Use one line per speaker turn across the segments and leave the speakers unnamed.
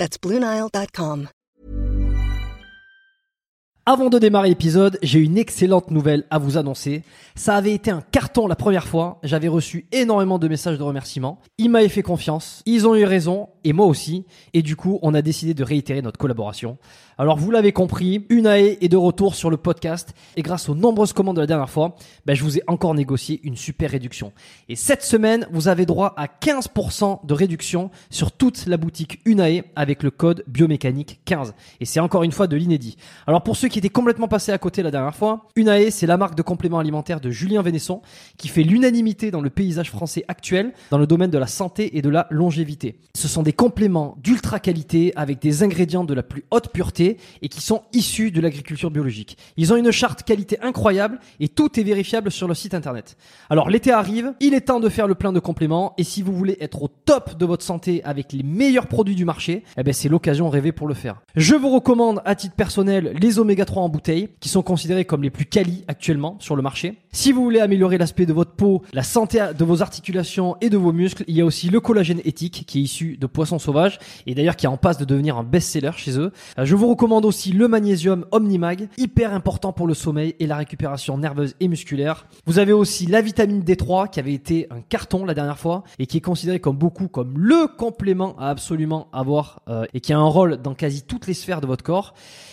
That's BlueNile.com.
Avant de démarrer l'épisode, j'ai une excellente nouvelle à vous annoncer. Ça avait été un carton la première fois. J'avais reçu énormément de messages de remerciements. Ils m'avaient fait confiance. Ils ont eu raison. Et moi aussi. Et du coup, on a décidé de réitérer notre collaboration. Alors, vous l'avez compris, Unae est de retour sur le podcast. Et grâce aux nombreuses commandes de la dernière fois, ben, je vous ai encore négocié une super réduction. Et cette semaine, vous avez droit à 15% de réduction sur toute la boutique Unae avec le code biomécanique 15. Et c'est encore une fois de l'inédit. Alors, pour ceux qui étaient complètement passés à côté la dernière fois, Unae, c'est la marque de compléments alimentaires de Julien Vénesson qui fait l'unanimité dans le paysage français actuel dans le domaine de la santé et de la longévité. Ce sont des compléments d'ultra qualité avec des ingrédients de la plus haute pureté et qui sont issus de l'agriculture biologique. Ils ont une charte qualité incroyable et tout est vérifiable sur le site internet. Alors l'été arrive, il est temps de faire le plein de compléments et si vous voulez être au top de votre santé avec les meilleurs produits du marché, eh ben c'est l'occasion rêvée pour le faire. Je vous recommande à titre personnel les oméga 3 en bouteille qui sont considérés comme les plus quali actuellement sur le marché. Si vous voulez améliorer l'aspect de votre peau, la santé de vos articulations et de vos muscles, il y a aussi le collagène éthique qui est issu de poissons sauvages et d'ailleurs qui est en passe de devenir un best-seller chez eux. Euh, Je vous recommande aussi le magnésium Omnimag, hyper important pour le sommeil et la récupération nerveuse et musculaire. Vous avez aussi la vitamine D3 qui avait été un carton la dernière fois et qui est considéré comme beaucoup comme le complément à absolument avoir euh, et qui a un rôle dans quasi toutes les sphères de votre corps.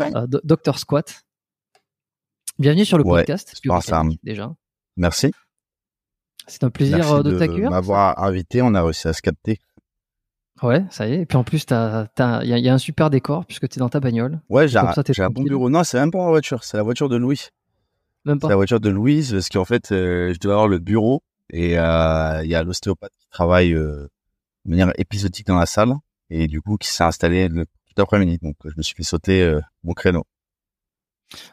euh, Do- Docteur Squat. Bienvenue sur le
Ouais,
podcast. Déjà,
Merci.
c'est un plaisir
Merci
euh, de, t'accueillir.
m'avoir invité. On a réussi à se capter.
Ouais, ça y est. Et puis en plus, il y, a- il y a un super décor puisque t'es dans ta bagnole.
Ouais, j'ai un, bon bureau. Non, c'est même pas ma voiture. C'est la voiture de Louis.
Même
C'est la voiture de Louise parce qu'en fait, euh, je dois avoir le bureau et euh, il y a l'ostéopathe qui travaille euh, de manière épisodique dans la salle et du coup qui s'est installé le, tout l'après-midi. Donc, je me suis fait sauter euh, mon créneau.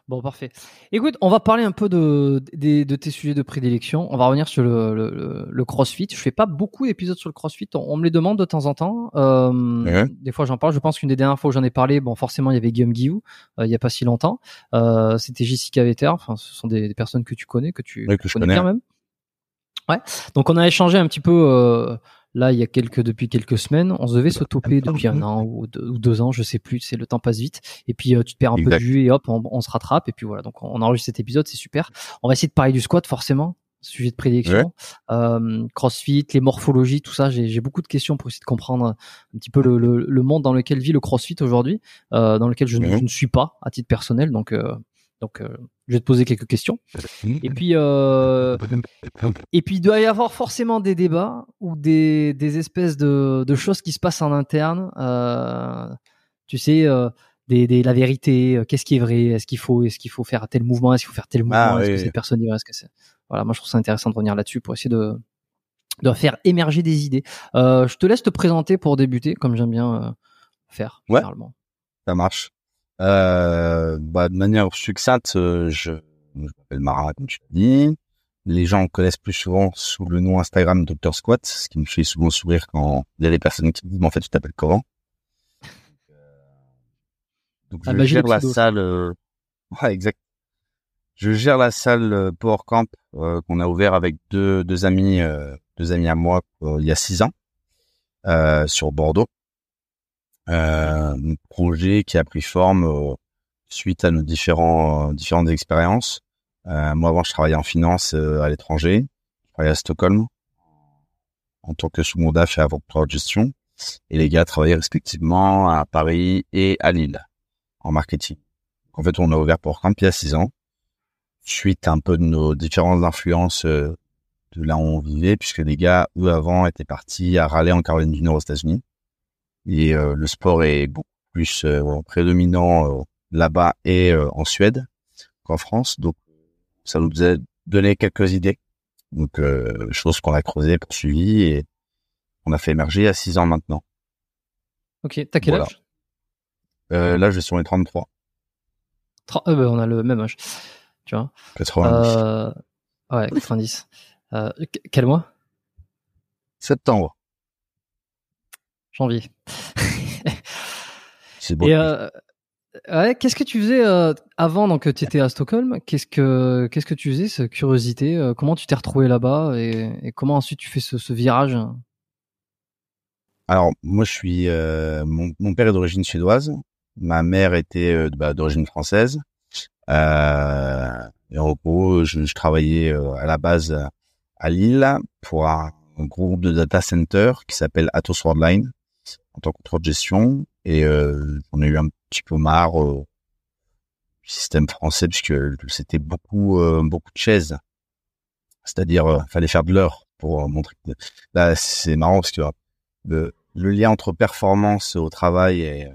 Bon, parfait. Écoute, on va parler un peu de, de, de tes sujets de prédilection. On va revenir sur le, le, le- CrossFit. Je fais pas beaucoup d'épisodes sur le CrossFit. On, on me les demande de temps en temps. Euh,
Ouais.
Des fois, j'en parle. Je pense qu'une des dernières fois où j'en ai parlé, bon, forcément, il y avait Guillaume Guillou, euh, il y a pas si longtemps. Euh, C'était Jessica Vetter. Enfin, ce sont des, des personnes que tu connais, que tu,
Ouais, que je
connais
connais.
bien même. Ouais. Donc, on a échangé un petit peu. Là, il y a quelques depuis quelques semaines, on se devait se toper depuis un an ou deux, ou deux ans, je sais plus. C'est le temps passe vite. Et puis euh, tu te perds un peu de vue et hop, on, on se rattrape. Et puis voilà. Donc on enregistre cet épisode, c'est super. On va essayer de parler du squat forcément, sujet de prédilection. Euh, CrossFit, les morphologies, tout ça. J'ai beaucoup de questions pour essayer de comprendre un petit peu le, le, le monde dans lequel vit le CrossFit aujourd'hui, euh, dans lequel je, ne- je ne suis pas à titre personnel. Donc euh, donc euh, je vais te poser quelques questions. Et puis euh, et puis il doit y avoir forcément des débats ou des, des espèces de, de choses qui se passent en interne. Euh, tu sais, euh, des, des, la vérité, qu'est-ce qui est vrai, est-ce qu'il faut, est-ce qu'il faut faire tel mouvement, est-ce qu'il faut faire tel mouvement,
Ah,
est-ce
oui,
que
oui.
c'est personne dit vrai, est-ce que c'est. Voilà, moi je trouve ça intéressant de revenir là-dessus pour essayer de, de faire émerger des idées. Je te laisse te présenter pour débuter, comme j'aime bien faire
Ouais.
généralement.
Ça marche. Euh, bah, de manière succincte, euh, je, je m'appelle Mara, comme tu l'as dit. Les gens me connaissent plus souvent sous le nom Instagram Dr Squat, ce qui me fait souvent sourire quand il y a des personnes qui me disent, mais en fait, tu t'appelles comment? Donc
Ah,
je
magie
gère la salle. euh, Ouais, exact. Je gère la salle euh, Power Camp euh, qu'on a ouvert avec deux deux amis euh, deux amis à moi euh, il y a six ans euh, sur Bordeaux. Euh, un projet qui a pris forme euh, suite à nos différents euh, différentes expériences. Moi avant je travaillais en finance à l'étranger. Je travaillais à Stockholm en tant que second DAF et avocat de gestion. Et les gars travaillaient respectivement à Paris et à Lille en marketing. En fait, on a ouvert pour Camp il y a six ans, suite un peu de nos différentes influences de là où on vivait, puisque les gars, eux, avant, étaient partis à Raleigh en Caroline du Nord aux États-Unis. Et euh, le sport est beaucoup plus euh, prédominant euh, là-bas et euh, en Suède qu'en France. Donc, ça nous a donné quelques idées. Donc, euh, chose qu'on a creusé, poursuivi et on a fait émerger a six ans maintenant.
Ok, t'as quel
Voilà.
âge?
Euh, là, je suis sur les 33,
Tra- euh, bah, On a le même âge. Tu vois
90.
euh... Ouais, 90. Euh, qu- quel mois?
Septembre.
Janvier.
C'est bon.
Et euh, ouais, qu'est-ce que tu faisais euh, avant donc tu étais à Stockholm? Qu'est-ce que qu'est-ce que tu faisais cette curiosité euh, Comment tu t'es retrouvé là-bas et, et comment ensuite tu fais ce, ce virage?
Alors, moi, je suis, mon, mon père est d'origine suédoise. Ma mère était bah, d'origine française. Et en gros, je, je travaillais à la base à- à Lille pour un, un groupe de data center qui s'appelle Atos Worldline en tant que contrôle de gestion. Et euh, j'en ai eu un petit peu marre euh, du système français puisque c'était beaucoup, euh, beaucoup de chaises. C'est-à-dire, euh, fallait faire de l'heure pour euh, montrer. Là, c'est marrant parce que le, lien entre performance au travail et,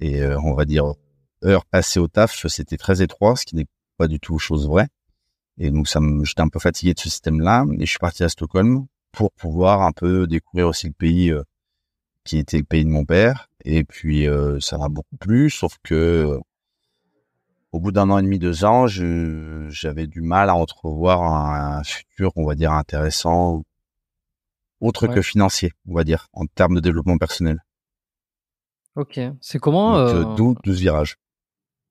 et on va dire heures passées au taf, c'était très étroit, ce qui n'est pas du tout chose vraie. Et donc ça j'étais un peu fatigué de ce système-là, et je suis parti à Stockholm pour pouvoir un peu découvrir aussi le pays qui était le pays de mon père. Et puis euh, ça m'a beaucoup plu, sauf que euh, au bout d'un an et demi, deux ans, j'avais du mal à entrevoir un, un futur, on va dire, intéressant, autre
Ouais.
que financier, on va dire, en termes de développement personnel.
Ok. C'est comment euh,
d'où ce virage.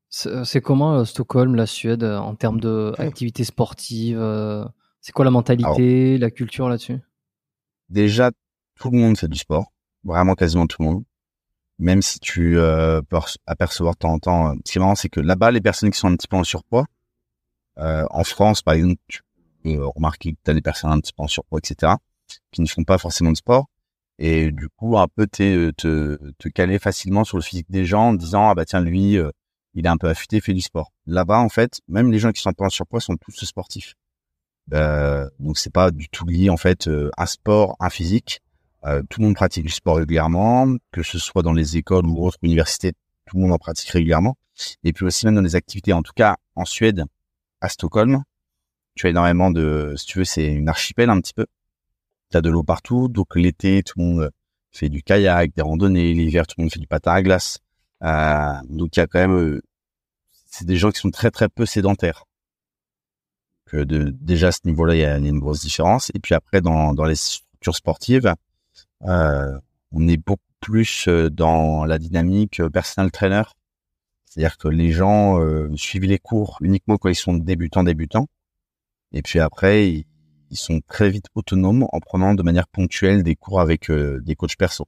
C'est comment euh, Stockholm, la Suède, en termes de activités sportives euh, C'est quoi la mentalité, la culture là-dessus?
Déjà, tout le monde fait du sport, vraiment quasiment tout le monde. Même si tu euh, peux apercevoir de temps en temps. euh, Ce qui est marrant, c'est que là-bas, les personnes qui sont un petit peu en surpoids, euh, en France, par exemple, tu peux euh, remarquer que tu as des personnes un petit peu en surpoids, etc., qui ne font pas forcément de sport. Et du coup, un peu t'es- te, te caler facilement sur le physique des gens en disant, ah bah tiens, lui, euh, il est un peu affûté, fait du sport. Là-bas, en fait, même les gens qui sont un peu en surpoids sont tous sportifs. Euh, donc c'est pas du tout lié en fait euh, un sport, un physique. Euh, tout le monde pratique du sport régulièrement, que ce soit dans les écoles ou autres universités, tout le monde en pratique régulièrement. Et puis aussi même dans les activités, en tout cas en Suède, à Stockholm, tu as énormément de, si tu veux, c'est une archipel un petit peu. Tu as de l'eau partout, donc l'été tout le monde fait du kayak, des randonnées, l'hiver tout le monde fait du patin à glace. Euh, donc il y a quand même, euh, c'est des gens qui sont très très peu sédentaires. Que de, déjà à ce niveau-là, il y, a une grosse différence. Et puis après, dans, dans les structures sportives, on est beaucoup plus euh, dans la dynamique euh, personal trainer. C'est-à-dire que les gens euh, suivent les cours uniquement quand ils sont débutants, débutants. Et puis après, ils, ils sont très vite autonomes en prenant de manière ponctuelle des cours avec euh, des coachs perso.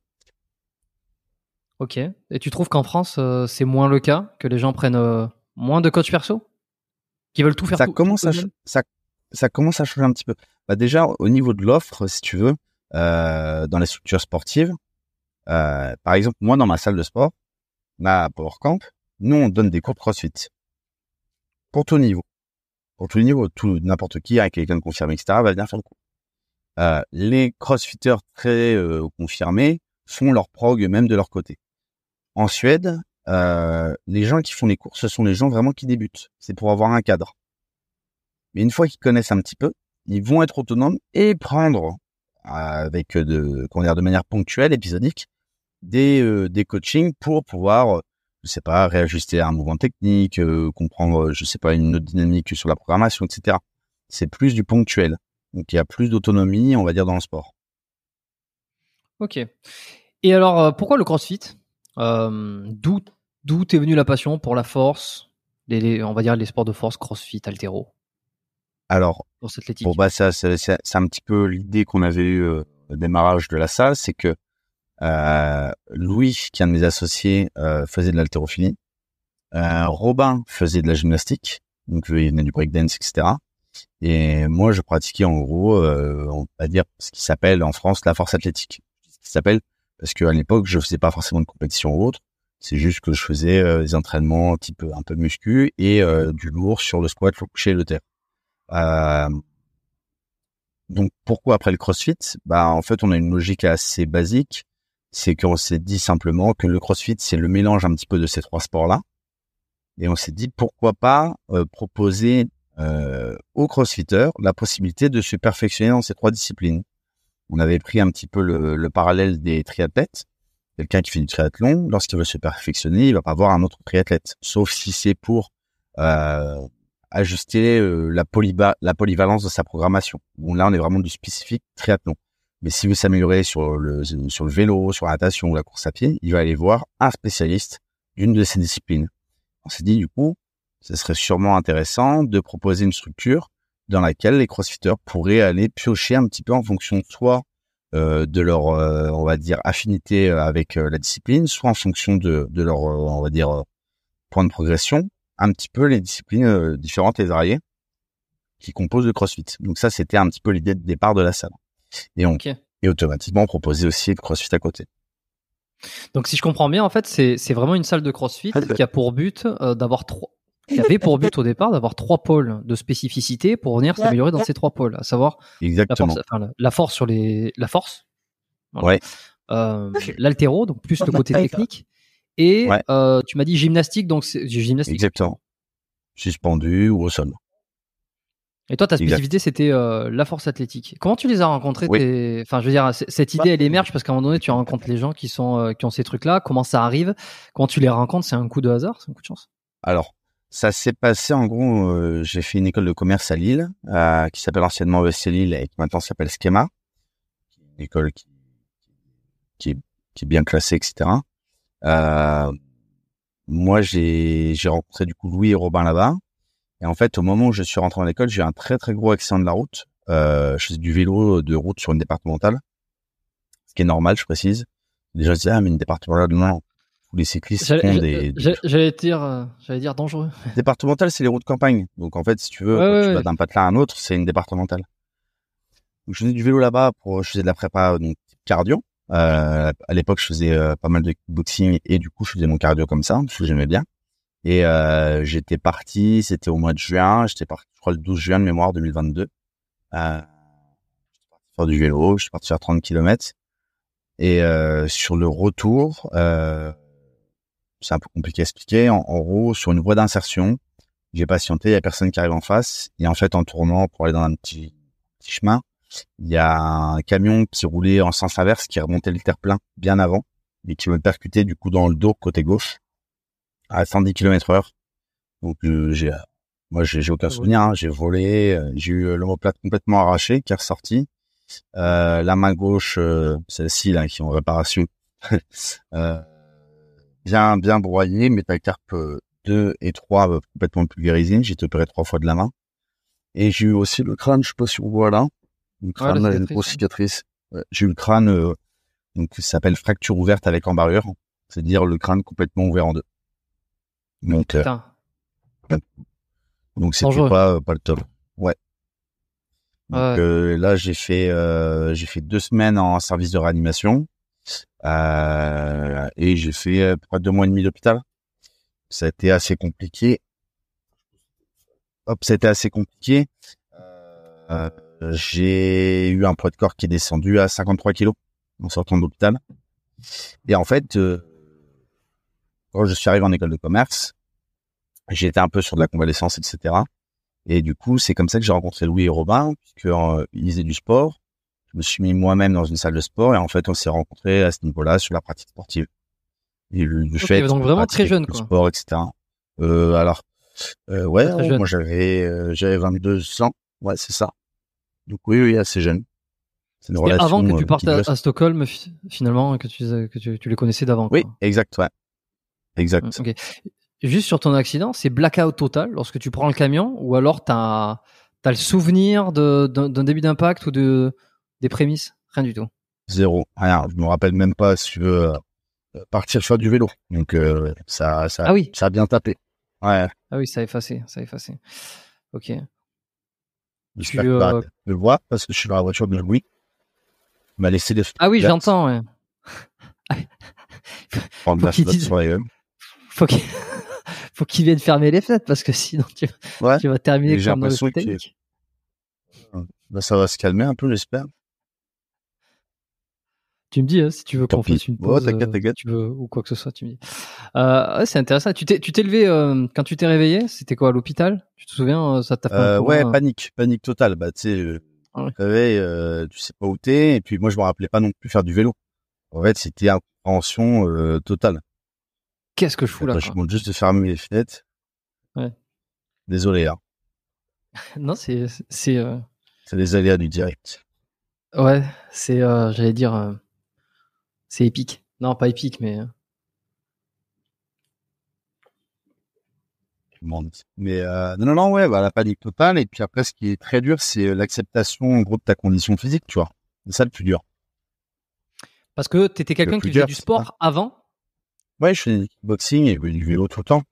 Ok. Et tu trouves qu'en France, euh, c'est moins le cas Que les gens prennent euh, moins de coach perso? Qui veulent tout faire
ça
tout-
commence
tout
à ça ça commence à changer un petit peu. Bah déjà au niveau de l'offre, si tu veux, euh, dans les structures sportives, euh, par exemple moi dans ma salle de sport, ma Power Camp, nous on donne des cours de CrossFit pour tout niveau, pour tout niveau, tout n'importe qui avec quelqu'un de confirmé etc va venir faire le cours. Euh, les CrossFitters très euh, confirmés font leur prog même de leur côté. En Suède, euh, les gens qui font les cours, ce sont les gens vraiment qui débutent. C'est pour avoir un cadre. Mais une fois qu'ils connaissent un petit peu, ils vont être autonomes et prendre euh, avec de, comment de manière ponctuelle, épisodique, des, euh, des coachings pour pouvoir, euh, je sais pas, réajuster un mouvement technique, euh, comprendre, euh, je sais pas, une dynamique sur la programmation, etc. C'est plus du ponctuel. Donc il y a plus d'autonomie, on va dire, dans le sport.
Ok. Et alors, euh, pourquoi le CrossFit? Euh, D'où d'où t'es venu la passion pour la force, les, on va dire les sports de force, crossfit, altéro
Alors,
Course athlétique.
bon bah ça c'est c'est- c'est un petit peu l'idée qu'on avait eu euh, au démarrage de la salle, c'est que euh, Louis, qui est un de mes associés, euh, faisait de l'haltérophilie. Robin faisait de la gymnastique, donc il venait du breakdance, etc. Et moi, je pratiquais en gros, on va dire ce qui s'appelle en France la force athlétique. Ce qui s'appelle parce qu'à l'époque, je faisais pas forcément de compétition ou autre. C'est juste que je faisais des entraînements type un peu muscu et du lourd sur le squat, le coucher et le terre. Euh, donc pourquoi après le CrossFit? Bah en fait, on a une logique assez basique, c'est qu'on s'est dit simplement que le CrossFit c'est le mélange un petit peu de ces trois sports-là, et on s'est dit pourquoi pas euh, proposer euh, aux CrossFitters la possibilité de se perfectionner dans ces trois disciplines. On avait pris un petit peu le, le parallèle des triathlètes. Quelqu'un qui fait du triathlon, lorsqu'il veut se perfectionner, il va pas voir un autre triathlète, sauf si c'est pour ajuster euh, la, polyvalence de sa programmation. Là, on est vraiment du spécifique triathlon. Mais s'il veut s'améliorer sur le, vélo, sur la natation ou la course à pied, il va aller voir un spécialiste d'une de ces disciplines. On s'est dit, du coup, ce serait sûrement intéressant de proposer une structure dans laquelle les crossfitters pourraient aller piocher un petit peu en fonction soit euh, de leur, euh, affinité avec la discipline, soit en fonction de, leur, point de progression, un petit peu les disciplines euh, différentes et variées qui composent le CrossFit. Donc ça, c'était un petit peu l'idée de départ de la salle. Et on
Ok.
et automatiquement proposer aussi le CrossFit à côté.
Donc si je comprends bien, en fait, c'est c'est vraiment une salle de CrossFit
Ah,
qui a pour but euh, d'avoir trois, qui avait pour but au départ d'avoir trois pôles de spécificité pour venir s'améliorer dans ces trois pôles, à savoir la
Exactement.
force, enfin, la, la force sur les, la force, voilà.
Ouais.
Euh, l'altéro, donc plus le côté technique, et
Ouais.
euh, tu m'as dit gymnastique, donc c'est gymnastique.
Exactement. Suspendu ou au sol.
Et toi, ta spécificité, c'était euh, la force athlétique. Comment tu les as rencontrés
Oui.
tes- Enfin, je veux dire, cette idée, elle émerge parce qu'à un moment donné, tu rencontres les gens qui sont euh, qui ont ces trucs-là. Comment ça arrive? Quand tu les rencontres, c'est un coup de hasard, c'est un coup de chance?
Alors, ça s'est passé en gros, euh, j'ai fait une école de commerce à Lille, qui s'appelle anciennement ESC Lille et qui maintenant s'appelle Schema. Une école qui, qui, est, qui est bien classée, etc. Euh, moi, j'ai rencontré du coup Louis et Robin là-bas. Et en fait, au moment où je suis rentré dans l'école, j'ai eu un très très gros accident de la route. Euh, je faisais du vélo de route sur une départementale, ce qui est normal, je précise. Déjà, je disais, ah, mais une départementale, non. Tous les cyclistes font des,
j'allais- dire, euh, j'allais dire dangereux.
départementale, c'est les routes de campagne. Donc en fait, si tu veux,
Ouais,
quand
ouais,
tu vas
ouais.
d'un patelin à un autre, c'est une départementale. Donc, je faisais du vélo là-bas pour, je faisais de la prépa donc cardio. Euh, à l'époque, je faisais euh, pas mal de boxing et du coup, je faisais mon cardio comme ça parce que j'aimais bien. Et euh, j'étais parti, c'était au mois de juin. J'étais parti, je crois, le 12 juin de mémoire 2022. Euh, j'étais parti faire du vélo. Je suis parti faire 30 km. Et euh, sur le retour, euh, c'est un peu compliqué à expliquer. En, en gros, sur une voie d'insertion, j'ai patienté, il y a personne qui arrive en face. Et en fait, en tournant pour aller dans un petit, petit chemin, il y a un camion qui roulait en sens inverse, qui remontait le terre-plein bien avant et qui me percutait du coup dans le dos côté gauche à 110 km heure. Donc euh, j'ai, moi j'ai aucun souvenir. hein. J'ai volé, euh, j'ai eu l'omoplate complètement arraché, qui est ressorti. Euh, la main gauche, euh, celle-ci là, qui est en réparation, euh, bien bien broyée, métacarpe euh, 2 et 3 euh, complètement pulvérisé. J'ai été opéré trois fois de la main. Et j'ai eu aussi le crâne, je sais pas si on voit là. Crâne, une
cicatrice,
grosse cicatrice. Ouais, J'ai eu le crâne, euh, donc ça s'appelle fracture ouverte avec embarrure. C'est-à-dire le crâne complètement ouvert en deux. Donc, euh,
Putain.
donc c'était pas pas le top. Ouais. Donc
Ouais.
euh, là j'ai fait euh, j'ai fait deux semaines en service de réanimation euh, et j'ai fait près de deux mois et demi d'hôpital. Ça a été assez compliqué. Hop, été assez compliqué. Euh, j'ai eu un poids de corps qui est descendu à 53 kilos en sortant de l'hôpital. Et en fait, euh, quand je suis arrivé en école de commerce, été un peu sur de la convalescence, etc. Et du coup, c'est comme ça que j'ai rencontré Louis et Robin, puisque euh, ils faisaient du sport. Je me suis mis moi-même dans une salle de sport et en fait, on s'est rencontrés à ce niveau-là sur la pratique sportive. Et le, le
Ok,
fait
donc vraiment très jeune,
le
quoi.
sport, etc. Euh, alors, euh, ouais, moi j'avais j'avais 22 ans. Ouais, c'est ça. Donc oui, oui, assez jeune. C'est
avant que
euh,
tu partes à, Stockholm, fi- finalement, que tu, que tu, tu les connaissais d'avant.
Oui, exact, ouais. Exact.
Ok. Juste sur ton accident, c'est blackout total lorsque tu prends le camion ou alors t'as as le souvenir d'un début d'impact ou de des prémices? Rien du tout.
Zéro. Rien. Je me rappelle même pas si tu veux euh, partir faire du vélo. Donc euh, ça, ça,
Ah oui.
ça a bien tapé. Ouais.
Ah oui, ça a effacé, ça a effacé. Ok.
J'espère que
euh,
tu le vois parce que je suis dans la voiture de Louis. Il m'a laissé des
Ah oui, j'entends. Ouais.
prendre
faut
la
dise-
sur.
Faut qu'il faut qu'il vienne fermer les fenêtres parce que sinon tu,
Ouais.
tu vas terminer comme dans le
que-
Titanic.
Bah, ça va se calmer un peu, j'espère.
Tu me dis hein, si tu veux qu'on fasse une pause,
t'inquiète.
tu veux ou quoi que ce soit, tu me dis. Euh, ouais, c'est intéressant. Tu t'es tu t'es levé euh, quand tu t'es réveillé, c'était quoi à l'hôpital? Tu te souviens ça t'a fait
Euh, ouais, panique, panique totale. Bah, tu sais,
Ah ouais.
tu sais pas où t'es, et puis moi, je me rappelais pas non plus faire du vélo. En fait, c'était incompréhension totale.
Qu'est-ce que je fous là
je demande juste de fermer les fenêtres.
Ouais.
Désolé, hein.
Non, c'est c'est
C'est les aléas du direct.
ouais, c'est j'allais dire c'est épique. Non, pas épique mais euh.
Mais euh, non, non, non, ouais, bah, la panique totale. Et puis après, ce qui est très dur, c'est euh, l'acceptation, en gros, de ta condition physique, tu vois. C'est ça le plus dur.
parce que t'étais quelqu'un qui faisait
dur,
du sport avant?
Ouais, je fais du kickboxing et du vélo tout le temps.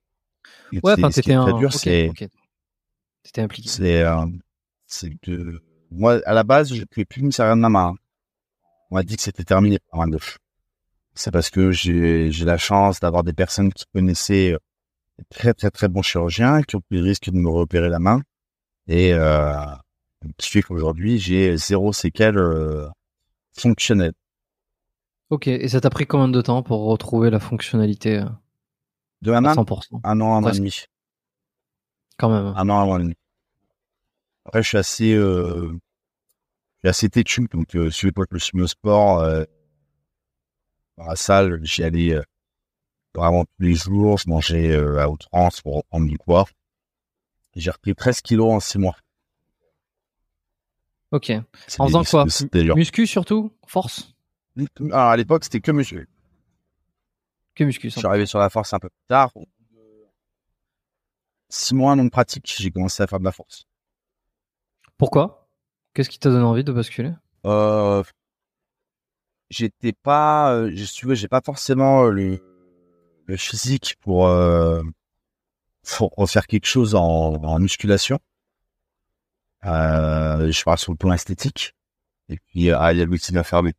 Et
Ouais, enfin t'étais un
très dur, c'est.
T'étais impliqué.
c'est euh, c'est que moi à la base je pouvais plus me servir de ma main. On m'a dit que c'était terminé par ma gauche. C'est parce que j'ai j'ai la chance d'avoir des personnes qui connaissaient euh, des très très très bons chirurgiens qui ont pris le risque de me repérer la main et euh, qui fait qu'aujourd'hui j'ai zéro séquelle euh, fonctionnelle.
Ok, et ça t'a pris combien de temps pour retrouver la fonctionnalité euh,
De
à
main,
100%
un an, un an et demi.
quand même.
Un an, un an et demi. Après, je suis assez, euh, je suis assez têtu, donc euh, si je me suis mis au sport, euh, dans la salle, j'y allais euh, vraiment tous les jours, je mangeais euh, à outrance pour reprendre du poids. J'ai repris 13 kilos en 6 mois.
Ok. En faisant quoi? Muscu surtout? Force?
Alors, à l'époque, c'était que muscu.
Que muscu
Je suis arrivé sur la force un peu plus tard. 6 mois, non de pratique, j'ai commencé à faire de la force.
Pourquoi? Qu'est-ce qui t'a donné envie de basculer?
Euh, j'étais pas, euh, je j'ai pas forcément euh, le, le physique pour, euh, pour refaire quelque chose en, en musculation. Euh, je parle sur le plan esthétique. Et puis, euh, ah, il y a qui vient fermer.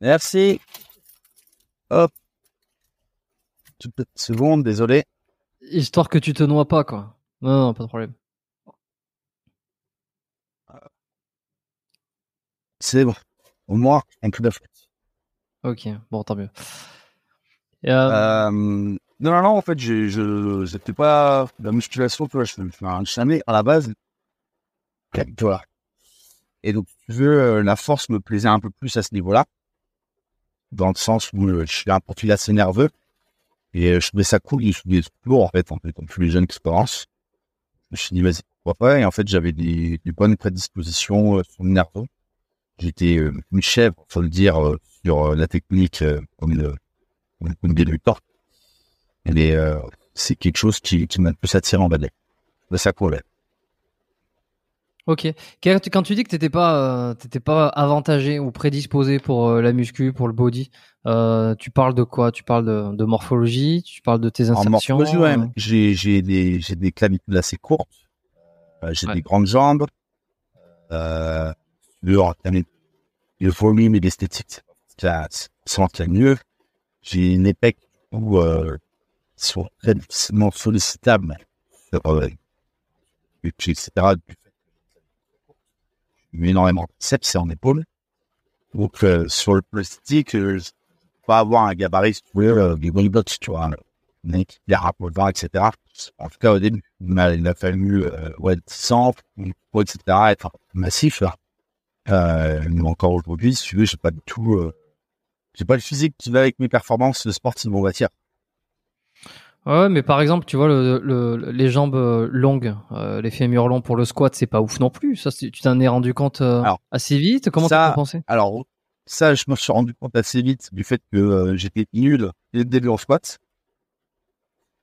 Merci. Hop. Toute petite seconde, désolé.
Histoire que tu te noies pas, quoi. Non, non, pas de problème.
C'est bon. Au moins, un peu d'affaire.
Ok, bon, tant mieux. Euh,
Euh, non, non, non, en fait, j'ai- je, c'était pas la musculation, tu vois, je fais un jamais à la base. Voilà. Et donc, tu veux, euh, la force me plaisait un peu plus à ce niveau-là. Dans le sens où euh, je suis un profil assez nerveux. Et je trouvais ça cool, je trouvais lourd, en fait, en fait, comme tous les jeunes qui se commencent. Je me suis dit, vas-y, pourquoi pas? Et en fait, j'avais des, des bonnes prédispositions sur le nerveux. J'étais euh, une chèvre, faut le dire, euh, sur euh, la technique, comme le, comme débutant. Mais euh, c'est quelque chose qui, qui m'a plus attiré en ballet. De ça ouais.
ok. Quand tu- dis que t'étais pas, euh, t'étais pas avantagé ou prédisposé pour euh, la muscu, pour le body, euh, tu parles de quoi? Tu parles de, de morphologie? Tu parles de tes
En
insertions
morphologie, ouais, j'ai, j'ai des, j'ai des clavicules assez courtes. J'ai
Ouais.
des grandes jambes. Le, en termes volume et d'esthétique, c'est de mieux. J'ai une épée où, euh, qui sont très difficilement sollicitables. Euh, et puis, etc. du fait énormément de biceps en épaule. Donc, euh, sur le plastique, euh, pas avoir un gabarit, si tu veux, euh, des bodybuilders, tu vois, mec, il y a rapport devant, etc. En tout cas, au début, il a fallu, euh, ouais, 100, etc., être massif, là. Euh, encore aujourd'hui, si tu veux, j'ai pas du tout, euh, j'ai pas le physique qui va avec mes performances sportives, on va dire.
Ouais, mais par exemple, tu vois, le, le- les jambes euh, longues, euh, les fémurs longs pour le squat, c'est pas ouf non plus. Ça, tu t'en es rendu compte euh,
Alors,
assez vite? Comment
ça-
t'as pensé?
Alors, ça, je me suis rendu compte assez vite du fait que euh, j'étais nul dès le début en squat.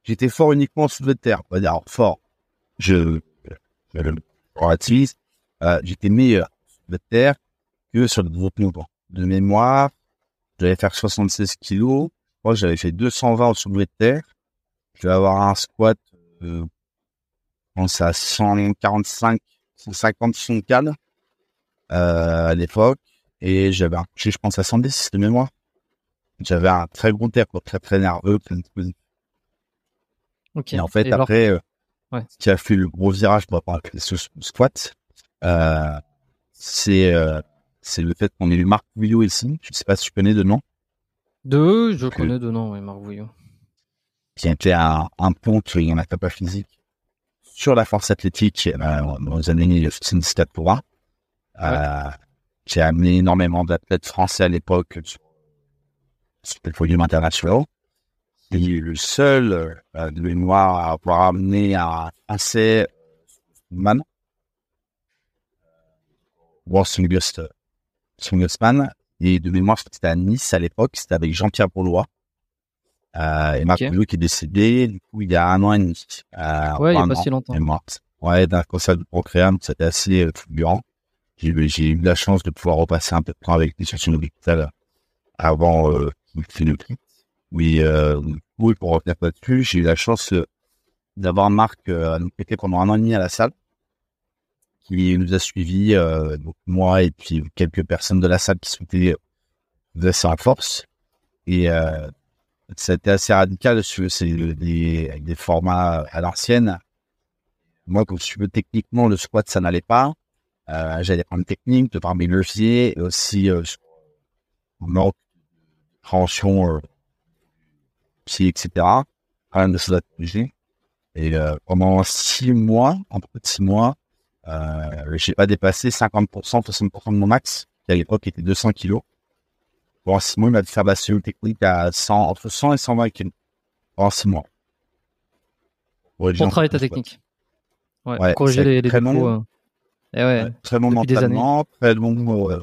J'étais fort uniquement en soulevé de terre. On va dire fort. Je, je le relativise. Euh, j'étais meilleur de terre que sur les autres mouvements. De mémoire, j'allais faire 76 kilos. Moi, j'avais fait 220 au soulevé de terre. Je vais avoir un squat, euh, je pense à 145, 150 son euh, à l'époque. Et j'avais un coucher, je pense, à 110 de mémoire. J'avais un très gros terre, quoi, très, très nerveux.
Ok.
Et en fait,
Et alors-
après, euh,
Ouais.
ce qui a fait le gros virage pour rapport à ce squat, euh, c'est euh, c'est le fait qu'on ait eu Marc Pouillot ici. Je sais pas si tu connais de nom.
Deux, je
Que-
connais deux noms, oui, Marc Vouillot.
qui était un, un pont en a pas physique sur la force athlétique euh, dans les années 74 pour un, euh, qui a amené énormément d'athlètes français à l'époque sur, sur le podium international. Il est le seul euh, de mémoire à avoir amené un assez man, World Strongest, Man, et de mémoire c'était à Nice à l'époque, c'était avec Jean-Pierre Bourlois. Euh, et Marc
Ok.
Pouillot qui est décédé, du coup, il y a un an et demi. Euh,
Ouais, il y a pas
an,
si longtemps.
elle est morte. Ouais, d'un cancer du procréum, c'était assez euh, fulgurant. J'ai eu- la chance de pouvoir repasser un peu de temps avec lui sur son hôpital avant euh, qu'il. Oui, euh, oui, pour revenir là-dessus, j'ai eu la chance d'avoir Marc euh, à nous prêter pendant un an et demi à la salle, qui nous a suivis, euh, donc moi et puis quelques personnes de la salle qui souhaitaient de sa force. Et euh, c'était assez radical, c'est des, avec des formats à l'ancienne. Moi, comme je veux techniquement, le squat, ça n'allait pas. Euh, J'allais prendre technique, de par mes leviers, et aussi euh, manque euh, pied, etc. Rien de à corriger. Et euh, pendant six mois, en peu de six mois, euh, j'ai pas dépassé 50%, 60% de mon max, qui à l'époque était 200 kilos. Pendant six mois, il m'a fait faire de la cellule technique à 100, entre 100 et 120 kilos. Pendant six mois.
Pour travailler ta technique. Ouais,
Ouais,
corriger les, les
très
défauts. euh. Et ouais,
Ouais, très bon mentalement, très bon euh,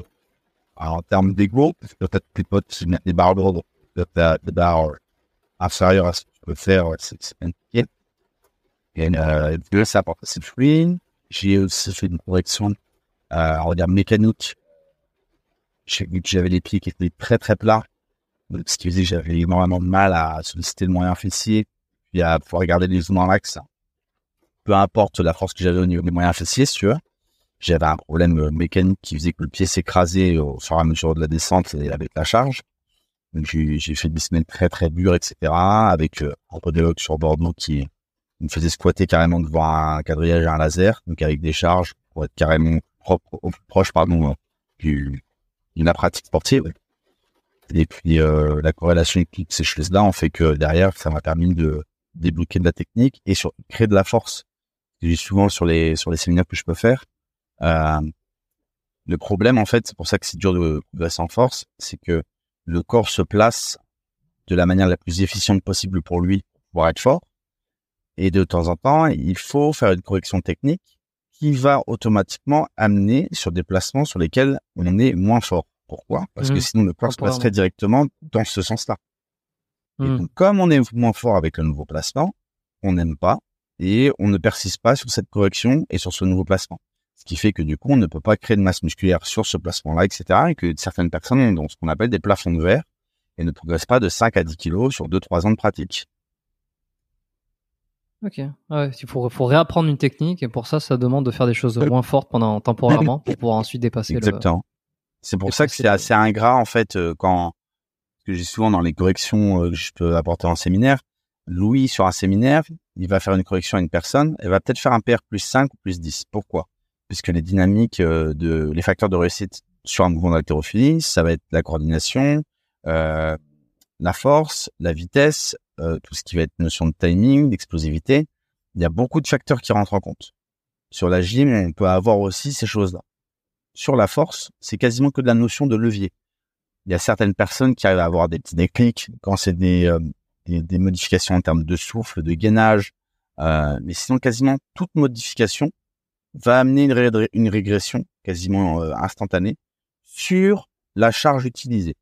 en termes d'ego, parce que peut-être tes potes des barres peut-être des barres inférieures à ce que tu peux faire, c'est compliqué. Et euh, ça apporte ses fruits. J'ai aussi fait une correction, euh, on va dire mécanique. J'ai vu que j'avais les pieds qui étaient très très plats, ce qui faisait que j'avais énormément de mal à solliciter le moyen fessier, puis à pouvoir garder les zones en axe. Peu importe la force que j'avais au niveau des moyens fessiers, si tu veux j'avais un problème mécanique qui faisait que le pied s'écrasait au fur et à mesure de la descente et avec la charge. Donc j'ai fait des semaines très très dures, etc. Avec euh, un podologue sur Bordeaux qui me faisait squatter carrément devant un quadrillage et un laser, donc avec des charges pour être carrément propre, proche pardon du d'une pratique sportive. Et puis euh, la corrélation avec ces choses-là en fait que derrière ça m'a permis de débloquer de la technique et sur créer de la force. J'ai souvent sur les sur les séminaires que je peux faire. Euh, le problème, en fait, c'est pour ça que c'est dur de progresser en force, c'est que le corps se place de la manière la plus efficiente possible pour lui pour être fort. Et de temps en temps, il faut faire une correction technique qui va automatiquement amener sur des placements sur lesquels on est moins fort. Pourquoi? Parce que
Mhm.
sinon, le corps se placerait directement dans ce sens-là. Et
Hmm.
donc, comme on est moins fort avec le nouveau placement, on n'aime pas et on ne persiste pas sur cette correction et sur ce nouveau placement. Ce qui fait que du coup, on ne peut pas créer de masse musculaire sur ce placement-là, etc. Et que certaines personnes ont ce qu'on appelle des plafonds de verre et ne progressent pas de 5 à 10 kilos sur 2-3 ans de pratique.
Ok. Ouais, il faut, faut réapprendre une technique et pour ça, ça demande de faire des choses moins fortes pendant temporairement pour pouvoir ensuite dépasser le.
Exactement. C'est pour ça que c'est assez ingrat, en fait, euh, quand, que j'ai souvent dans les corrections euh, que je peux apporter en séminaire. Louis, sur un séminaire, il va faire une correction à une personne, elle va peut-être faire un PR plus 5 ou plus 10. Pourquoi? Puisque les dynamiques euh, de, les facteurs de réussite sur un mouvement d'haltérophilie, ça va être la coordination, euh, la force, la vitesse, euh, tout ce qui va être notion de timing, d'explosivité. Il y a beaucoup de facteurs qui rentrent en compte. Sur la gym, on peut avoir aussi ces choses-là. Sur la force, c'est quasiment que de la notion de levier. Il y a certaines personnes qui arrivent à avoir des petits déclics quand c'est des, euh, des, modifications en termes de souffle, de gainage. Euh, mais sinon, quasiment toute modification va amener une, ré- une régression quasiment instantanée sur la charge utilisée.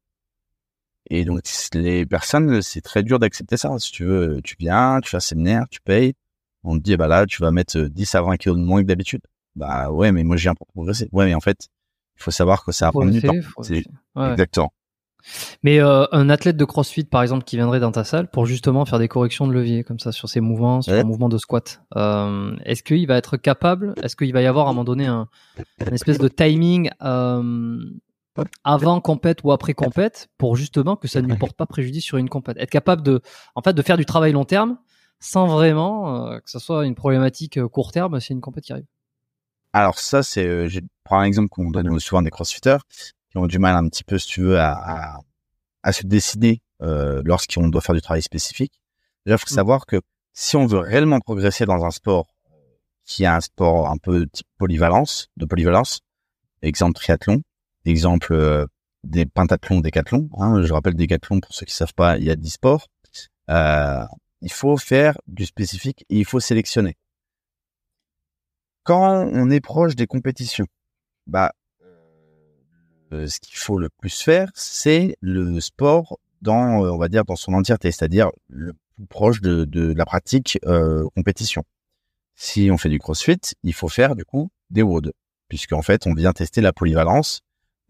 Et donc, les personnes, c'est très dur d'accepter ça. Si tu veux, tu viens, tu fais un séminaire, tu payes. On te dit, bah là, tu vas mettre 10 à 20 kilos de moins que d'habitude. Bah ouais, mais moi, je viens pour progresser. Ouais, mais en fait, il faut savoir que ça va prendre du temps. Exactement.
Mais euh, un athlète de CrossFit, par exemple, qui viendrait dans ta salle pour justement faire des corrections de levier, comme ça, sur ses mouvements, sur ouais. mouvement de squat, euh, est-ce qu'il va être capable Est-ce qu'il va y avoir à un moment donné un, espèce de timing euh, avant compète ou après compète pour justement que ça ne lui porte pas préjudice sur une compète Être capable de, en fait, de faire du travail long terme sans vraiment euh, que ce soit une problématique euh, court terme si une compète qui arrive.
Alors ça, c'est, euh, je prends un exemple qu'on donne souvent des crossfitters qui ont du mal un petit peu, si tu veux, à, à, à se décider euh, lorsqu'on doit faire du travail spécifique. Déjà, il faut mmh. savoir que si on veut réellement progresser dans un sport qui est un sport un peu type polyvalence, de polyvalence, exemple triathlon, exemple euh, des pentathlons, décathlons. Hein, je rappelle décathlon pour ceux qui savent pas, il y a 10 sports. Euh, il faut faire du spécifique et il faut sélectionner. Quand on est proche des compétitions, bah euh, ce qu'il faut le plus faire, c'est le sport dans, on va dire, dans son entièreté, c'est-à-dire le plus proche de, de la pratique euh, compétition. Si on fait du CrossFit, il faut faire du coup des WOD, puisqu'en fait, on vient tester la polyvalence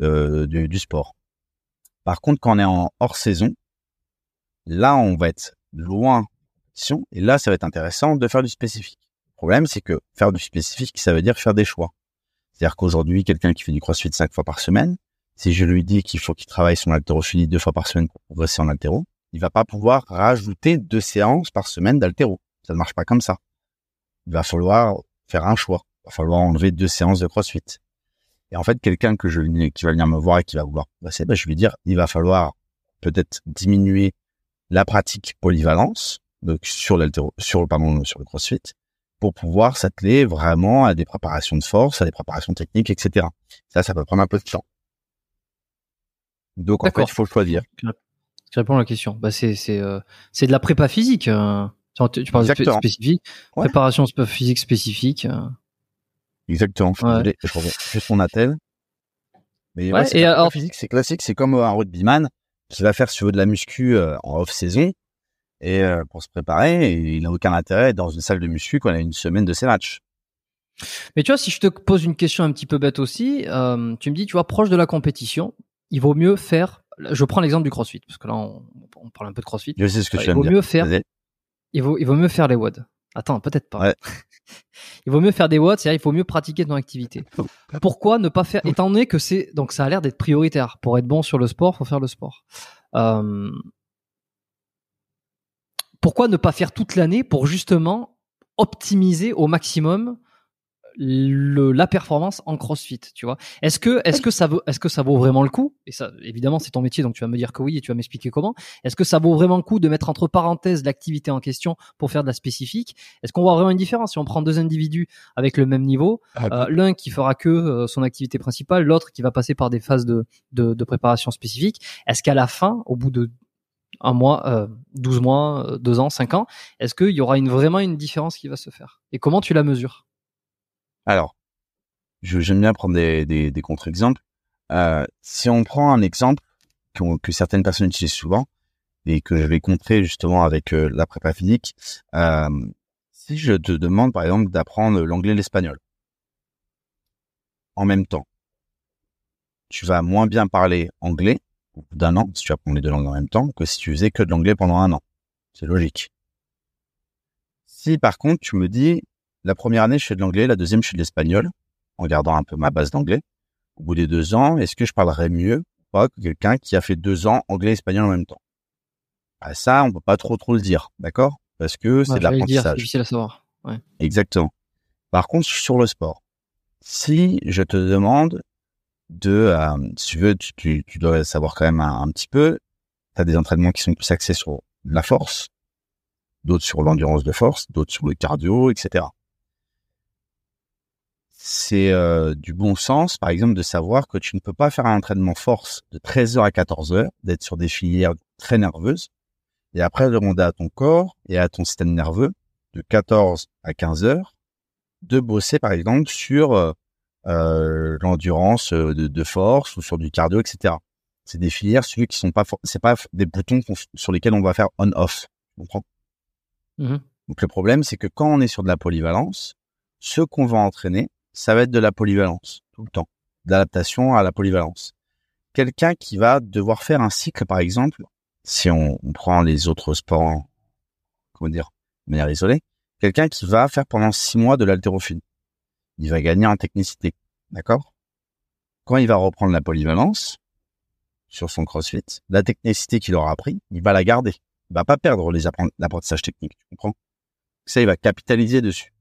euh, du, sport. Par contre, quand on est en hors saison, là, on va être loin et là, ça va être intéressant de faire du spécifique. Le problème, c'est que faire du spécifique, ça veut dire faire des choix. C'est-à-dire qu'aujourd'hui, quelqu'un qui fait du CrossFit cinq fois par semaine, si je lui dis qu'il faut qu'il travaille son haltérophilie deux fois par semaine pour progresser en haltéro, il va pas pouvoir rajouter deux séances par semaine d'haltéro. Ça ne marche pas comme ça. Il va falloir faire un choix. Il va falloir enlever deux séances de crossfit. Et en fait, quelqu'un que je qui va venir me voir et qui va vouloir progresser, ben, je vais dire, il va falloir peut-être diminuer la pratique polyvalence, donc sur l'haltéro, sur, pardon, sur le crossfit, pour pouvoir s'atteler vraiment à des préparations de force, à des préparations techniques, etc. Ça, ça peut prendre un peu de temps. Donc en fait, il faut choisir.
Je réponds à la question. Bah, c'est c'est euh, c'est de la prépa physique. Euh. Tu, parles de spécifique, préparation physique spécifique. Euh.
Exactement. Ouais. Je reviens juste mon attel. Mais ouais, et alors... physique, c'est classique. C'est comme un rugbyman qui va faire veux de la muscu en off saison et pour se préparer. Et il n'a aucun intérêt dans une salle de muscu quand il a une semaine de ses matchs.
Mais tu vois, si je te pose une question un petit peu bête aussi, euh, tu me dis, tu vois, proche de la compétition, il vaut mieux faire. Je prends l'exemple du CrossFit parce que là on, on, parle un peu de CrossFit.
Je sais ce que tu
Il
vaut
mieux faire. Il vaut, il vaut mieux faire les WOD. Attends, peut-être pas. Ouais. il vaut mieux faire des WOD, c'est-à-dire il faut mieux pratiquer ton activité. Pourquoi ne pas faire Étant donné que c'est donc ça a l'air d'être prioritaire pour être bon sur le sport, faut faire le sport. Euh... Pourquoi ne pas faire toute l'année pour justement optimiser au maximum le, la performance en CrossFit, tu vois. Est-ce que est-ce que ça vaut est-ce que ça vaut vraiment le coup? Et ça évidemment, c'est ton métier donc tu vas me dire que oui et tu vas m'expliquer comment. Est-ce que ça vaut vraiment le coup de mettre entre parenthèses l'activité en question pour faire de la spécifique? Est-ce qu'on voit vraiment une différence? Si on prend deux individus avec le même niveau, ah, euh, l'un qui fera que euh, son activité principale, l'autre qui va passer par des phases de de, de préparation spécifique Est-ce qu'à la fin, au bout de un mois, euh, 12 mois, 2 ans, 5 ans, est-ce qu'il y aura une, vraiment une différence qui va se faire? Et comment tu la mesures?
Alors, j'aime bien prendre des, des, des contre-exemples. Euh, si on prend un exemple que, que, certaines personnes utilisent souvent et que je vais contrer justement avec euh, la prépa physique, euh, si je te demande par exemple d'apprendre l'anglais et l'espagnol en même temps, tu vas moins bien parler anglais au bout d'un an si tu apprends les deux langues en même temps que si tu faisais que de l'anglais pendant un an. C'est logique. Si par contre tu me dis la première année, je fais de l'anglais, la deuxième, je fais de l'espagnol, en gardant un peu ma base d'anglais. Au bout des deux ans, est-ce que je parlerais mieux ou pas que quelqu'un qui a fait deux ans anglais et espagnol en même temps? Ah, Ça, on peut pas trop trop le dire, d'accord? Parce que c'est de l'apprentissage. C'est
difficile à savoir. Ouais.
Exactement. Par contre, sur le sport, si je te demande de, euh, si tu veux, tu, tu, dois savoir quand même un, un petit peu, tu as des entraînements qui sont plus axés sur la force, d'autres sur l'endurance de force, d'autres sur le cardio, etc c'est euh, du bon sens, par exemple, de savoir que tu ne peux pas faire un entraînement force de 13h à 14h, d'être sur des filières très nerveuses, et après demander à ton corps et à ton système nerveux de 14 à 15 heures de bosser, par exemple, sur euh, euh l'endurance euh, de, de, force ou sur du cardio, etc. c'est des filières, celui qui sont pas, c'est pas des boutons sur lesquels on va faire on/off. Comprends?
Mmh
Donc le problème, c'est que quand on est sur de la polyvalence, ce qu'on va entraîner, ça va être de la polyvalence tout le temps, d'adaptation à la polyvalence. Quelqu'un qui va devoir faire un cycle, par exemple, si on, on prend les autres sports, comment dire, de manière isolée, quelqu'un qui va faire pendant six mois de l'haltérophilie, il va gagner en technicité, d'accord? Quand il va reprendre la polyvalence sur son CrossFit, la technicité qu'il aura appris, il va la garder. Il va pas perdre les apprentissages techniques, tu comprends? Ça, il va capitaliser dessus.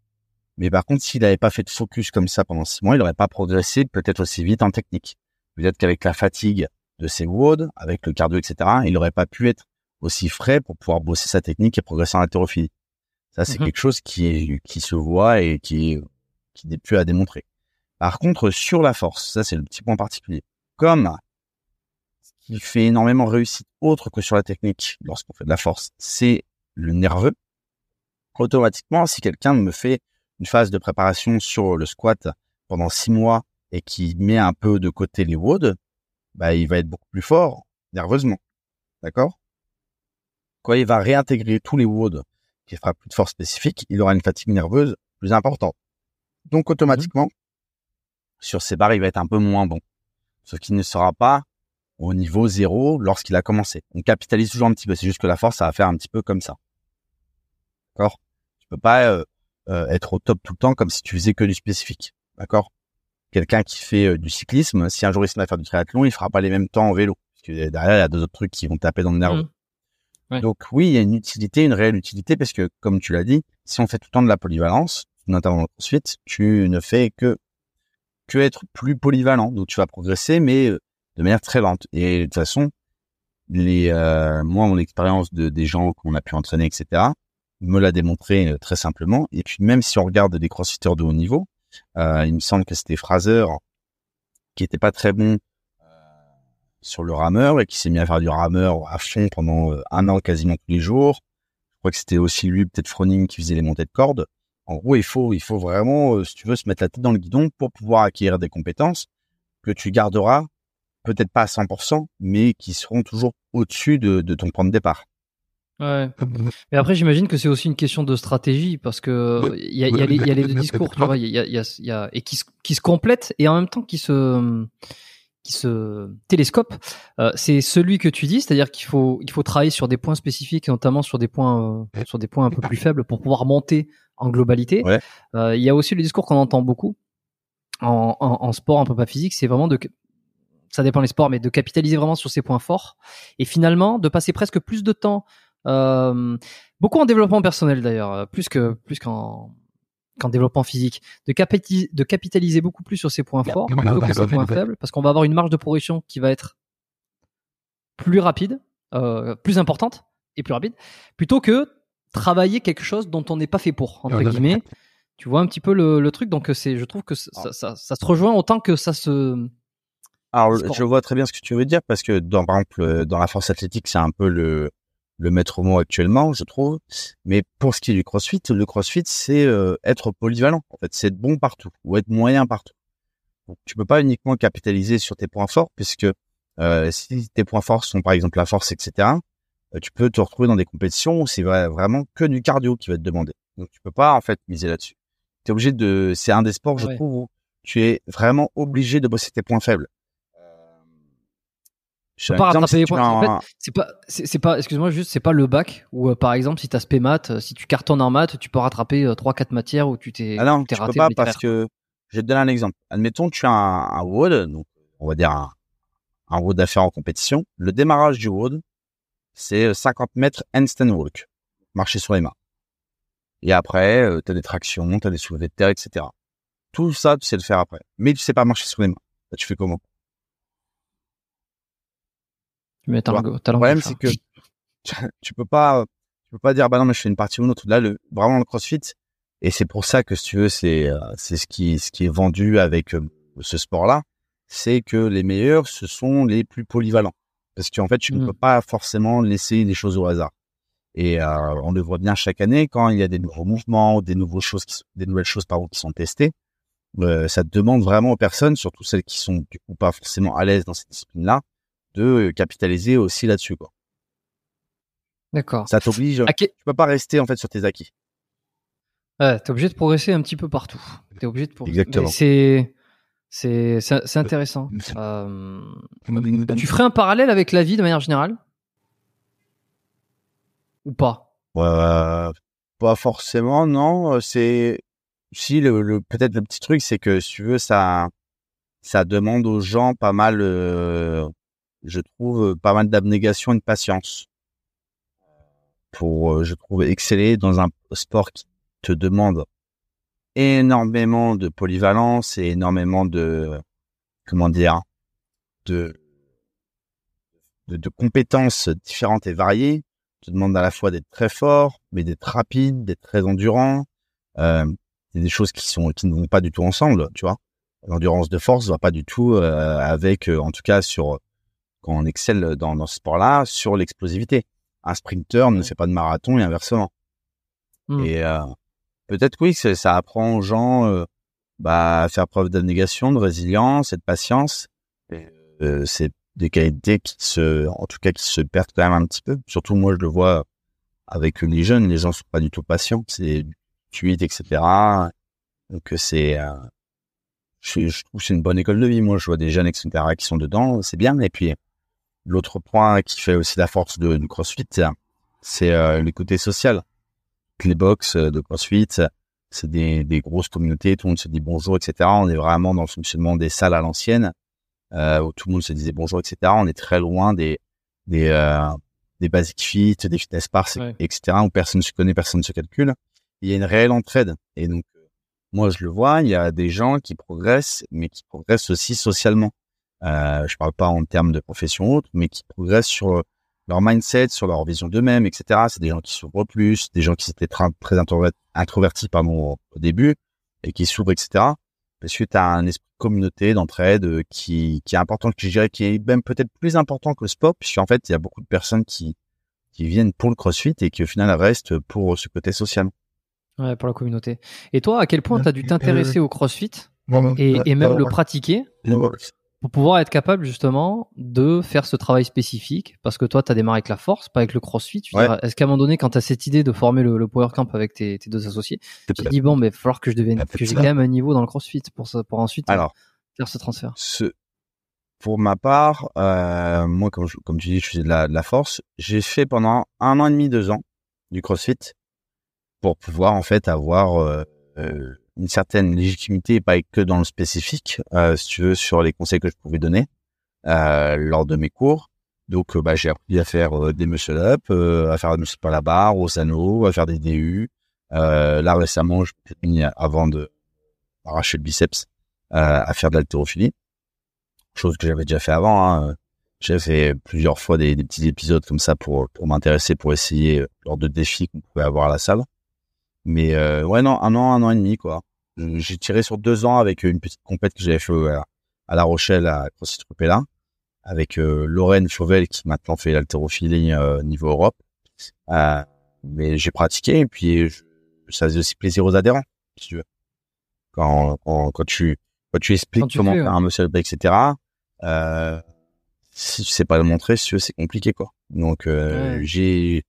Mais par contre, s'il n'avait pas fait de focus comme ça pendant six mois, il n'aurait pas progressé peut-être aussi vite en technique. Peut-être qu'avec la fatigue de ses WOD, avec le cardio, etc., il n'aurait pas pu être aussi frais pour pouvoir bosser sa technique et progresser en haltérophilie. Ça, c'est mmh quelque chose qui est, qui se voit et qui est, qui n'est plus à démontrer. Par contre, sur la force, ça, c'est le petit point particulier. Comme ce qui fait énormément réussite autre que sur la technique lorsqu'on fait de la force, c'est le nerveux. Automatiquement, si quelqu'un me fait une phase de préparation sur le squat pendant six mois et qui met un peu de côté les WOD, bah, il va être beaucoup plus fort nerveusement. D'accord? Quand il va réintégrer tous les WOD qui fera plus de force spécifique, il aura une fatigue nerveuse plus importante. Donc automatiquement, sur ces barres, il va être un peu moins bon. Ce qui ne sera pas au niveau zéro lorsqu'il a commencé. On capitalise toujours un petit peu. C'est juste que la force, ça va faire un petit peu comme ça. D'accord? Tu peux pas euh, euh, être au top tout le temps comme si tu faisais que du spécifique. D'accord? Quelqu'un qui fait euh, du cyclisme, si un jour il se met à faire du triathlon, il fera pas les mêmes temps en vélo. Parce que derrière, il y a deux autres trucs qui vont taper dans le nerf.
Mmh.
Donc oui, il y a une utilité, une réelle utilité, parce que comme tu l'as dit, si on fait tout le temps de la polyvalence, notamment ensuite, tu ne fais que que être plus polyvalent. Donc tu vas progresser, mais euh, de manière très lente. Et de toute façon, les moi, mon expérience de des gens qu'on a pu entraîner, etc me l'a démontré euh, très simplement. Et puis même si on regarde des crossfitters de haut niveau, euh, il me semble que c'était Fraser qui était pas très bon euh, sur le rameur et qui s'est mis à faire du rameur à fond pendant un an quasiment tous les jours. Je crois que c'était aussi lui, peut-être Froning, qui faisait les montées de cordes. En gros, il faut, il faut vraiment, si tu veux, se mettre la tête dans le guidon pour pouvoir acquérir des compétences que tu garderas, peut-être pas à 100%, mais qui seront toujours au-dessus de, de ton point de départ.
Ouais. Mais après, j'imagine que c'est aussi une question de stratégie parce que il y a, y, a les, y a les deux discours, tu vois, il y a, y, a, y a, et qui se, qui se complètent et en même temps qui se qui se télescope. Euh, c'est celui que tu dis, c'est-à-dire qu'il faut il faut travailler sur des points spécifiques, notamment sur des points euh, sur des points un peu plus faibles pour pouvoir monter en globalité. Euh, il y a aussi le discours qu'on entend beaucoup en, en, en, sport un peu pas physique, c'est vraiment de ça dépend des sports, mais de capitaliser vraiment sur ses points forts et finalement de passer presque plus de temps euh, beaucoup en développement personnel d'ailleurs, euh, plus que plus qu'en qu'en développement physique, de, capitaliser, de capitaliser beaucoup plus sur ses points forts plutôt que ses points faibles, parce qu'on va avoir une marge de progression qui va être plus rapide, euh, plus importante et plus rapide, plutôt que travailler quelque chose dont on n'est pas fait pour entre guillemets. Tu vois un petit peu le, le truc, donc c'est, je trouve que ça, ça, ça, se rejoint autant que ça se.
Alors, je vois très bien ce que tu veux dire parce que dans, par exemple, dans la force athlétique, c'est un peu le, le maître mot actuellement, je trouve. Mais pour ce qui est du CrossFit, le CrossFit, c'est euh, être polyvalent. En fait, c'est être bon partout ou être moyen partout. Donc, tu peux pas uniquement capitaliser sur tes points forts, puisque euh, si tes points forts sont par exemple la force, etc., euh, tu peux te retrouver dans des compétitions où c'est vraiment que du cardio qui va te demander. Donc, tu peux pas en fait miser là-dessus. Tu es obligé de. C'est un des sports, je trouve, où tu es vraiment obligé de bosser tes points faibles.
Je peux pas rattraper les points. En fait, c'est pas, c'est pas, excuse-moi, juste, c'est pas le bac où, euh, par exemple, si tu as spé maths, euh, si tu cartonnes en maths, tu peux rattraper euh, trois, 4 quatre matières où tu t'es,
ah non, tu raté. Peux pas parce que, je vais te donner un exemple. Admettons, tu as un, un WOD, donc, on va dire un, un WOD faire en compétition. Le démarrage du WOD, c'est 50 mètres handstand walk. Marcher sur les mains. Et après, tu as des tractions, tu as des soulevés de terre, etc. Tout ça, tu sais le faire après. Mais tu sais pas marcher sur les mains. Là, tu fais comment?
Le
problème, c'est que tu, peux pas, tu peux pas dire, bah non, mais je fais une partie ou une autre. Là, le, vraiment, le CrossFit, et c'est pour ça que, si tu veux, c'est, euh, c'est ce qui, ce qui est vendu avec euh, ce sport-là, c'est que les meilleurs, ce sont les plus polyvalents. Parce qu'en fait, tu ne mmh. peux pas forcément laisser des choses au hasard. Et euh, on le voit bien chaque année quand il y a des nouveaux mouvements, des nouvelles choses, qui, des nouvelles choses pardon, qui sont testées. Euh, ça demande vraiment aux personnes, surtout celles qui sont du coup pas forcément à l'aise dans cette discipline-là, de capitaliser aussi là-dessus, quoi.
D'accord.
Ça t'oblige.
Que-
Tu peux pas rester en fait sur tes acquis.
Ouais, t'es obligé de progresser un petit peu partout. T'es obligé de progresser.
Exactement.
C'est, c'est, c'est intéressant. Euh, tu ferais un parallèle avec la vie de manière générale? Ou pas?
Euh, pas forcément, non. Euh, C'est si le, le- peut-être le petit truc, c'est que si tu veux, ça ça demande aux gens pas mal, euh, je trouve, pas mal d'abnégation et de patience pour, je trouve, exceller dans un sport qui te demande énormément de polyvalence et énormément de comment dire de de, compétences différentes et variées te demande à la fois d'être très fort, mais d'être rapide, d'être très endurant. Euh, c'est des choses qui sont qui ne vont pas du tout ensemble, tu vois. L'endurance de force va pas du tout avec, en tout cas sur quand on excelle dans, dans ce sport-là, sur l'explosivité. Un sprinter ne fait pas de marathon et inversement.
Hmm.
Et euh, peut-être oui, ça apprend aux gens euh, bah, à faire preuve d'abnégation, de résilience et de patience. Euh, c'est des qualités qui se, en tout cas, qui se perdent quand même un petit peu. Surtout moi, je le vois avec les jeunes, les gens sont pas du tout patients, c'est tweet, etc. Donc c'est, euh, je, je trouve que c'est une bonne école de vie. Moi, je vois des jeunes, etc. qui sont dedans, c'est bien. Et puis l'autre point qui fait aussi la force de, CrossFit, c'est, euh, le côté social. Les box euh, de CrossFit, c'est des, des grosses communautés, tout le monde se dit bonjour, etc. On est vraiment dans le fonctionnement des salles à l'ancienne, euh, où tout le monde se disait bonjour, etc. On est très loin des des euh, des basic fit, des fitness parks,
Ouais.
etc. où personne se connaît, personne ne se calcule. Il y a une réelle entraide. Et donc, moi, je le vois, il y a des gens qui progressent, mais qui progressent aussi socialement. Euh, je parle pas en termes de profession ou autre, mais qui progressent sur leur mindset, sur leur vision d'eux-mêmes, etc. C'est des gens qui s'ouvrent plus, des gens qui étaient très introver- introvertis pardon, au début et qui s'ouvrent, etc. Parce que tu as un esprit de communauté, d'entraide euh, qui, qui est important, que je dirais qui est même peut-être plus important que le sport, puisqu'en fait, il y a beaucoup de personnes qui, qui viennent pour le crossfit et qui au final restent pour ce côté social.
Ouais, pour la communauté. Et toi, à quel point t'as dû t'intéresser au CrossFit et, et même le pratiquer? Pour pouvoir être capable justement de faire ce travail spécifique Parce que toi, t'as démarré avec la force, pas avec le CrossFit.
Ouais.
Est-ce qu'à un moment donné, quand t'as cette idée de former le, le Power Camp avec tes, tes deux associés, tu te dis bon, mais il va falloir que je devienne, que j'ai quand même un niveau dans le CrossFit pour ça, pour ensuite euh,
Alors,
faire ce transfert.
ce, pour ma part, euh, moi, comme, je- comme tu dis, je faisais de la, de la force. J'ai fait pendant un an et demi, deux ans du CrossFit pour pouvoir en fait avoir euh, euh, une certaine légitimité, pas que dans le spécifique, euh, si tu veux, sur les conseils que je pouvais donner euh, lors de mes cours. Donc, euh, bah, j'ai appris à faire des muscle up, euh, à faire des muscle up à la barre, au sano, à faire des DU. Là récemment, je me suis avant de arracher le biceps à faire de l'haltérophilie chose que j'avais déjà fait avant. Hein. J'ai fait plusieurs fois des, petits épisodes comme ça pour, pour m'intéresser, pour essayer lors de défis qu'on pouvait avoir à la salle. Mais euh, ouais, non, un an, un an et demi, quoi. J'ai tiré sur deux ans avec une petite compète que j'avais fait à, à La Rochelle, à CrossFit Rupella, avec euh, Lorraine Chauvel qui maintenant fait l'haltérophilie euh, niveau Europe. Euh, mais j'ai pratiqué et puis je- ça faisait aussi plaisir aux adhérents, si tu veux. Quand, quand, quand tu quand tu expliques
Quand tu
comment
fais,
faire
ouais.
un muscle up, etc. Euh, si tu sais pas le montrer, si c'est compliqué quoi. Donc
Ouais.
j'ai,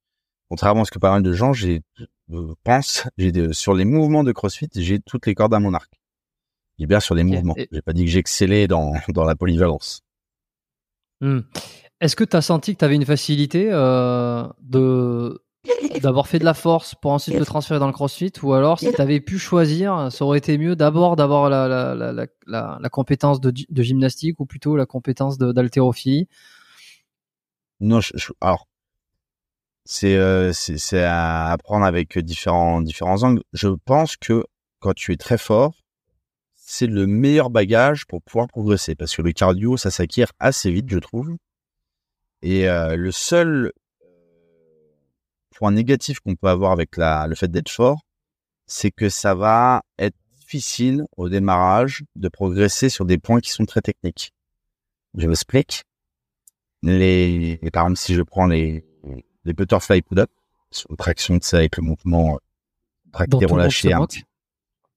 contrairement à ce que pas mal de gens, j'ai euh, pense, j'ai sur les mouvements de CrossFit, j'ai toutes les cordes à mon arc. J'ai bien sur les
Ok.
mouvements. J'ai pas dit que j'excellais dans dans la polyvalence.
Hmm. Est-ce que tu as senti que tu avais une facilité euh, de d'avoir fait de la force pour ensuite le transférer dans le crossfit ou alors si tu avais pu choisir, ça aurait été mieux d'abord d'avoir la, la, la, la, compétence de, de gymnastique ou plutôt la compétence d'haltérophilie?
Non, je, je- alors c'est euh, c'est à apprendre avec différents différents angles. Je pense que quand tu es très fort, c'est le meilleur bagage pour pouvoir progresser parce que le cardio ça s'acquiert assez vite, je trouve. Et euh, le seul euh, point négatif qu'on peut avoir avec la le fait d'être fort, c'est que ça va être difficile au démarrage de progresser sur des points qui sont très techniques. Je m'explique? Les, par exemple, si je prends les, les butterfly pull-up, sur une traction de ça avec le mouvement euh, tracté relâché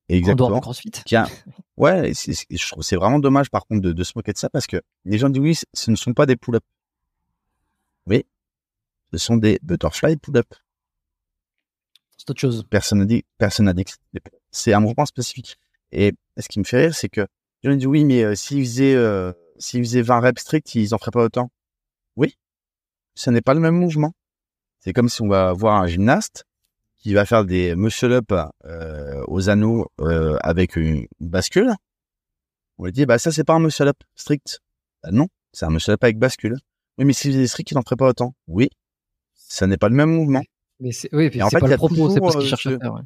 Exactement.
CrossFit.
Tiens, ouais, je trouve c'est vraiment dommage par contre de, de se moquer de ça parce que les gens disent oui, ce ne sont pas des pull-ups. Oui, ce sont des butterfly pull-up.
C'est autre chose.
Personne n'a dit, personne n'a dit c'est un mouvement spécifique. Et ce qui me fait rire, c'est que les gens disent oui, mais euh, s'ils faisaient, euh, s'ils faisaient 20 reps stricts, ils en feraient pas autant. Oui, ce n'est pas le même mouvement. C'est comme si on va voir un gymnaste qui va faire des muscle-up euh, aux anneaux euh, avec une bascule. On lui dit, bah ça c'est pas un muscle-up strict. Bah, non, c'est un muscle-up avec bascule. Oui, mais s'il faisait des stricts, il n'en ferait pas autant. Oui, ça n'est pas le même mouvement.
Mais c'est, oui,
Et en
c'est
fait,
pas
il y
le
a
propos, c'est pas ce
euh,
cherchent
ce-
à faire. ouais.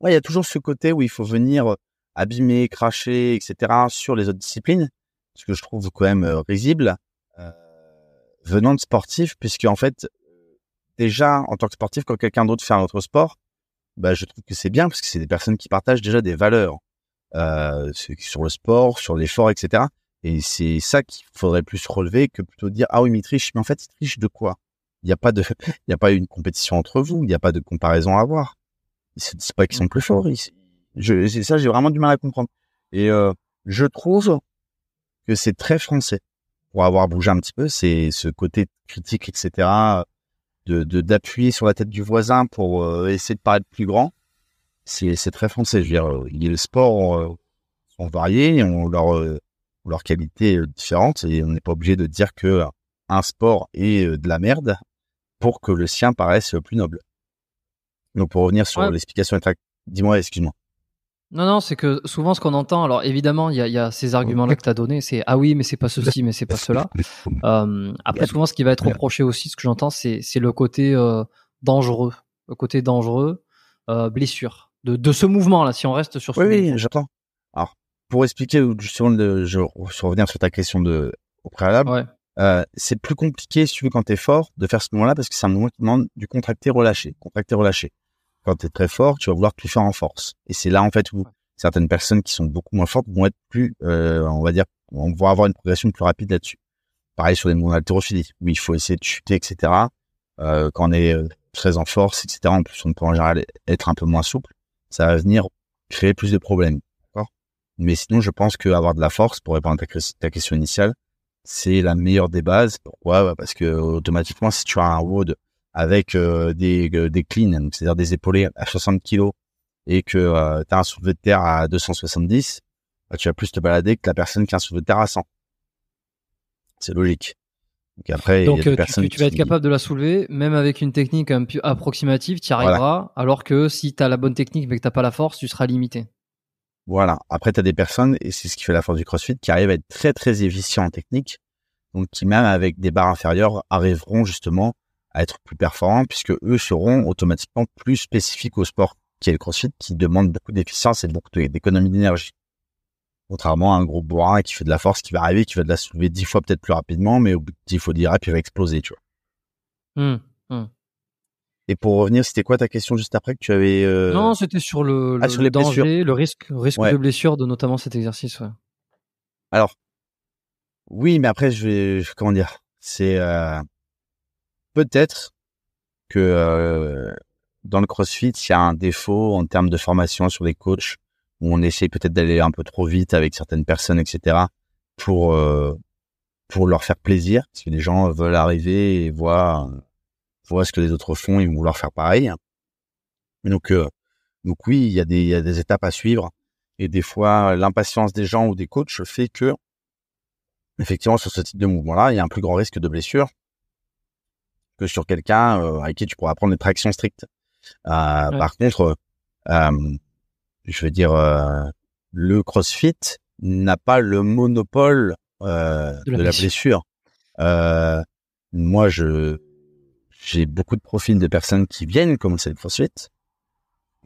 Ouais, il y a toujours ce côté où il faut venir euh, abîmer, cracher, etc. sur les autres disciplines, ce que je trouve quand même euh, risible euh, venant de sportifs, puisque en fait, déjà en tant que sportif, quand quelqu'un d'autre fait un autre sport, bah, je trouve que c'est bien parce que c'est des personnes qui partagent déjà des valeurs euh, sur le sport, sur l'effort, etc. Et c'est ça qu'il faudrait plus relever que plutôt dire ah oui mais il triche, mais en fait il triche de quoi? Il n'y a pas de, il n'y a pas une compétition entre vous, il n'y a pas de comparaison à avoir. C'est c'est pas qu'ils sont plus forts. ils- je, c'est ça, j'ai vraiment du mal à comprendre. Et euh, je trouve que c'est très français pour avoir bougé un petit peu. C'est ce côté critique, etc. De de- d'appuyer sur la tête du voisin pour euh, essayer de paraître plus grand. C'est très français. Je veux dire, euh, les sports euh, sont variés, ont leur ont leurs qualités euh, différentes et on n'est pas obligé de dire que un sport est de la merde pour que le sien paraisse plus noble. Donc pour revenir sur
Ouais.
l'explication, dis-moi, excuse-moi.
Non, non, c'est que souvent ce qu'on entend, alors évidemment, il y a, il y a ces arguments-là que tu as donnés, c'est ah oui, mais c'est pas ceci, mais c'est pas cela. Euh, après, souvent, ce qui va être reproché aussi, ce que j'entends, c'est le côté euh, dangereux, le côté dangereux, euh, blessure de, de ce mouvement-là. Si on reste sur ce
Oui, oui, j'entends. Alors, pour expliquer, justement, le, je, je revenir sur ta question de, au préalable,
Ouais.
c'est plus compliqué, si tu veux, quand t'es fort, de faire ce mouvement-là, parce que c'est un mouvement qui demande du contracté-relâché. Contracté-relâché. Quand t'es très fort, tu vas vouloir tout faire en force. Et c'est là, en fait, où certaines personnes qui sont beaucoup moins fortes vont être plus, euh, on va dire, on va avoir une progression plus rapide là-dessus. Pareil sur les mouvements d'haltérophilie, où il faut essayer de chuter, etc. Euh, quand on est euh, très en force, etc. En plus, on peut en général être un peu moins souple. Ça va venir créer plus de problèmes. Mais sinon, je pense que avoir de la force, pour répondre à ta, ta question initiale, c'est la meilleure des bases. Pourquoi? Bah, Parce que automatiquement, si tu as un WOD avec euh, des, euh, des cleans, c'est-à-dire des épaulés à 60 kilos, et que euh, tu as un soulevé de terre à 270, bah, tu vas plus te balader que la personne qui a un soulevé de terre à 100. C'est logique. Donc après, il y a
tu, tu- tu vas être capable de la soulever, même avec une technique un peu approximative, tu y
Voilà.
arriveras, alors que si tu as la bonne technique mais que tu pas la force, tu seras limité.
Voilà. Après, tu as des personnes, et c'est ce qui fait la force du CrossFit, qui arrivent à être très, très efficients en technique. Donc, qui même avec des barres inférieures arriveront justement à être plus performants puisque eux seront automatiquement plus spécifiques au sport qui est le CrossFit, qui demande beaucoup d'efficience et beaucoup d'économie d'énergie. Contrairement à un gros bourrin qui fait de la force, qui va arriver, qui va de la soulever dix fois peut-être plus rapidement, mais au bout de dix fois dix reps, il va exploser, tu vois.
Hmm.
Et pour revenir, c'était quoi ta question juste après que tu avais... euh,
Non, c'était sur le,
ah,
le-
sur
le
les blessures.
danger, le risque, risque
Ouais.
de blessure de notamment cet exercice. Ouais.
Alors, oui, mais après, je vais, comment dire, c'est euh, peut-être que euh, dans le CrossFit, il y a un défaut en termes de formation sur les coachs où on essaie peut-être d'aller un peu trop vite avec certaines personnes, etc. pour euh, pour leur faire plaisir, parce que les gens veulent arriver et voir voient ce que les autres font, vont vouloir faire pareil. Donc, euh, donc oui, il y a des il y a des étapes à suivre et des fois l'impatience des gens ou des coachs fait que effectivement, sur ce type de mouvement-là, il y a un plus grand risque de blessure que sur quelqu'un euh, avec qui tu pourras prendre des tractions strictes. Euh,
Ouais.
Par contre, euh, je veux dire, euh, le CrossFit n'a pas le monopole
De
de
la blessure.
moi, je j'ai beaucoup de profils de personnes qui viennent commencer le CrossFit,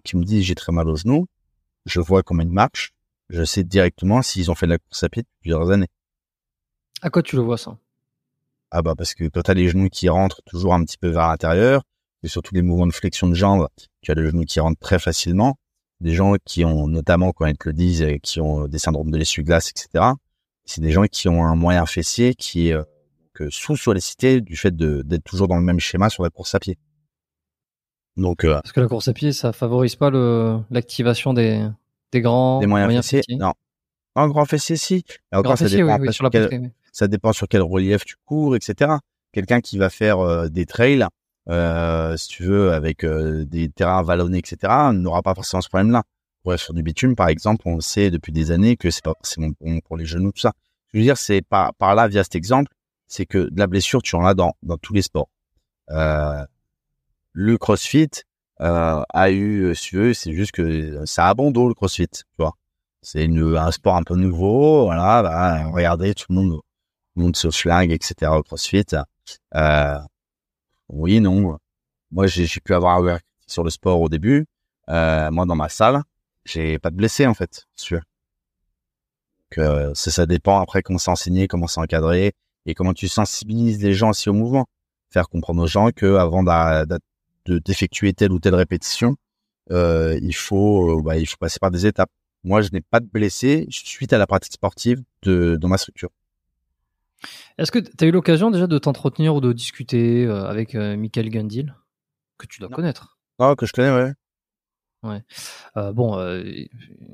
qui me disent j'ai très mal aux genoux. Je vois comment ils marchent. Je sais directement s'ils ont fait de la course à pied depuis plusieurs années.
À quoi tu le vois ça?
Ah bah parce que quand t'as les genoux qui rentrent toujours un petit peu vers l'intérieur, et surtout les mouvements de flexion de jambes, tu as les genoux qui rentrent très facilement. Des gens qui ont, notamment quand ils te le disent, euh, qui ont des syndromes de l'essuie-glace, etc. C'est des gens qui ont un moyen fessier qui est euh, euh, sous-sollicité du fait d'être toujours dans le même schéma sur la course à pied. Donc, euh,
Parce que la course à pied, ça favorise pas le l'activation des des grands
des moyens,
moyens
fessiers,
fessiers?
non. Un grand fessier, si. Mais encore,
Grand
ça
fessier,
dépend
oui, oui,
sur
la
quel-. Ça dépend sur quel relief tu cours, etc. Quelqu'un qui va faire euh, des trails, euh, si tu veux, avec euh, des terrains vallonnés, etc., n'aura pas forcément ce problème-là. Sur du bitume, par exemple, on sait depuis des années que c'est bon pour les genoux, tout ça. Je veux dire, c'est par, là, via cet exemple, c'est que de la blessure, tu en as dans, tous les sports. Le CrossFit a eu, si tu veux, c'est juste que ça a bon dos, le CrossFit, tu vois. C'est un sport un peu nouveau, voilà, bah, regardez, tout le monde le monde etc. au CrossFit. Euh, oui, non. Moi, j'ai pu avoir un work sur le sport au début. Euh, moi, dans ma salle, j'ai pas de blessés en fait. veux. Donc, euh, ça, ça dépend après comment c'est enseigné, comment c'est encadré et comment tu sensibilises les gens aussi au mouvement. Faire comprendre aux gens que avant d'effectuer telle ou telle répétition, euh, il faut euh, bah, il faut passer par des étapes. Moi, je n'ai pas de blessés suite à la pratique sportive de dans ma structure.
Est-ce que tu as eu l'occasion déjà de t'entretenir ou de discuter euh, avec euh, Michael Gundil que tu dois
Non.
connaître?
Ah, que je connais, ouais.
Euh, bon, euh,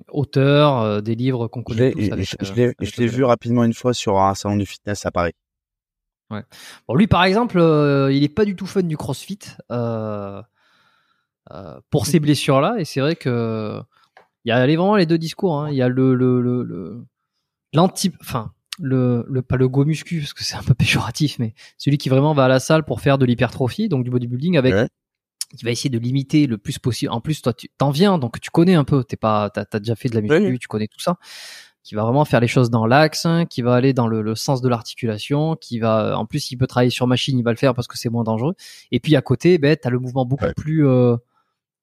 auteur euh, des livres qu'on connaît
l'ai,
tous avec,
je, l'ai, vu rapidement une fois sur un salon du fitness à Paris.
Bon, lui, par exemple, il est pas du tout fan du CrossFit pour ces blessures-là. Et c'est vrai que il y a les- vraiment les deux discours. hein. Il y a le le le, le- l'anti, enfin le, le pas le go muscu parce que c'est un peu péjoratif, mais celui qui vraiment va à la salle pour faire de l'hypertrophie, donc du bodybuilding avec
Ouais.
qui va essayer de limiter le plus possible. En plus, toi, tu t'en viens, donc tu connais un peu. T'es pas, t'as, t'as déjà fait de la muscu,
Oui.
tu connais tout ça. Qui va vraiment faire les choses dans l'axe, hein, qui va aller dans le, le sens de l'articulation, qui va, en plus, il peut travailler sur machine, il va le faire parce que c'est moins dangereux. Et puis à côté, ben, t'as le mouvement beaucoup
Ouais.
plus euh,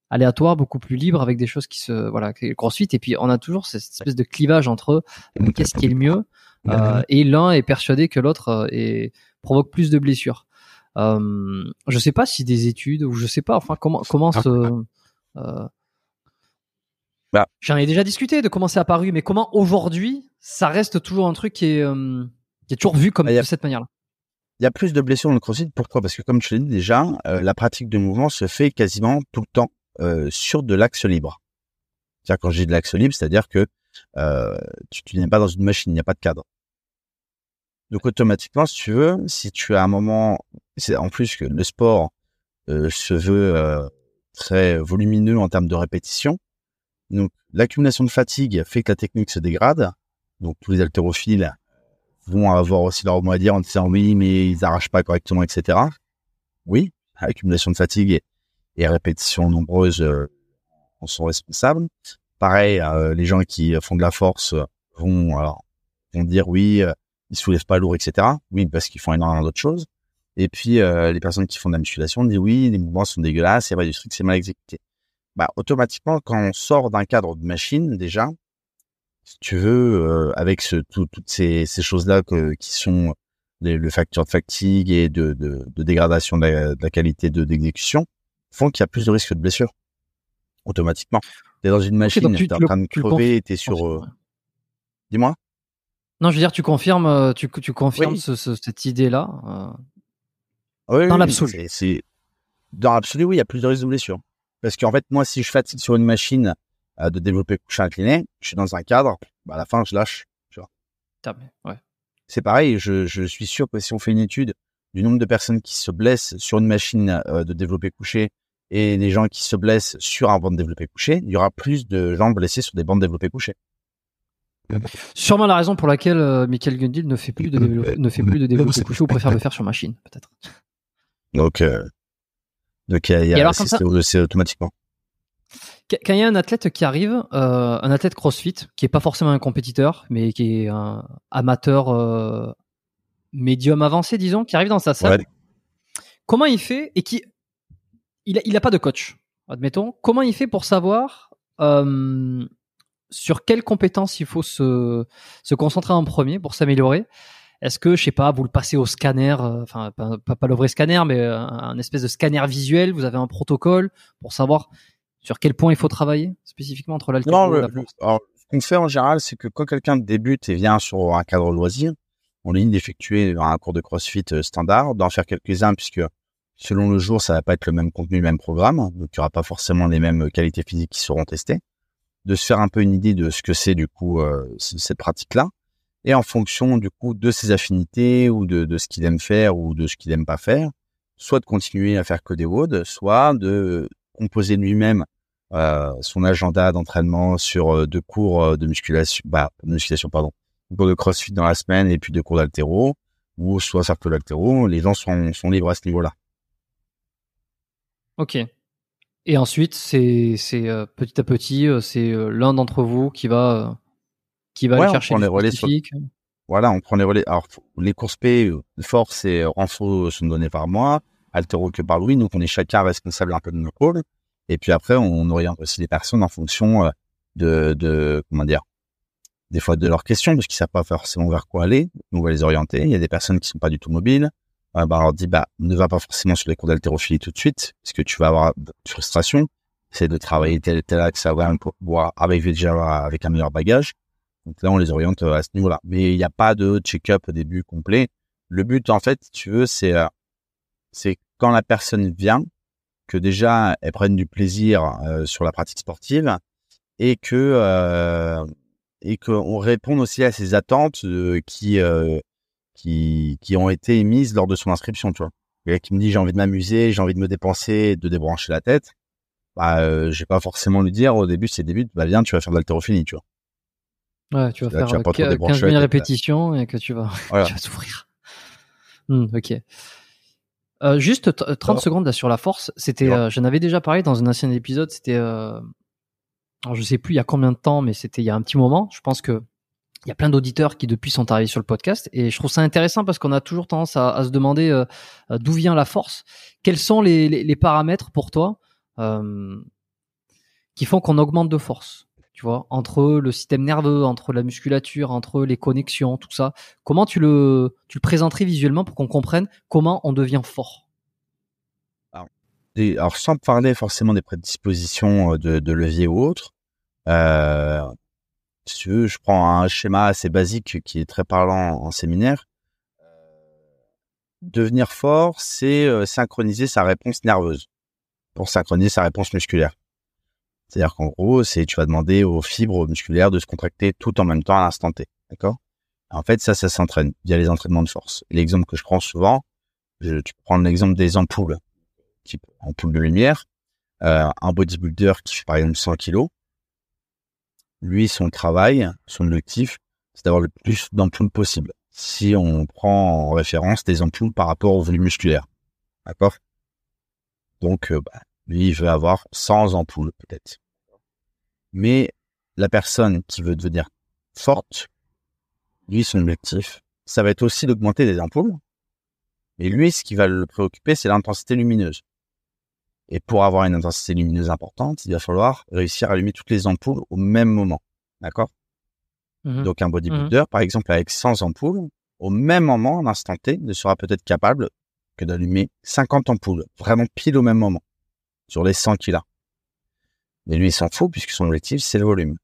aléatoire, beaucoup plus libre, avec des choses qui se, voilà, le CrossFit. Et puis on a toujours cette espèce de clivage entre euh, qu'est-ce qui est le mieux, et l'un est persuadé que l'autre euh, est, provoque plus de blessures. Euh, je sais pas si des études ou je sais pas. Enfin, comment comment
Ah.
se euh,
Bah.
J'en ai déjà discuté de comment c'est apparu, mais comment aujourd'hui ça reste toujours un truc qui est euh, qui est toujours vu comme
y a-
de cette manière-là?
Il y a plus de blessures dans le crossfit. Pourquoi? Parce que comme je l'ai dit déjà, euh, la pratique de mouvement se fait quasiment tout le temps euh, sur de l'axe libre. C'est-à-dire quand dis de l'axe libre, c'est-à-dire que euh, tu, n'es pas dans une machine, il n'y a pas de cadre. Donc automatiquement, si tu veux, si tu as un moment, c'est en plus que le sport euh, se veut euh, très volumineux en termes de répétition. Donc l'accumulation de fatigue fait que la technique se dégrade. Donc tous les haltérophiles vont avoir aussi leur mot à dire en disant oui, mais ils arrachent pas correctement, etc. Oui, accumulation de fatigue et, et répétitions nombreuses euh, en sont responsables. Pareil, euh, les gens qui font de la force euh, vont, dire oui, euh, ils soulèvent pas lourd, etc. Oui, parce qu'ils font énormément d'autres choses. Et puis euh, les personnes qui font de la musculation disent oui, les mouvements sont dégueulasses, il y a pas du truc, c'est mal exécuté. Bah automatiquement, quand on sort d'un cadre de machine déjà, si tu veux, avec toutes ces, choses-là qui sont le facteur de fatigue et de, dégradation de la, de la qualité de d'exécution, font qu'il y a plus de risques de blessure. Automatiquement. T'es dans une machine,
tu-
t'es en train de crever, t'es sur... euh. Dis-moi.
Non, je veux dire, tu confirmes, euh, tu, tu confirmes
Oui.
ce- ce- cette idée-là. euh,
Ah Oui,
Dans
oui,
l'absolu.
c'est- dans l'absolu, oui, il y a plus de risques de blessure. Parce qu'en fait, moi, si je fatigue sur une machine euh, de développer couché incliné, je suis dans un cadre, bah, à la fin, je lâche.
ouais.
C'est pareil, je, je suis sûr que si on fait une étude du nombre de personnes qui se blessent sur une machine de développé couché et des gens qui se blessent sur un banc de développé couché, il y aura plus de gens blessés sur des bancs de développé couché.
Sûrement la raison pour laquelle euh, Michael Gundil ne fait plus de développer, ne fait plus de développé couché ou préfère le faire sur machine, peut-être.
Donc, euh, donc il y a, a- c'est automatiquement.
Qu- Quand il y a un athlète qui arrive, euh, un athlète CrossFit, qui est pas forcément un compétiteur, mais qui est un amateur euh, médium avancé, disons, qui arrive dans sa salle,
Ouais.
comment il fait et qui il a, il a pas de coach, admettons. Comment il fait pour savoir euh, sur quelles compétences il faut se, se concentrer en premier pour s'améliorer? Est-ce que, je sais pas, vous le passez au scanner, euh, enfin pas, pas, pas le vrai scanner, mais euh, un espèce de scanner visuel Vous avez un protocole pour savoir sur quel point il faut travailler spécifiquement entre l'altéro
Non,
et la force?
alors, ce qu'on fait en général, c'est que quand quelqu'un débute et vient sur un cadre loisir, on lui dit d'effectuer un cours de CrossFit standard, d'en faire quelques-uns puisque selon le jour, ça va pas être le même contenu, le même programme, donc il y aura pas forcément les mêmes qualités physiques qui seront testées. De se faire un peu une idée de ce que c'est du coup euh, cette pratique-là, et en fonction du coup de ses affinités ou de, de ce qu'il aime faire ou de ce qu'il aime pas faire, soit de continuer à faire que des WOD, soit de composer lui-même euh, son agenda d'entraînement sur euh, deux cours euh, de musculation, bah, de musculation, pardon, cours de crossfit dans la semaine et puis deux cours d'altéro, ou soit cercle d'altéro, les gens sont, sont libres à ce niveau-là.
Ok. Et ensuite, c'est c'est petit à petit, c'est l'un d'entre vous qui va qui va aller chercher les relais
Voilà, on prend les relais. Alors les courses P, force et renfort sont donnés par moi, altéro que par Louis, donc on est chacun responsable un peu de nos rôles. Et puis après, on oriente aussi les personnes en fonction euh, de, de comment dire, des fois de leurs questions, parce qu'ils savent pas forcément vers quoi aller. on va les orienter. Il y a des personnes qui sont pas du tout mobiles. Euh, bah, on leur dit, bah, ne va pas forcément sur les cours d'haltérophilie tout de suite, parce que tu vas avoir de frustration. C'est de travailler tel tel axe, avoir pouvoir arriver déjà avec un meilleur bagage. Donc là, on les oriente euh, à ce niveau-là. Mais il n'y a pas de check-up début complet. Le but, en fait, tu veux, c'est, c'est quand la personne vient, que déjà elles prennent du plaisir euh, sur la pratique sportive et que euh, et qu'on réponde aussi à ces attentes euh, qui qui qui ont été émises lors de son inscription, tu vois. Le qui me dit j'ai envie de m'amuser, j'ai envie de me dépenser, de débrancher la tête. Bah, euh, je vais pas forcément lui dire au début, c'est début, bah viens, tu vas faire de l'haltérophilie, tu vois.
Ouais, tu vas faire tu 15 000 répétitions et que tu vas, tu vas souffrir. Hmm, ok. Euh, juste 30 secondes là, sur la force. C'était, euh, j'en avais déjà parlé dans un ancien épisode. C'était, euh, je sais plus il y a combien de temps, mais c'était il y a un petit moment. Je pense que il y a plein d'auditeurs qui depuis sont arrivés sur le podcast et je trouve ça intéressant parce qu'on a toujours tendance à, se demander euh, d'où vient la force. Quels sont les, paramètres pour toi qui font qu'on augmente de force tu vois, entre le système nerveux, entre la musculature, entre les connexions, tout ça? Comment tu le, présenterais visuellement pour qu'on comprenne comment on devient fort?
Alors, sans parler forcément des prédispositions euh, de, levier ou autre, euh, si tu veux, je prends un schéma assez basique qui est très parlant en séminaire. Devenir fort, c'est euh, synchroniser sa réponse nerveuse pour synchroniser sa réponse musculaire. C'est-à-dire qu'en gros, c'est tu vas demander aux fibres musculaires de se contracter tout en même temps à l'instant T. D'accord? En fait, ça, ça s'entraîne via les entraînements de force. L'exemple que je prends souvent, je, tu prends l'exemple des ampoules, type ampoule de lumière. Euh, un bodybuilder qui fait par exemple 100 kilos, lui, son travail, son objectif, c'est d'avoir le plus d'ampoules possible. Si on prend en référence des ampoules par rapport au volume musculaire. D'accord? Donc, euh, bah, lui, il veut avoir 100 ampoules peut-être. Mais la personne qui veut devenir forte, lui, son objectif, ça va être aussi d'augmenter des ampoules. Et lui, ce qui va le préoccuper, c'est l'intensité lumineuse. Et pour avoir une intensité lumineuse importante, il va falloir réussir à allumer toutes les ampoules au même moment. D'accord? Mmh Donc un bodybuilder, mmh par exemple, avec 100 ampoules, au même moment, en instant T, ne sera peut-être capable que d'allumer 50 ampoules, vraiment pile au même moment, sur les 100 qu'il a. Mais lui, il s'en fout puisque son objectif, c'est le volume.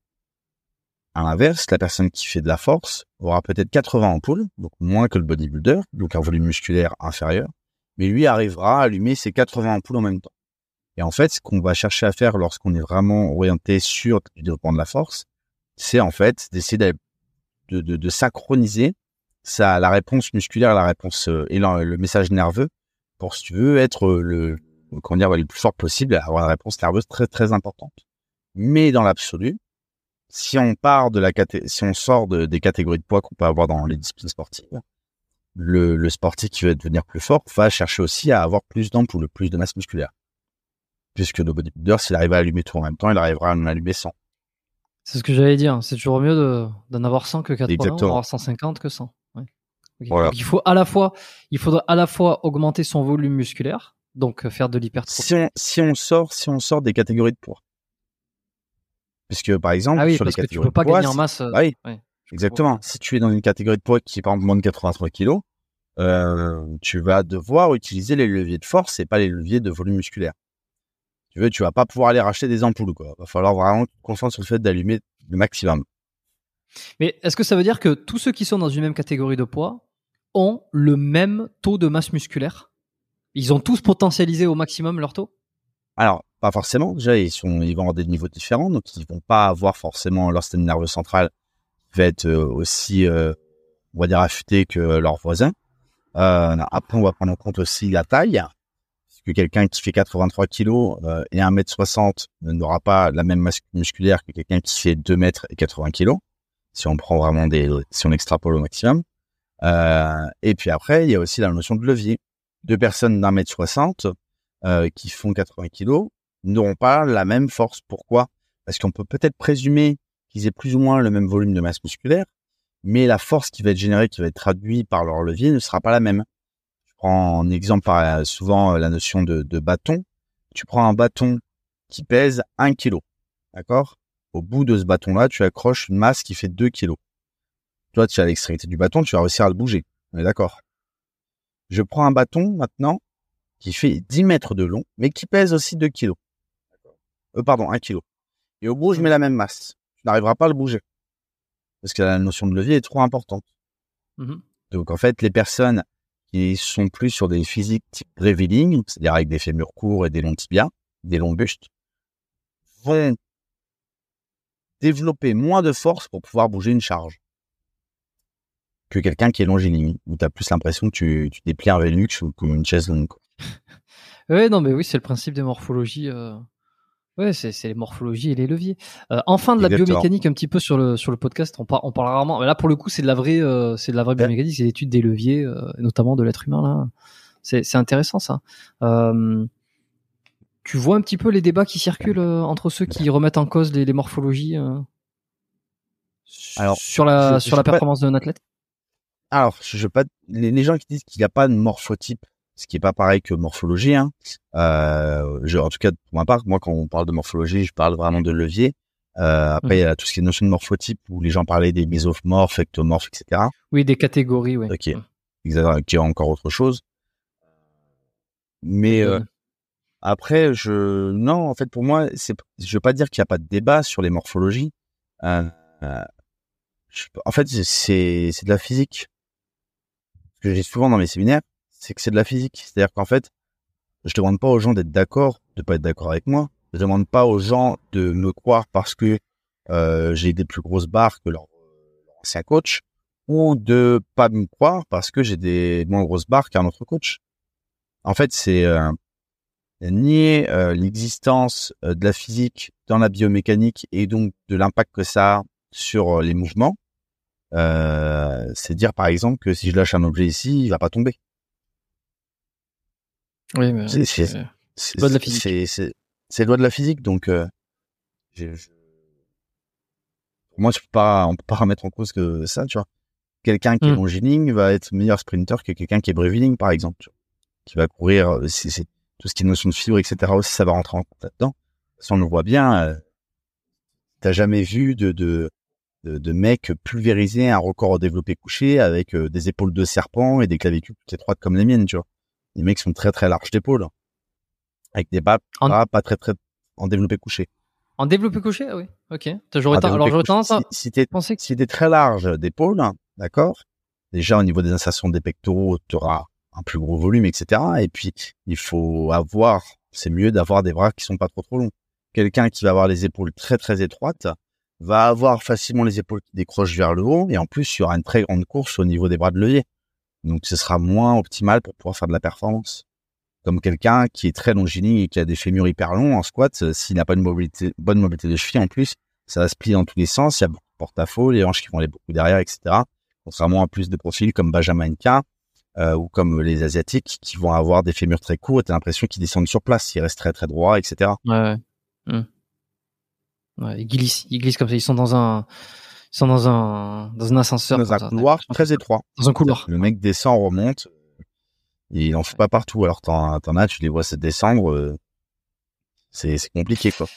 À l'inverse, la personne qui fait de la force aura peut-être 80 ampoules, donc moins que le bodybuilder, donc un volume musculaire inférieur, mais lui arrivera à allumer ses 80 ampoules en même temps. Et en fait, ce qu'on va chercher à faire lorsqu'on est vraiment orienté sur le développement de la force, c'est en fait d'essayer de, de, de, synchroniser ça, la réponse musculaire, la réponse euh, et le, message nerveux pour, si tu veux, être le, qu'on dire, le plus fort possible, avoir une réponse nerveuse très très importante. Mais dans l'absolu, si on part de la si on sort de, des catégories de poids qu'on peut avoir dans les disciplines sportives, le, le sportif qui veut devenir plus fort va chercher aussi à avoir plus d'ampoules, plus de masse musculaire. Puisque le bodybuilder, s'il arrive à allumer tout en même temps, il arrivera à en allumer 100.
C'est ce que j'allais dire. C'est toujours mieux d'en avoir 100 que 80, Exactement. avoir 150 que 100. Ouais. il faut à la fois, il faudra à la fois augmenter son volume musculaire, donc euh, faire de l'hypertrophie.
Si on, si on sort, si on sort des catégories de poids. Puisque par exemple,
ah
sur
les
catégories
tu peux pas
de poids,
gagner en masse.
Euh, oui, exactement. Si tu es dans une catégorie de poids qui est par exemple moins de 83 kg, euh, tu vas devoir utiliser les leviers de force et pas les leviers de volume musculaire. Tu veux, tu vas pas pouvoir aller racheter des ampoules. Quoi. Va falloir vraiment te concentrer sur le fait d'allumer le maximum.
Mais est-ce que ça veut dire que tous ceux qui sont dans une même catégorie de poids ont le même taux de masse musculaire? Ils ont tous potentialisé au maximum leur taux?
Alors, pas forcément. Déjà, ils, sont, ils vont avoir des niveaux différents, donc ils vont pas avoir forcément leur système nerveux central qui va être euh, aussi, euh, on va dire, affûté que leurs voisins. Euh, après, on va prendre en compte aussi la taille. Que quelqu'un qui fait 83 kilos euh, et 1m60 n'aura pas la même masse musculaire que quelqu'un qui fait 2 mètres et 80 kilos. Si on prend vraiment des, si on extrapole au maximum. Euh, et puis après, il y a aussi la notion de levier. Deux personnes d'un mètre 60 euh, qui font 80 kilos n'auront pas la même force. Pourquoi? Parce qu'on peut peut-être présumer qu'ils aient plus ou moins le même volume de masse musculaire, mais la force qui va être générée, qui va être traduite par leur levier, ne sera pas la même. Prends en exemple par, souvent la notion de, de bâton. Tu prends un bâton qui pèse 1 kg, d'accord? Au bout de ce bâton-là, tu accroches une masse qui fait 2 kg. Toi, tu as l'extrémité du bâton, tu vas réussir à le bouger. On est d'accord? Je prends un bâton maintenant qui fait 10 mètres de long, mais qui pèse aussi 2 kg. Euh, pardon, 1 kg. Et au bout, je mets la même masse. Tu n'arriveras pas à le bouger. Parce que la notion de levier est trop importante.
Mmh
Donc, en fait, les personnes qui sont plus sur des physiques type revealing, c'est-à-dire avec des fémurs courts et des longs tibias, des longs bustes, vont développer moins de force pour pouvoir bouger une charge que quelqu'un qui est longiligne, où tu as plus l'impression que tu, tu déplies un Velux ou comme une chaise longue.
Ouais, non, mais oui, c'est le principe des morphologies. Euh... Ouais, c'est c'est les morphologies et les leviers. Euh, enfin, de la
Exactement.
biomécanique un petit peu sur le sur le podcast. On, par, on parle rarement. Mais là, pour le coup, c'est de la vraie, euh, c'est de la vraie biomécanique, c'est l'étude des leviers, euh, notamment de l'être humain. Là, c'est c'est intéressant ça. Euh, tu vois un petit peu les débats qui circulent euh, entre ceux qui remettent en cause les, les morphologies euh,
Alors,
sur la
je-
sur la
pas-
performance d'un athlète?
Alors, je, je pas les, les gens qui disent qu'il n'y a pas de morphotype, ce qui est pas pareil que morphologie. Hein, euh, je, en tout cas, pour ma part, moi, quand on parle de morphologie, je parle vraiment de levier. Euh, après, il y a tout ce qui est notion de morphotype où les gens parlaient des mésomorphes, ectomorphes, etc.
Oui, des catégories, oui.
Ok. Exactement, qui est encore autre chose. Mais euh, après, je non, en fait, pour moi, c'est, je veux pas dire qu'il n'y a pas de débat sur les morphologies. Euh, je- en fait, c'est c'est de la physique. Ce que j'ai souvent dans mes séminaires, c'est que c'est de la physique. C'est-à-dire qu'en fait, je demande pas aux gens d'être d'accord, de pas être d'accord avec moi. Je demande pas aux gens de me croire parce que euh, j'ai des plus grosses barres que leur, ancien coach, ou de pas me croire parce que j'ai des moins grosses barres qu'un autre coach. En fait, c'est euh, nier euh, l'existence de la physique dans la biomécanique et donc de l'impact que ça a sur les mouvements. C'est dire par exemple que si je lâche un objet ici, il va pas tomber.
Oui, mais
C'est-
Loi de la physique.
C'est loi de la physique donc euh, je- je- pour moi je peux pas on peut pas remettre en cause que ça tu vois. Quelqu'un qui est
Hmm.
longiligne va être meilleur sprinter que quelqu'un qui est breviling par exemple tu vois, qui va courir euh, c'est tout ce qui est notion de fibre etc aussi ça va rentrer en compte là-dedans. Si on le voit bien euh, t'as jamais vu de de de, pulvériser un record au développé couché avec euh, des épaules de serpent et des clavicules toutes étroites comme les miennes tu vois. Les mecs sont très très larges d'épaules avec des bas
En-
bras pas très très en développé couché.
En développé couché, ah oui. Ok. J'aurais ten- alors j'aurais tendance à
si, si t'es
que
si très large d'épaule, d'accord. Déjà au niveau des insertions des pectoraux, tu auras un plus gros volume, etc. Et puis il faut avoir, c'est mieux d'avoir des bras qui sont pas trop trop longs. Quelqu'un qui va avoir les épaules très très étroites va avoir facilement les épaules qui décrochent vers le haut et en plus il y aura une très grande course au niveau des bras de levier. Donc ce sera moins optimal pour pouvoir faire de la performance. Comme quelqu'un qui est très longiligne et qui a des fémurs hyper longs en squat, euh, s'il n'a pas une bonne mobilité de cheville en plus, ça va se plier dans tous les sens, il y a beaucoup de porte-à-faux, les hanches qui vont aller beaucoup derrière, etc. Contrairement à plus de profils comme Benjamin K euh, ou comme les asiatiques qui vont avoir des fémurs très courts et t'as l'impression qu'ils descendent sur place, ils restent très très droits, etc.
Ouais. glissent, ils glissent comme ça. Ils sont dans un, ils sont dans un, dans un ascenseur.
Dans un
ça.
couloir très étroit.
Dans un couloir.
Le mec descend, remonte, et il en fait pas partout. Alors t'en, t'en as, tu les vois se descendre, euh, c'est, c'est compliqué quoi.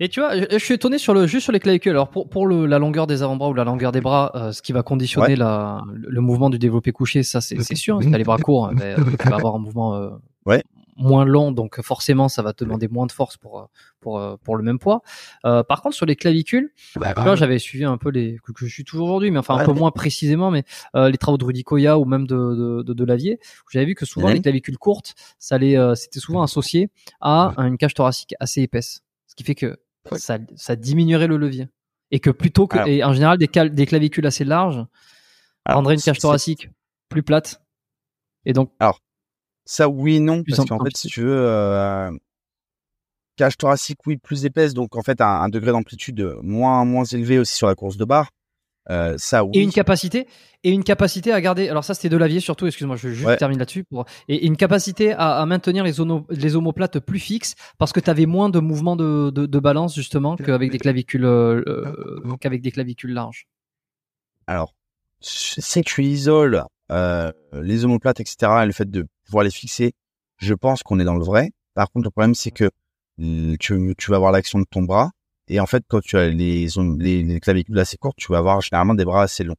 Et tu vois, je, je suis étonné sur le, juste sur les clavicules. Alors pour, pour le, la longueur des avant-bras ou la longueur des bras, euh, ce qui va conditionner
Ouais.
la, le, le mouvement du développé couché, ça c'est, c'est sûr. hein, Si t'as les bras courts, eh ben, tu vas avoir un mouvement euh,
Ouais.
Moins long, donc forcément ça va te demander moins de force pour pour pour le même poids. Euh, par contre, sur les clavicules,
Bah,
là j'avais suivi un peu les que, que je suis toujours aujourd'hui, mais enfin un peu moins précisément, mais euh, les travaux de Rudy Koya ou même de de, de, de Lavier, j'avais vu que souvent les clavicules courtes, ça les euh, c'était souvent associé à une cage thoracique assez épaisse, ce qui fait que
Ouais.
ça ça diminuerait le levier. Et que plutôt que
Alors-
et en général des cal- des clavicules assez larges
Alors,
rendraient une cage thoracique plus plate. Et donc
Ça, oui, non,
Plus
parce
en-
qu'en fait, si tu veux, euh, cage thoracique, oui, plus épaisse, donc en fait, un, un degré d'amplitude moins moins élevé aussi sur la course de barre. Euh, ça, oui.
et une capacité et une capacité à garder alors ça c'était de Lavier surtout excuse-moi je
Ouais.
termine là-dessus pour et une capacité à, à maintenir les, ono- les omoplates plus fixes parce que tu avais moins de mouvements de, de, de balance justement qu'avec des clavicules euh, euh, qu'avec des clavicules larges
Alors, c'est que tu isoles euh, les omoplates, etc., et le fait de les fixer, je pense qu'on est dans le vrai. Par contre, le problème, c'est que tu, vas avoir l'action de ton bras, et en fait, quand tu as les, les, les clavicules assez courtes, tu vas avoir généralement des bras assez longs.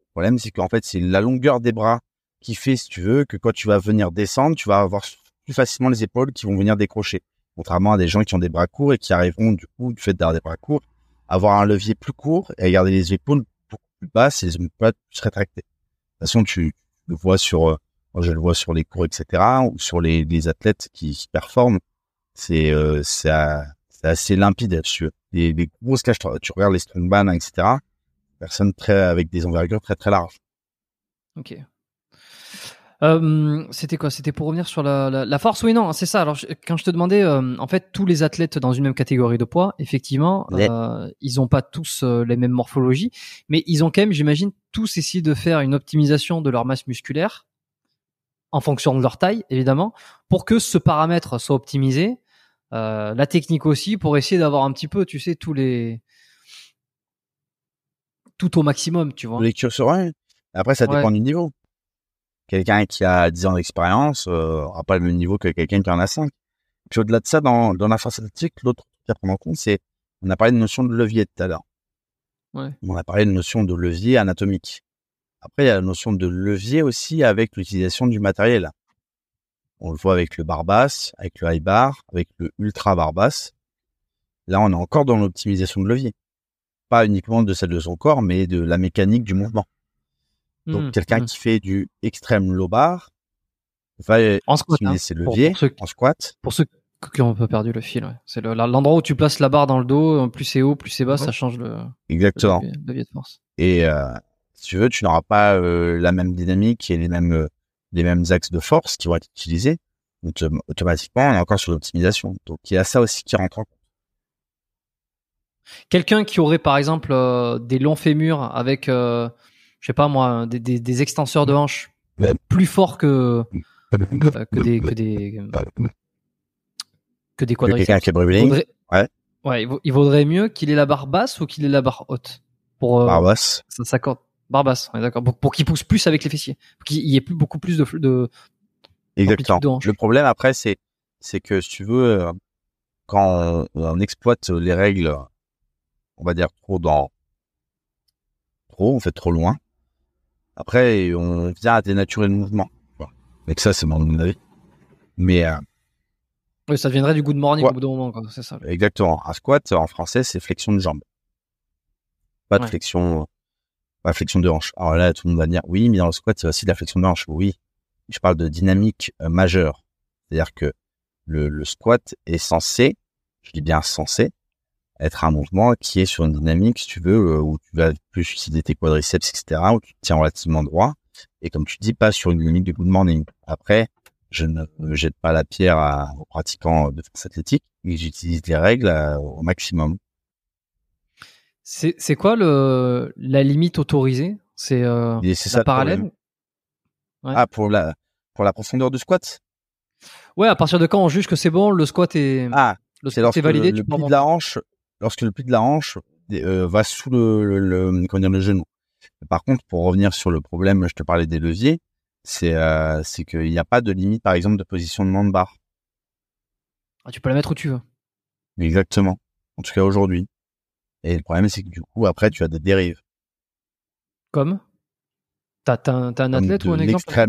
Le problème, c'est qu'en fait, c'est la longueur des bras qui fait, si tu veux, que quand tu vas venir descendre, tu vas avoir plus facilement les épaules qui vont venir décrocher. Contrairement à des gens qui ont des bras courts et qui arriveront, du coup, du fait d'avoir des bras courts, avoir un levier plus court et garder les épaules beaucoup plus basses et les omoplates plus rétractées. De toute façon, tu le vois sur, euh, moi, je le vois sur les cours, etc., ou sur les, les athlètes qui, qui performent. C'est, euh, assez limpide là-dessus. Les, les grosses cages, tu regardes les strongman, etc., personnes très, avec des envergures très, très larges.
ok Euh, c'était quoi? C'était pour revenir sur la, la, la force? Oui, non, c'est ça. Alors, je- quand je te demandais, euh, en fait, tous les athlètes dans une même catégorie de poids, effectivement,
Ouais.
euh, ils ont pas tous euh, les mêmes morphologies, mais ils ont quand même, j'imagine, tous essayé de faire une optimisation de leur masse musculaire en fonction de leur taille, évidemment, pour que ce paramètre soit optimisé. Euh, la technique aussi, pour essayer d'avoir un petit peu, tu sais, tous les tout au maximum, tu vois.
Les curseurs, ouais. Après, ça
Ouais.
dépend du niveau. Quelqu'un qui a 10 ans d'expérience euh, aura pas le même niveau que quelqu'un qui en a 5. Puis au-delà de ça, dans, dans la force athlétique, l'autre truc à prendre en compte, c'est, on a parlé de notion de levier tout à l'heure.
Ouais.
On a parlé de notion de levier anatomique. Après, il y a la notion de levier aussi avec l'utilisation du matériel. On le voit avec le bar basse, avec le high bar, avec le ultra bar basse. Là, on est encore dans l'optimisation de levier. Pas uniquement de celle de son corps, mais de la mécanique du mouvement. Donc,
Mmh,
quelqu'un
mmh.
qui fait du extrême low bar va
en squat, hein,
ses
pour-
leviers
pour ceux-
en squat.
Pour ceux qui ont un peu perdu le fil, ouais. c'est le- l'endroit où tu places la barre dans le dos, plus c'est haut, plus c'est bas,
Ouais.
ça change
Exactement.
le levier de force.
Et euh, si tu veux, tu n'auras pas euh, la même dynamique et les mêmes euh, les mêmes axes de force qui vont être utilisés. Donc, automatiquement, on est encore sur l'optimisation. Donc, il y a ça aussi qui rentre en compte.
Quelqu'un qui aurait par exemple euh, des longs fémurs avec, euh, je sais pas moi, des, des, des extenseurs de hanches plus forts que que des que des que des
Quelqu'un
quadriceps.
qui est Ouais.
Ouais, il, vaudrait mieux qu'il ait la barre basse ou qu'il ait la barre haute pour
barre basse.
ça s'accorde. Basse, ouais, d'accord. Pour, pour qu'il pousse plus avec les fessiers, pour qu'il y ait plus beaucoup plus de de
Exactement. Le problème après, c'est c'est que si tu veux, euh, quand on, on exploite les règles, on va dire trop dans trop, on fait trop loin. Après, on vient à dénaturer le mouvement. Mais que ça, c'est mon avis. Mais euh,
Oui, ça deviendrait du good morning
Ouais.
au bout d'un moment. C'est ça.
exactement, un squat en français, c'est flexion de jambe, pas de
Ouais.
flexion, pas flexion de hanche. Alors là, tout le monde va dire oui, mais dans le squat, c'est aussi de la flexion de hanche. Oui, je parle de dynamique euh, majeure, c'est-à-dire que le, squat est censé, je dis bien censé, être un mouvement qui est sur une dynamique, si tu veux, euh, où tu vas plus utiliser tes quadriceps, etc., où tu te tiens relativement droit, et comme tu dis, pas sur une dynamique de good morning. Après, je ne jette pas la pierre aux pratiquants de force athlétique, et j'utilise les règles euh, au maximum.
C'est quoi le la limite autorisée? C'est euh, la
ça le
parallèle? Ouais.
Ah, pour la, pour la profondeur du squat?
Ouais, à partir de quand on juge que c'est bon, le squat est
Ah,
le squat
lorsque
est validé,
le, pli de la hanche, lorsque le pli de la hanche euh, va sous le, le, comment dire, le genou. Par contre, pour revenir sur le problème, je te parlais des leviers, c'est euh, c'est qu'il n'y a pas de limite, par exemple, de positionnement de barre.
Ah, tu peux la mettre où tu veux.
Exactement. En tout cas aujourd'hui. Et le problème, c'est que du coup, après, tu as des dérives.
Comme? T'as un, un athlète ou un exemple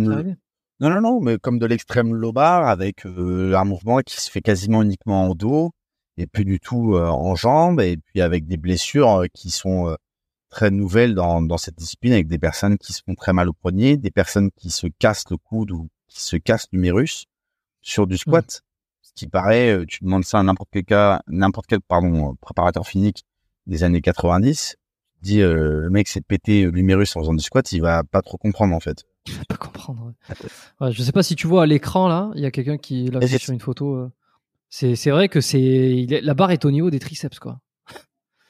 Non, non, non, mais comme de l'extrême lobar avec euh, un mouvement qui se fait quasiment uniquement en dos et plus du tout euh, en jambes et puis avec des blessures euh, qui sont très nouvelles dans, dans cette discipline avec des personnes qui se font très mal au poignet, des personnes qui se cassent le coude ou qui se cassent l'humérus sur du squat.
Mmh.
Ce qui paraît, tu demandes ça à n'importe quel cas, n'importe quel, pardon, préparateur physique des années 90, dit le mec s'est pété l'humérus en faisant du squat, il va pas trop comprendre en fait.
Je pas comprendre. Ouais. je sais pas si tu vois à l'écran là, il y a quelqu'un qui l'a fait sur une photo. Euh. C'est vrai que c'est la barre est au niveau des triceps quoi.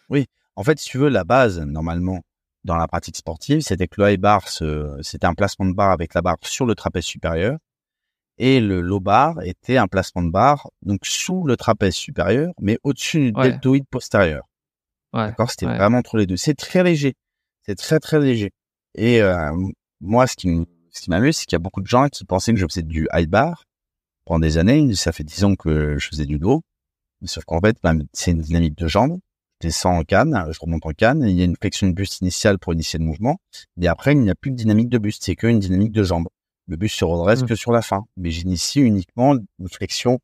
Oui, en fait, si tu veux, la base normalement dans la pratique sportive, c'était que le high bar, c'était un placement de barre avec la barre sur le trapèze supérieur, et le low bar était un placement de barre donc sous le trapèze supérieur, mais au-dessus du deltoïde postérieur. Ouais. D'accord, c'était vraiment entre les deux. C'est très léger, c'est très très léger. Et euh, moi, ce qui m'amuse, c'est qu'il y a beaucoup de gens qui pensaient que je faisais du high bar pendant des années. Ça fait dix ans que je faisais du dos. Sauf qu'en fait, ben, c'est une dynamique de jambes. Je descends en canne, je remonte en canne. Il y a une flexion de buste initiale pour initier le mouvement. Et après, il n'y a plus de dynamique de buste. C'est qu'une dynamique de jambes. Le buste se redresse mmh. que sur la fin. Mais j'initie uniquement une flexion,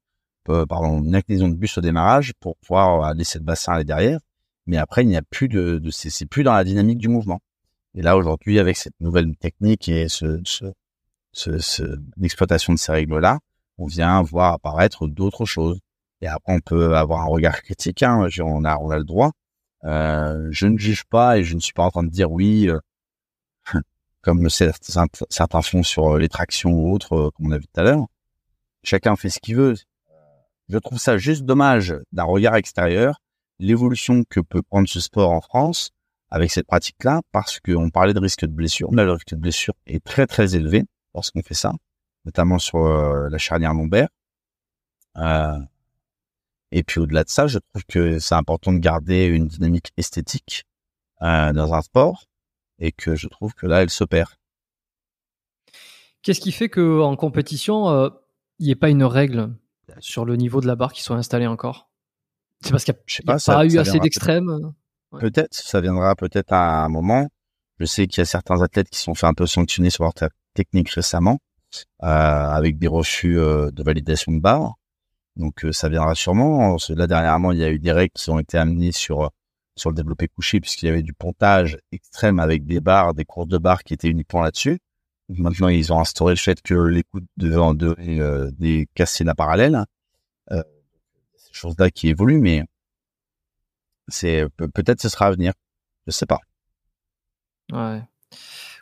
euh, pardon, une inclinaison de buste au démarrage pour pouvoir laisser le bassin aller derrière. Mais après, il n'y a plus de, de c'est plus dans la dynamique du mouvement. Et là, aujourd'hui, avec cette nouvelle technique et ce, ce, ce, l'exploitation de ces règles-là, on vient voir apparaître d'autres choses. Et après, on peut avoir un regard critique. Hein, on a, on a le droit. Euh, je ne juge pas et je ne suis pas en train de dire oui, euh, comme certains, certains font sur les tractions ou autres, euh, comme on a vu tout à l'heure. Chacun fait ce qu'il veut. Je trouve ça juste dommage d'un regard extérieur, l'évolution que peut prendre ce sport en France, avec cette pratique-là parce qu'on parlait de risque de blessure. Là, le risque de blessure est très très élevé lorsqu'on fait ça, notamment sur euh, la charnière lombaire. Euh, et puis au-delà de ça, je trouve que c'est important de garder une dynamique esthétique euh, dans un sport et que je trouve que là, elle s'opère.
Qu'est-ce qui fait que en compétition, il n'y ait pas une règle sur le niveau de la barre qui soit installée encore? C'est parce qu'il n'y a, pas, eu assez d'extrêmes
Peut-être, ça viendra peut-être à un moment. Je sais qu'il y a certains athlètes qui sont fait un peu sanctionner sur leur technique récemment, euh, avec des refus euh, de validation de barre. Donc euh, ça viendra sûrement. Là dernièrement, il y a eu des règles qui ont été amenées sur sur le développé couché puisqu'il y avait du pontage extrême avec des barres, des courses de barres qui étaient uniquement là-dessus. Maintenant, ils ont instauré le fait que les coudes devaient de, des casser la parallèle. Euh, ces choses-là qui évoluent, mais c'est peut-être ce sera à venir. Je sais pas.
Ouais.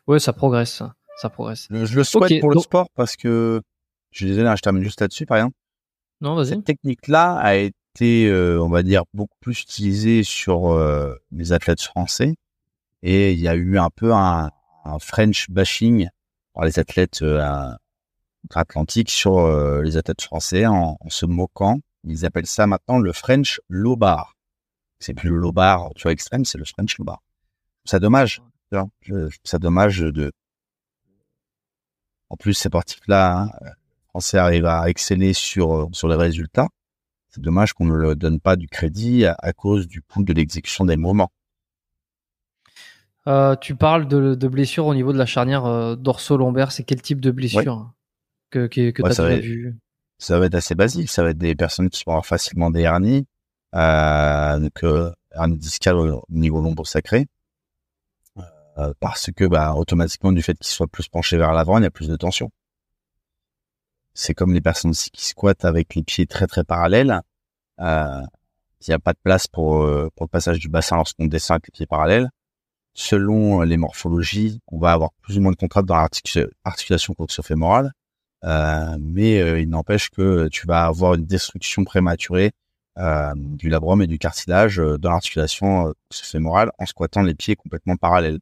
Ouais, ça progresse. Ça progresse.
Je, le souhaite pour le sport parce que je suis désolé, hein, je termine juste là-dessus par exemple.
Non, vas-y.
Cette technique-là a été, euh, on va dire, beaucoup plus utilisée sur euh, les athlètes français et il y a eu un peu un, un French bashing par les athlètes euh, atlantiques sur euh, les athlètes français en, en, se moquant. Ils appellent ça maintenant le French low bar c'est plus le low bar, tu vois, extrême, c'est le French low bar. C'est dommage. C'est dommage de. En plus, ces sportifs-là, hein, Français arrivent à exceller sur sur les résultats. C'est dommage qu'on ne leur donne pas du crédit à, cause du coût de l'exécution des moments.
Euh, tu parles de, de blessures au niveau de la charnière euh, dorso-lombaire. C'est quel type de blessure que, que, que tu as vu?
Ça va être assez basique. Ça va être des personnes qui vont avoir facilement des hernies, euh, donc euh, hernie discale au niveau lombo sacré, euh, parce que bah, automatiquement du fait qu'il soit plus penché vers l'avant, il y a plus de tension. C'est comme les personnes aussi qui squattent avec les pieds très très parallèles. Euh, il n'y a pas de place pour, euh, pour le passage du bassin lorsqu'on descend avec les pieds parallèles. Selon les morphologies, on va avoir plus ou moins de contraintes dans l'articulation coxo-fémorale, mais il n'empêche que tu vas avoir une destruction prématurée euh, du labrum et du cartilage euh, dans l'articulation euh, fémorale en squattant les pieds complètement parallèles.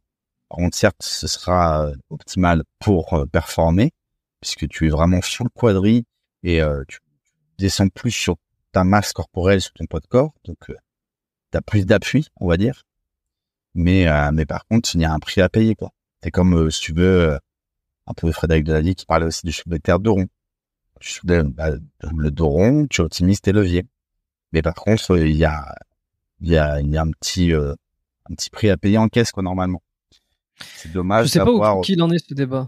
Par contre, certes, ce sera euh, optimal pour performer, puisque tu es vraiment sur le quadri et tu descends plus sur ta masse corporelle, sur ton poids de corps, donc tu as plus d'appui, on va dire. Mais, mais par contre, il y a un prix à payer, quoi. C'est comme, si tu veux, un peu Frédéric Delady qui parlait aussi du soulevé de terre de. Tu soulèves bah, le dos rond, tu optimises tes leviers. Mais par contre, il y a, il y a, il y a un petit, euh, un petit prix à payer en caisse, quoi, normalement. C'est dommage.
Je sais pas où qu'il en est ce débat.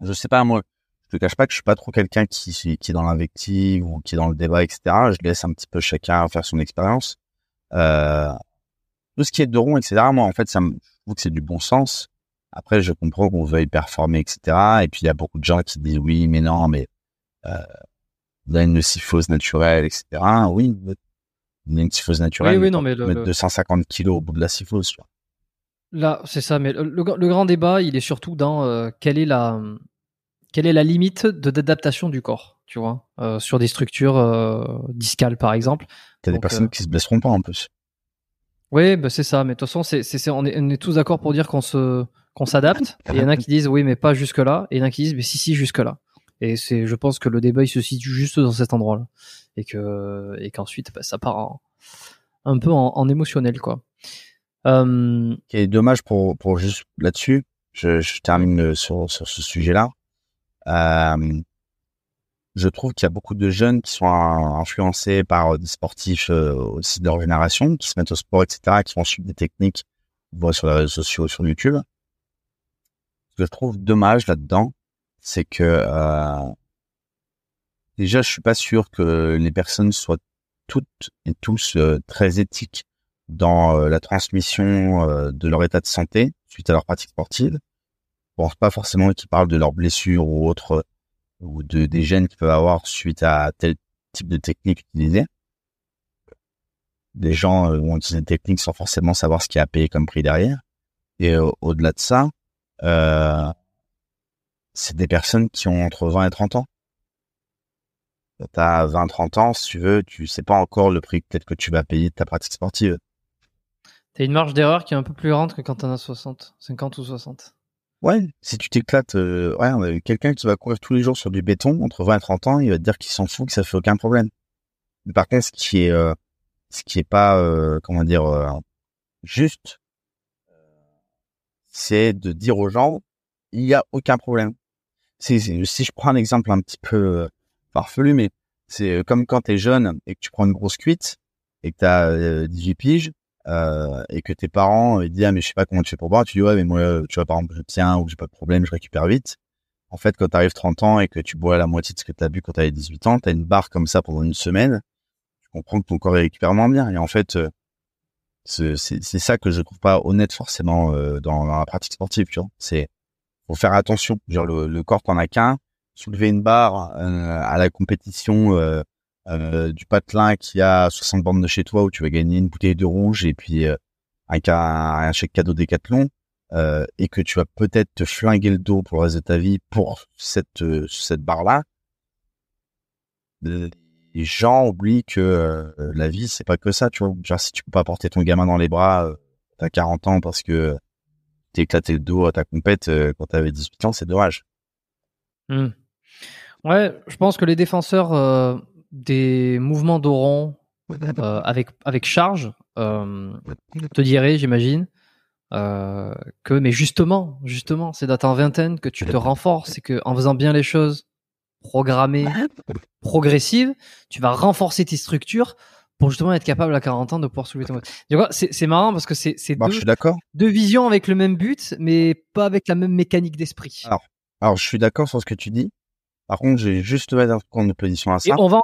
Je sais pas, moi. je te cache pas que je suis pas trop quelqu'un qui, qui est dans l'invective ou qui est dans le débat, etc. Je laisse un petit peu chacun faire son expérience. Euh, tout ce qui est de rond, etc. Moi, en fait, ça me, je trouve que c'est du bon sens. Après, je comprends qu'on veuille performer, etc. Et puis, il y a beaucoup de gens qui disent oui, mais non, mais euh, vous avez une syphose naturelle, etc. Oui, vous avez une syphose naturelle.
Oui, oui, non, mais
mettre 250 kilos au bout de la syphose. Tu vois.
Là, c'est ça. Mais le, le, grand débat, il est surtout dans euh, quelle est la quelle est la limite de d'adaptation du corps, tu vois, euh, sur des structures discales par exemple.
T'as des personnes qui se blesseront pas en plus.
Oui, bah c'est ça. Mais de toute façon, c'est, c'est, on, est, on est tous d'accord pour dire qu'on se qu'on s'adapte. Et il y en a qui disent oui, mais pas jusque là. Et il y en a qui disent mais si, si, jusque là. Et c'est, je pense que le débat il se situe juste dans cet endroit-là, et que et qu'ensuite bah, ça part un peu en, en émotionnel quoi.
Euh... Est dommage pour pour juste là-dessus, je, je termine sur sur ce sujet-là. Euh, je trouve qu'il y a beaucoup de jeunes qui sont influencés par des sportifs euh, aussi de leur génération, qui se mettent au sport, etc., qui vont suivre des techniques, voient sur les réseaux sociaux, sur YouTube. Que je trouve dommage là-dedans, c'est que euh, déjà, je suis pas sûr que les personnes soient toutes et tous euh, très éthiques dans euh, la transmission euh, de leur état de santé suite à leur pratique sportive. Je pense pas forcément qu'ils parlent de leurs blessures ou autres ou de des gènes qu'ils peuvent avoir suite à tel type de technique utilisée. Des gens vont utiliser des techniques sans forcément savoir ce qui a payé comme prix derrière. Et au-delà de ça, euh, c'est des personnes qui ont entre 20 et 30 ans. T'as 20, 30 ans, si tu veux, tu sais pas encore le prix peut-être que tu vas payer de ta pratique sportive.
T'as une marge d'erreur qui est un peu plus grande que quand t'en as 60, 50 ou 60.
Ouais, si tu t'éclates, euh, ouais, quelqu'un qui va courir tous les jours sur du béton, entre 20 et 30 ans, il va te dire qu'il s'en fout, que ça fait aucun problème. Mais par contre, ce qui est, euh, ce qui est pas, euh, comment dire, euh, juste, c'est de dire aux gens, il y a aucun problème si je prends un exemple un petit peu euh, farfelu, mais c'est euh, comme quand tu es jeune et que tu prends une grosse cuite et que tu as 18 piges euh, et que tes parents ils disent ah mais je sais pas comment tu fais pour boire, tu dis ouais mais moi tu vois par exemple tiens ou j'ai pas de problème, je récupère vite. En fait quand tu arrives 30 ans et que tu bois la moitié de ce que tu as bu quand tu avais 18 ans, tu as une barre comme ça pendant une semaine, tu comprends que ton corps récupère moins bien et en fait euh, c'est ça que je trouve pas honnête forcément dans, dans la pratique sportive, tu vois. C'est faut faire attention. Genre le, le corps t'en a qu'un. Soulever une barre euh, à la compétition euh, euh, du patelin qui a 60 bandes de chez toi où tu vas gagner une bouteille de rouge et puis un, un, chèque cadeau décathlon et que tu vas peut-être te flinguer le dos pour le reste de ta vie pour cette cette barre là. Les gens oublient que la vie c'est pas que ça, tu vois. Genre si tu peux pas porter ton gamin dans les bras, t'as 40 ans parce que t'es éclaté le dos à ta compète euh, quand t'avais 18 ans, c'est dommage.
Hmm. Ouais, je pense que les défenseurs euh, des mouvements d'Oron euh, avec avec charge te diraient, j'imagine, que mais justement, justement, c'est dans ta vingtaine que tu te renforces et que en faisant bien les choses programmées, progressives, tu vas renforcer tes structures pour justement être capable à 40 ans de pouvoir soulever ton C'est, c'est marrant parce que c'est,
bah, deux,
deux visions avec le même but, mais pas avec la même mécanique d'esprit.
Alors, alors je suis d'accord sur ce que tu dis. Par contre, j'ai juste mettre un point de position à ça.
Et on va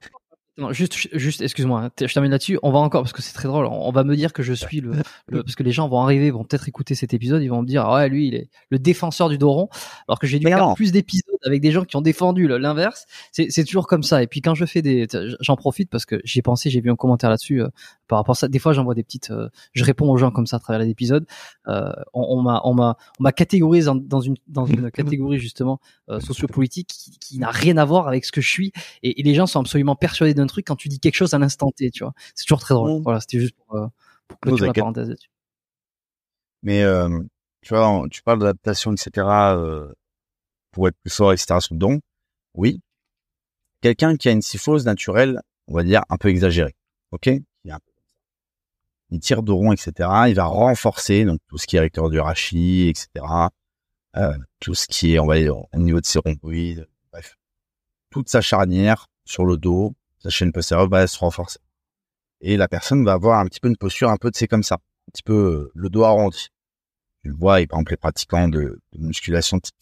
non, juste, juste, excuse-moi, hein, je termine là-dessus. On va encore parce que c'est très drôle. On va me dire que je suis le, le parce que les gens vont arriver, vont peut-être écouter cet épisode, ils vont me dire ah ouais, lui, il est le défenseur du Doron, alors que j'ai dû faire plus d'épisodes avec des gens qui ont défendu l'inverse. C'est, c'est toujours comme ça. Et puis quand je fais des, j'en profite parce que j'ai pensé, j'ai vu un commentaire là-dessus euh, par rapport à ça. Des fois, j'envoie des petites, euh, je réponds aux gens comme ça à travers les épisodes. Euh, on, m'a, on m'a, on m'a catégorisé dans, une, dans une catégorie justement euh, sociopolitique qui, qui n'a rien à voir avec ce que je suis. Et, et les gens sont absolument persuadés d'un truc quand tu dis quelque chose à l'instant T, tu vois. C'est toujours très drôle. Voilà, c'était juste pour, euh, pour clôturer la parenthèse là-dessus.
Mais euh, tu vois, tu parles d'adaptation, etc. Euh, pour être plus fort, etc. sur le don. Oui. Quelqu'un qui a une syphose naturelle, on va dire un peu exagérée, ok? Il tire de rond, etc. Il va renforcer donc tout ce qui est recteur du rachis, etc. Euh, tout ce qui est, on va dire, au niveau de ses rhomboïdes, bref, toute sa charnière sur le dos, sa chaîne postérieure va se renforcer. Et la personne va avoir un petit peu une posture un peu de c'est comme ça, un petit peu euh, le dos arrondi. Tu le vois, et par exemple les pratiquants de, de musculation type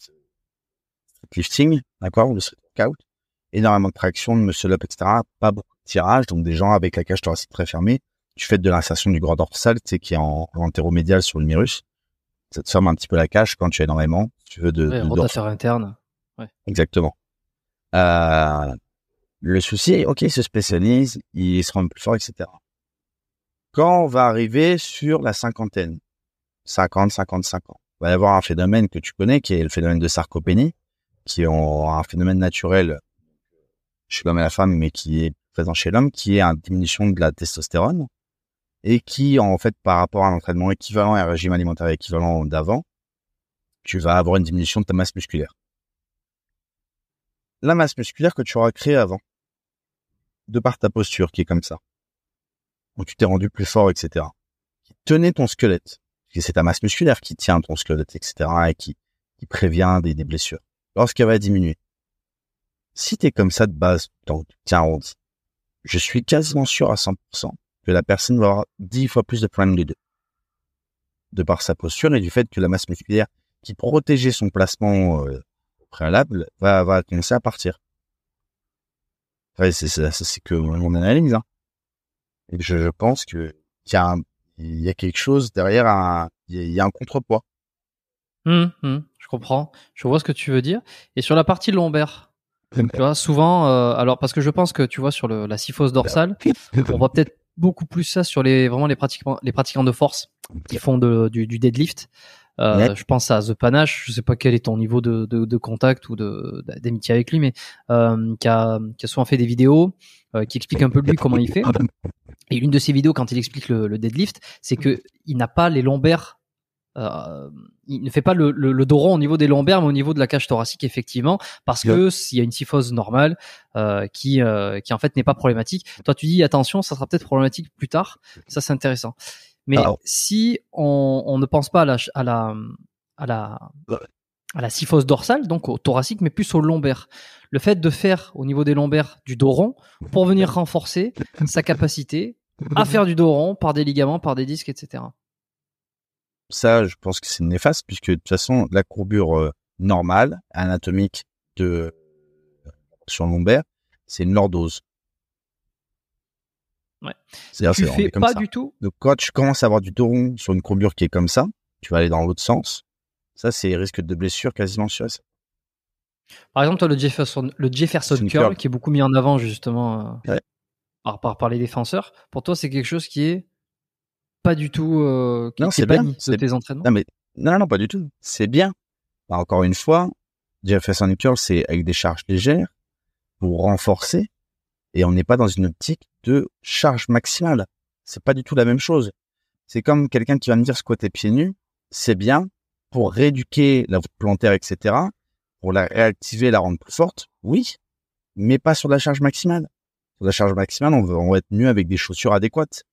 weightlifting, d'accord, ou le street workout, énormément de traction, de muscle up, etc. Pas beaucoup de tirage, donc des gens avec la cage thoracique très fermée. Tu fais de l'insertion du grand dorsal, tu sais, qui est en, antéromédial sur le mirus. Ça te ferme un petit peu la cage quand tu as énormément, tu veux de,
ouais,
de
rotateur interne. Ouais.
Exactement. Euh, le souci, ok, il se spécialise, il se rend plus fort, etc. Quand on va arriver sur la cinquantaine, 50, 55 ans, il va y avoir un phénomène que tu connais, qui est le phénomène de sarcopénie, qui est un phénomène naturel chez l'homme et la femme, mais qui est présent chez l'homme, qui est une diminution de la testostérone, et qui, en fait, par rapport à un entraînement équivalent et un régime alimentaire équivalent d'avant, tu vas avoir une diminution de ta masse musculaire. La masse musculaire que tu auras créée avant, de par ta posture qui est comme ça, où tu t'es rendu plus fort, etc., qui tenait ton squelette, parce c'est ta masse musculaire qui tient ton squelette, etc., et qui, prévient des, blessures, lorsqu'elle va diminuer. Si tu es comme ça de base, donc tiens arrondi, je suis quasiment sûr à 100% que la personne va avoir 10 fois plus de problèmes de deux. De par sa posture et du fait que la masse musculaire qui protégeait son placement euh, préalable va, va commencer à partir. Enfin, c'est ça, c'est que mon analyse. Hein. Et je, je pense que il y a il y a quelque chose derrière un il y a un contrepoids.
Mmh, mmh, je comprends. Je vois ce que tu veux dire. Et sur la partie lombaire, tu vois, souvent, euh, alors parce que je pense que tu vois sur le, la syphose dorsale, on voit peut-être beaucoup plus ça sur les vraiment les pratiquants les pratiquants de force qui font de, du, du deadlift. Euh, je pense à The Panache, je sais pas quel est ton niveau de, de, de contact ou de d'amitié avec lui, mais euh, qui, a, qui a souvent fait des vidéos euh, qui expliquent un peu lui comment il fait. Et l'une de ses vidéos quand il explique le, le deadlift, c'est que il n'a pas les lombaires euh, il ne fait pas le, le, le, dos rond au niveau des lombaires, mais au niveau de la cage thoracique, effectivement, parce que s'il y a une syphose normale euh, qui, euh, qui en fait n'est pas problématique. Toi, tu dis attention, ça sera peut-être problématique plus tard. Ça, c'est intéressant. Mais si on, on, ne pense pas à la, à la, à la, à la syphose dorsale, donc au thoracique, mais plus au lombaire. Le fait de faire au niveau des lombaires du dos rond pour venir renforcer sa capacité à faire du dos rond par des ligaments, par des disques, etc
ça, je pense que c'est néfaste puisque de toute façon, la courbure euh, normale, anatomique de sur lombaire, c'est une lordose.
Ouais. C'est-à-dire, tu fais pas du tout?
Donc, quand tu commences à avoir du dos rond sur une courbure qui est comme ça, tu vas aller dans l'autre sens. Ça, c'est risque de blessure quasiment sûr.
Par exemple, toi, le Jefferson, le Jefferson curl, curl, qui est beaucoup mis en avant justement euh, par, par, par les défenseurs. Pour toi, c'est quelque chose qui est pas du tout euh,
non, c'est
banni de tes entraînements?
Non, mais non, non, pas du tout. C'est bien. Bah, encore une fois, Jefferson Curl, c'est avec des charges légères pour renforcer et on n'est pas dans une optique de charge maximale. C'est pas du tout la même chose. C'est comme quelqu'un qui va me dire squatter pieds nus, c'est bien pour rééduquer la plantaire, etc., pour la réactiver, la rendre plus forte, oui, mais pas sur la charge maximale. Sur la charge maximale, on on va être mieux avec des chaussures adéquates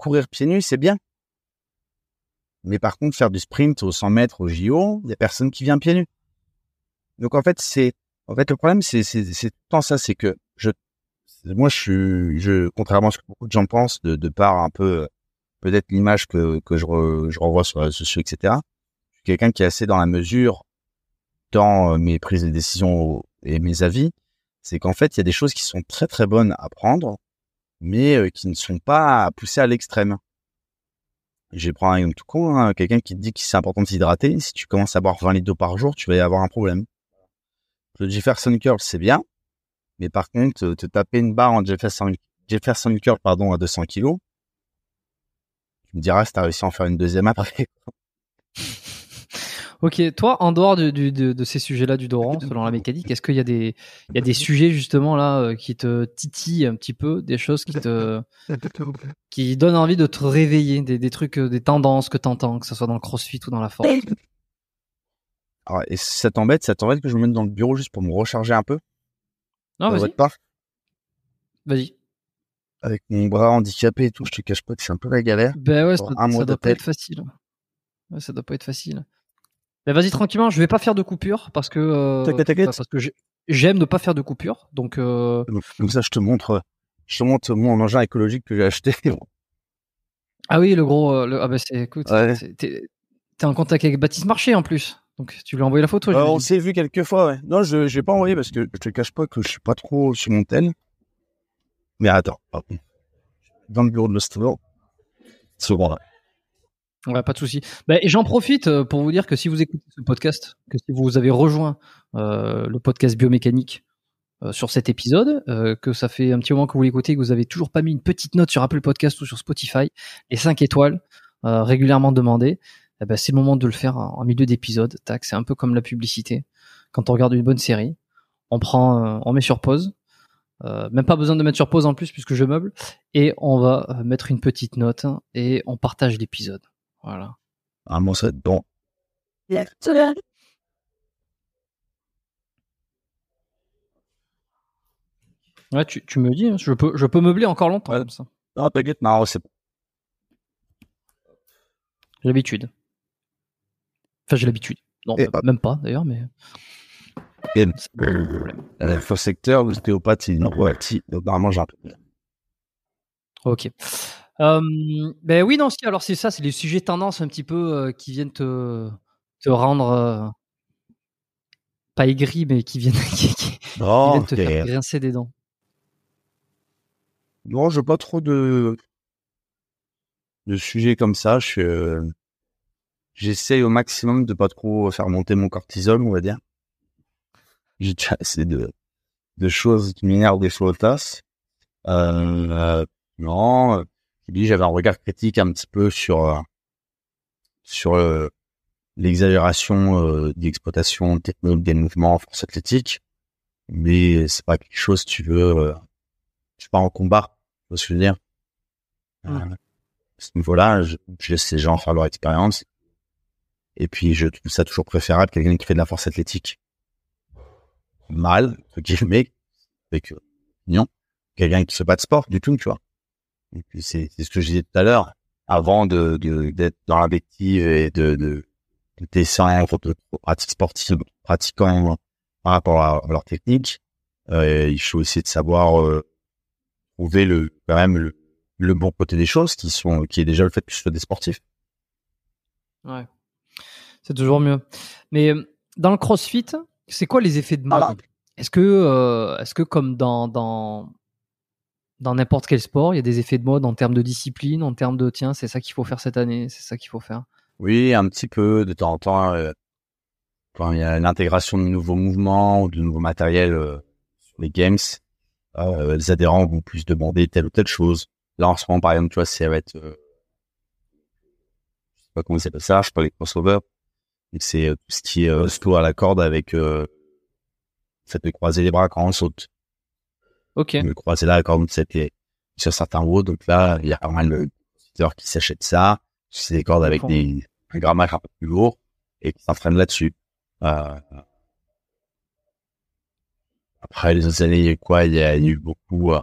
courir pieds nus, c'est bien. Mais par contre, faire du sprint aux 100 mètres au JO, il y a personne qui vient pieds nus. Donc en fait, c'est en fait le problème, c'est c'est ça, c'est que je moi je suis je contrairement à ce que beaucoup de gens pensent de de par un peu peut-être l'image que que je, je renvoie sur les sociaux, etc. Je suis quelqu'un qui est assez dans la mesure dans mes prises de décision et mes avis, c'est qu'en fait il y a des choses qui sont très très bonnes à prendre mais euh, qui ne sont pas poussés à l'extrême. Je prendre un exemple tout con, hein, quelqu'un qui te dit que c'est important de s'hydrater. Si tu commences à boire 20 litres d'eau par jour, tu vas y avoir un problème. Le Jefferson Curl, c'est bien, mais par contre, te taper une barre en Jefferson, Jefferson Curl pardon, à 200 kilos, tu me diras si t'as réussi à en faire une deuxième après.
Ok, toi, en dehors de, de, de, ces sujets-là du Doran, selon la mécanique, est-ce qu'il y a des, il y a des sujets justement là euh, qui te titillent un petit peu, des choses qui te, qui donnent envie de te réveiller, des, des trucs, euh, des tendances que t'entends, que ce soit dans le CrossFit ou dans la force.
Alors, et ça t'embête, ça t'embête que je me mette dans le bureau juste pour me recharger un peu?
Non, vas-y. Vas-y.
Avec mon bras handicapé et tout, je te cache pas que c'est un peu la galère.
Ben ouais, ça, ça doit pas être facile. Ouais, ça doit pas être facile. Mais vas-y tranquillement, je vais pas faire de coupure parce que euh, parce que j'aime ne pas faire de coupure. Donc euh...
comme ça, je te montre, je te montre mon engin écologique que j'ai acheté.
ah oui, le gros, euh, le... ah bah c'est écoute, t'es es en contact avec Baptiste Marché en plus. Donc tu lui as envoyé la photo.
Euh, on s'est vu quelques fois, ouais. Non, je je l'ai pas envoyé parce que je te cache pas que je suis pas trop sur mon tel. Mais attends, pardon. Dans le bureau de l'Ostro. Seconde.
Ouais, pas de souci. Bah, et j'en profite euh, pour vous dire que si vous écoutez ce podcast, que si vous avez rejoint euh, le podcast biomécanique euh, sur cet épisode, euh, que ça fait un petit moment que vous l'écoutez, et que vous avez toujours pas mis une petite note sur Apple Podcast ou sur Spotify, les 5 étoiles régulièrement demandées, eh ben, c'est le moment de le faire en milieu d'épisode. Tac, c'est un peu comme la publicité. Quand on regarde une bonne série, on prend, euh, on met sur pause. Euh, même pas besoin de mettre sur pause en plus puisque je meuble et on va euh, mettre une petite note et on partage l'épisode. Voilà.
Ah, ça va être bon.
Ouais, tu, tu me dis, hein, je peux, je peux meubler encore longtemps
Ouais.
comme ça.
Non, t'inquiète, non, c'est
J'ai l'habitude. Enfin, j'ai l'habitude. Non,
Et
même-
hop.
pas d'ailleurs, mais problème.
Le faux secteur, l'ostéopathe, c'est non, ouais, si, normalement, j'ai un peu.
Ok. Euh, ben oui, non, si, alors c'est ça, c'est les sujets tendances un petit peu euh, qui viennent te, te rendre euh, pas aigri, mais qui viennent, qui, qui- qui
Non,
viennent te faire grincer des dents.
Non, j'ai pas trop de de sujets comme ça. Je suis, euh, j'essaye au maximum de pas trop faire monter mon cortisol, on va dire. J'ai déjà assez de de choses qui m'énervent des fois. Euh, euh, non, euh, je dis j'avais un regard critique un petit peu sur euh, sur euh, l'exagération euh, d'exploitation technologique des mouvements en force athlétique, mais c'est pas quelque chose tu veux. Euh, je suis pas en combat, tu vois ce que je veux dire? À ce niveau-là, je, je laisse les gens faire leur expérience. Et puis, je trouve ça toujours préférable quelqu'un qui fait de la force athlétique mal, entre guillemets, avec euh, non, quelqu'un qui fait pas de sport du tout, tu vois. Et puis, c'est ce que je disais tout à l'heure, avant de de- d'être dans l'invective et de de, de descendre de pratiques sportives pratiquant par rapport à, à leur technique, euh, il faut essayer de savoir euh, trouver le quand même le, le bon côté des choses qui sont qui est déjà le fait que ce soit des sportifs.
Ouais. C'est toujours mieux. Mais euh, dans le CrossFit, c'est quoi les effets de mode
Voilà.
Est-ce que, euh, est-ce que comme dans dans dans n'importe quel sport, il y a des effets de mode en termes de discipline, en termes de tiens, c'est ça qu'il faut faire cette année, c'est ça qu'il faut faire?
Oui, un petit peu de temps en temps. euh, quand il y a l'intégration de nouveaux mouvements ou de nouveaux matériels euh, sur les games, euh, les adhérents vont plus demander telle ou telle chose. Là, en ce moment, par exemple, tu vois, ça va être, euh, je sais pas comment ils appellent ça, je sais pas les crossovers, c'est euh, tout ce qui est euh, slow à la corde avec euh, fait de croiser les bras quand on saute.
Ok.
me croiser là quand c'était sur certains hauts. Donc là, il y a pas mal de visiteurs qui s'achètent ça. C'est des cordes avec des un grammage un peu plus lourd et qui s'entraînent là-dessus. Euh, après les autres années, il y a eu quoi Il y a eu beaucoup. euh,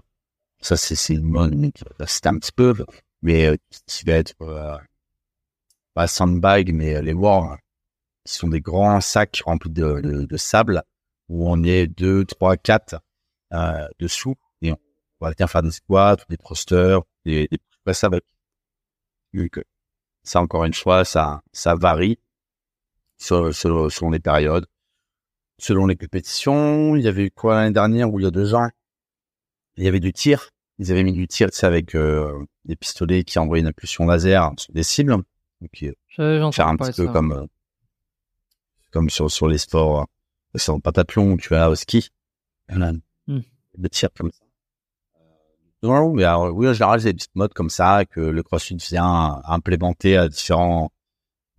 ça, c'est c'est un petit peu, mais euh, qui va être euh, pas sandbag, mais les war, qui sont des grands sacs remplis de, de, de sable où on est deux, trois, quatre euh, dessous et on va venir faire des squats, des thrusters, des, des avec. Donc, euh, ça encore une fois, ça, ça varie selon, selon, selon les périodes, selon les compétitions. Il y avait eu quoi l'année dernière ou il y a deux ans? Il y avait du tir. Ils avaient mis du tir, tu sais, avec euh, des pistolets qui envoyaient une impulsion laser sur des cibles. Donc, euh, faire un petit peu
ça.
comme euh, comme sur sur les sports euh, sur le pentathlon tu vas au ski Voilà.
Hmm.
le tir comme ça Euh, non mais alors, oui en général c'est des petites modes comme ça que le CrossFit vient implémenter à différents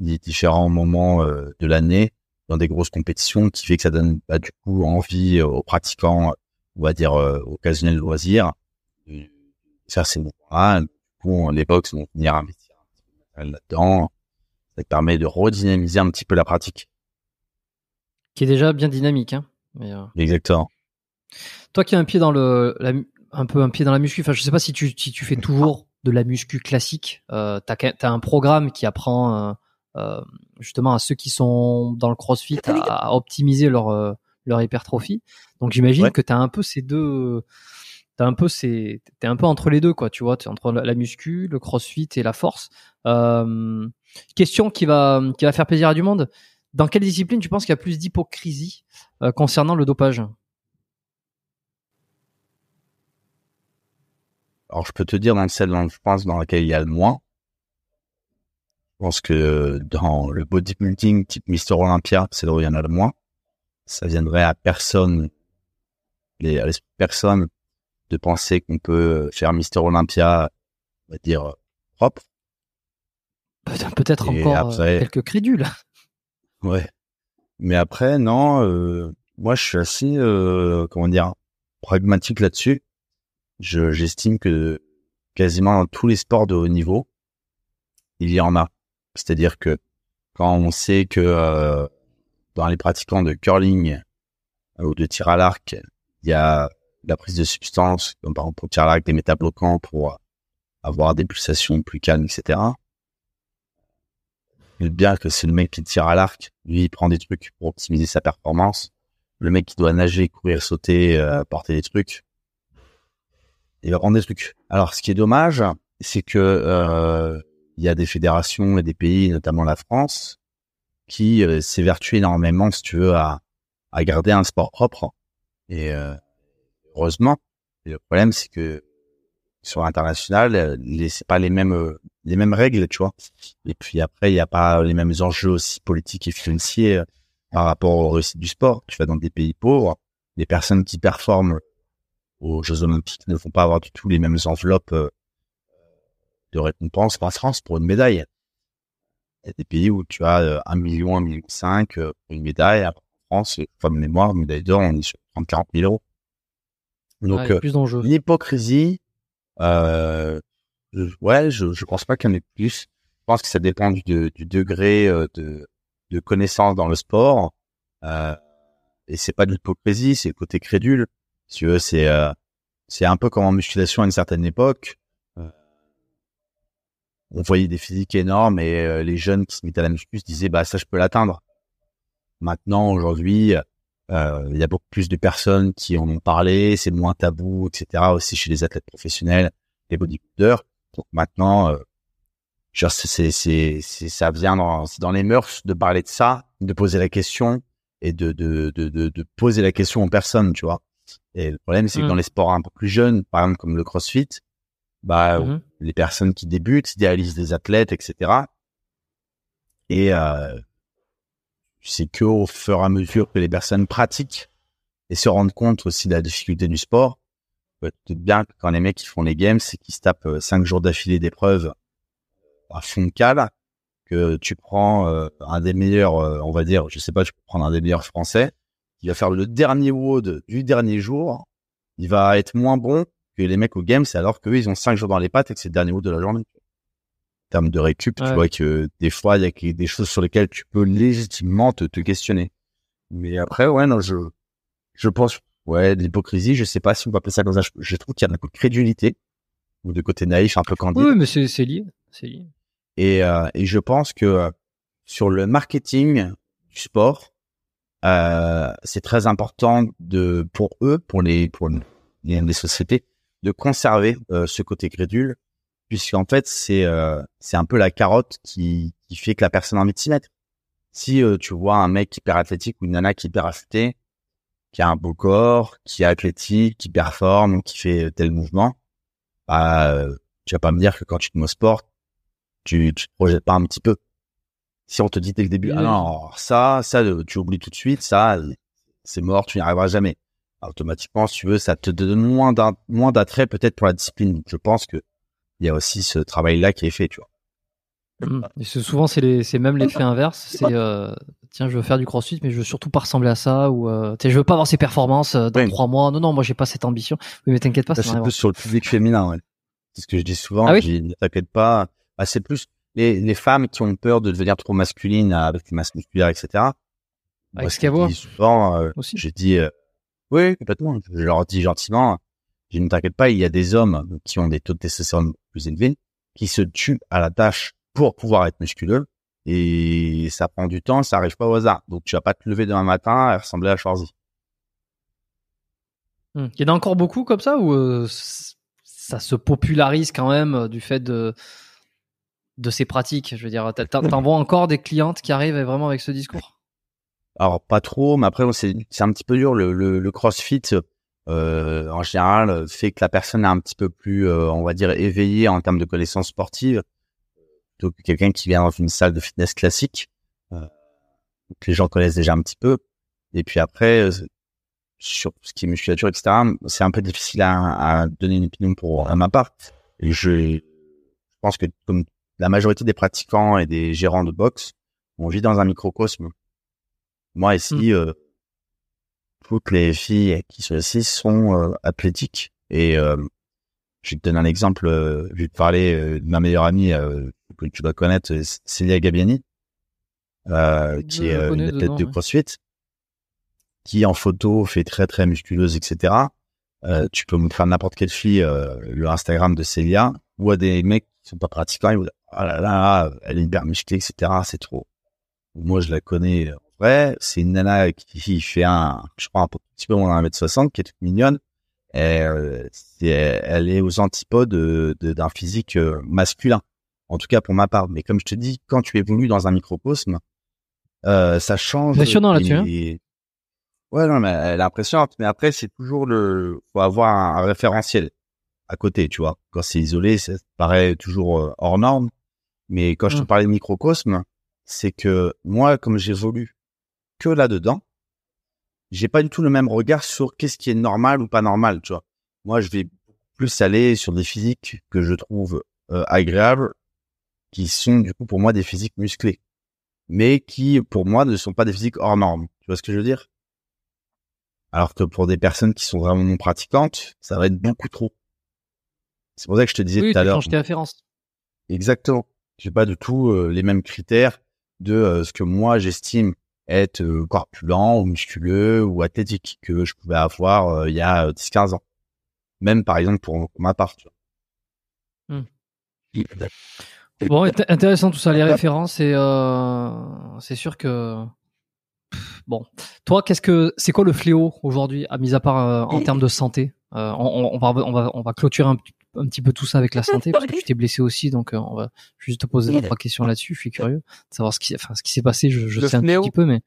différents moments euh, de l'année dans des grosses compétitions qui fait que ça donne bah, du coup envie aux pratiquants on va dire euh, occasionnels de loisirs de faire ces mouvements-là du coup les box vont venir investir un petit peu de matériel là-dedans ça permet de redynamiser un petit peu la pratique.
Qui est déjà bien dynamique. Hein. Mais, euh,
Exactement.
Toi qui as un pied dans le, la un peu un pied dans la muscu. Enfin, je sais pas si tu, si tu fais toujours de la muscu classique. Euh, t'as, qu'un- t'as un programme qui apprend euh, euh, justement à ceux qui sont dans le CrossFit à, à optimiser leur euh, leur hypertrophie. Donc j'imagine
Ouais.
que t'as un peu ces deux. T'as un peu ces, t'es un peu entre les deux quoi. Tu vois, t'es entre la, la muscu, le CrossFit et la force. Euh, question qui va qui va faire plaisir à du monde. Dans quelle discipline tu penses qu'il y a plus d'hypocrisie euh, concernant le dopage?
Alors, je peux te dire dans celle, je pense, dans laquelle il y a le moins. Je pense que dans le bodybuilding type Mister Olympia, c'est là où il y en a le moins. Ça viendrait à personne, les, à personne de penser qu'on peut faire Mister Olympia, on va dire, propre.
Peut-être encore euh, quelques crédules.
Ouais. Mais après, non, euh, moi je suis assez, euh, comment dire, pragmatique là-dessus. Je, j'estime que quasiment dans tous les sports de haut niveau, il y en a. C'est-à-dire que quand on sait que euh, dans les pratiquants de curling ou de tir à l'arc, il y a la prise de substances, comme par exemple pour tir à l'arc des métabloquants pour avoir des pulsations plus calmes, etc. bien que c'est le mec qui tire à l'arc, lui il prend des trucs pour optimiser sa performance. Le mec qui doit nager, courir, sauter, euh, porter des trucs, il va prendre des trucs. Alors, ce qui est dommage, c'est que euh, il y a des fédérations et des pays, notamment la France, qui euh, s'évertuent énormément, si tu veux, à, à garder un sport propre. Et euh, heureusement, le problème, c'est que sur l'international, euh, c'est pas les mêmes euh, les mêmes règles, tu vois. Et puis après, il n'y a pas les mêmes enjeux aussi politiques et financiers par rapport au réussite du sport. Tu vas dans des pays pauvres, les personnes qui performent aux Jeux Olympiques ne vont pas avoir du tout les mêmes enveloppes euh, de récompense par France pour une médaille. Il y a des pays où tu as euh, un million, un million cinq euh, pour une médaille. En France, comme mémoire, médaille d'or, on est sur 30, 40 000 euros.
Donc,
l'hypocrisie, euh, ouais, je, je pense pas qu'il y en ait plus. Je pense que ça dépend du, du degré de, de connaissance dans le sport. Euh, et c'est pas de l'hypocrisie, c'est le côté crédule. Si tu c'est euh, c'est un peu comme en musculation à une certaine époque. Euh, on voyait des physiques énormes et euh, les jeunes qui se mettaient à la muscu disaient bah ça je peux l'atteindre. Maintenant aujourd'hui, il y a beaucoup plus de personnes qui en ont parlé, c'est moins tabou, etc. Aussi chez les athlètes professionnels, les bodybuilders. Donc maintenant, c'est c'est c'est ça vient dans dans les mœurs de parler de ça, de poser la question et de de de de, de poser la question aux personnes, tu vois. Et le problème, c'est que dans mmh. les sports un peu plus jeunes, par exemple comme le CrossFit, bah mmh les personnes qui débutent idéalisent des athlètes, etc. Et euh, c'est que au fur et à mesure que les personnes pratiquent et se rendent compte aussi de la difficulté du sport, peut-être bien que quand les mecs qui font les games, c'est qu'ils se tapent euh, cinq jours d'affilée d'épreuves à fond de cale, que tu prends euh, un des meilleurs, euh, on va dire, je sais pas, tu peux prendre un des meilleurs français, il va faire le dernier WOD du dernier jour, il va être moins bon que les mecs au game, c'est alors qu'eux, ils ont cinq jours dans les pattes et que c'est le dernier WOD de la journée. En termes de récup, tu vois que des fois, il y a des choses sur lesquelles tu peux légitimement te, te questionner. Mais après, ouais, non, je, je pense, ouais, de l'hypocrisie, je sais pas si on peut appeler ça comme ça. Je, trouve qu'il y a un de crédulité ou de côté naïf, un peu candide.
Oui, mais c'est, lié, c'est lié.
Et, euh, et je pense que euh, sur le marketing du sport, euh, c'est très important de pour eux, pour les pour les, sociétés, de conserver euh, ce côté crédule, puisqu'en fait c'est euh, c'est un peu la carotte qui qui fait que la personne a envie de s'y mettre. Si euh, tu vois un mec hyper athlétique ou une nana qui est hyper affûtée, qui a un beau corps, qui est athlétique, qui performe, qui fait tel mouvement, bah tu vas pas me dire que quand tu te mets au sport, tu, tu te projettes pas un petit peu. Si on te dit dès le début, ah non, ça, ça, tu oublies tout de suite, ça, c'est mort, tu n'y arriveras jamais. Automatiquement, si tu veux, ça te donne moins moins d'attrait peut-être pour la discipline. Je pense que il y a aussi ce travail-là qui est fait, tu vois.
Mmh. Et souvent, c'est les, c'est même l'effet inverse. C'est euh, tiens, je veux faire du crossfit, mais je veux surtout pas ressembler à ça ou euh, je veux pas avoir ces performances euh, dans trois mois. Non, non, moi j'ai pas cette ambition. Oui, mais t'inquiète pas.
c'est plus sur le public féminin. Ouais. C'est ce que je dis souvent. Ah oui? t'inquiète pas. Bah, c'est plus les, les femmes qui ont peur de devenir trop masculines avec les masses musculaires, etc.
Avec ce qu'elles
Souvent, euh, j'ai dit, euh, oui, complètement. Je leur dis gentiment, je ne t'inquiète pas, il y a des hommes qui ont des taux de testostérone plus élevés, qui se tuent à la tâche pour pouvoir être musculeux. Et ça prend du temps, ça arrive pas au hasard. Donc tu vas pas te lever demain matin et ressembler à Schwarzy.
Hmm. Il y en a encore beaucoup comme ça ou euh, ça se popularise quand même du fait de de ces pratiques? Je veux dire, t'en vois encore des clientes qui arrivent vraiment avec ce discours?
Alors pas trop, mais après c'est c'est un petit peu dur. Le, le, le CrossFit, euh, en général, fait que la personne est un petit peu plus, euh, on va dire, éveillée en termes de connaissances sportives, plutôt que quelqu'un qui vient dans une salle de fitness classique, euh, que les gens connaissent déjà un petit peu. Et puis après, euh, sur ce qui est musculature, etc., c'est un peu difficile à, à, donner une opinion pour à ma part. Et je, je pense que comme la majorité des pratiquants et des gérants de boxe, on vit dans un microcosme moi ici, mmh. euh, toutes les filles qui sont ici sont euh, athlétiques. Et euh, je vais te donner un exemple. je vais te parler de ma meilleure amie que tu dois connaître, Célia Gabiani, qui est une athlète de CrossFit, qui en photo fait très très musculeuse, etc. tu peux me faire n'importe quelle fille le Instagram de Célia ou à des mecs qui sont pas pratiquants, ils vont dire, oh là là, elle est hyper musclée, etc. C'est trop. Moi, je la connais vrai, c'est une nana qui fait un, je crois, un petit peu moins d'un mètre soixante, qui est toute mignonne. Et, euh, elle est aux antipodes d'un physique euh, masculin. En tout cas, pour ma part. Mais comme je te dis, quand tu évolues dans un microcosme, euh, ça change.
Impressionnant là-dessus.
Hein ouais, non, mais elle est impressionnante. Mais après, c'est toujours le, faut avoir un, référentiel à côté, tu vois. Quand c'est isolé, ça paraît toujours euh, hors norme. Mais quand je te mmh. parlais de microcosme, c'est que moi, comme j'évolue que là-dedans, j'ai pas du tout le même regard sur qu'est-ce qui est normal ou pas normal, tu vois. Moi, je vais plus aller sur des physiques que je trouve euh, agréables, qui sont du coup pour moi des physiques musclés, mais qui pour moi ne sont pas des physiques hors normes. Tu vois ce que je veux dire? Alors que pour des personnes qui sont vraiment non pratiquantes, ça va être beaucoup trop. C'est pour ça que je te disais tout à l'heure.
tes références.
Exactement. J'ai pas du tout euh, les mêmes critères de euh, ce que moi j'estime être euh, corpulent ou musculeux ou athlétique que je pouvais avoir euh, il y a 10-15 euh, ans. Même par exemple pour, ma part.
Hmm. Bon, intéressant tout ça, les références et euh, c'est sûr que bon, toi, qu'est-ce que c'est quoi le fléau aujourd'hui, à mis à part en termes de santé? Euh, on, on, va on va on va clôturer un, un, petit peu tout ça avec la santé parce que tu t'es blessé aussi, donc on va juste te poser trois questions là-dessus. Je suis curieux de savoir ce qui enfin ce qui s'est passé. Je, je sais un petit peu, mais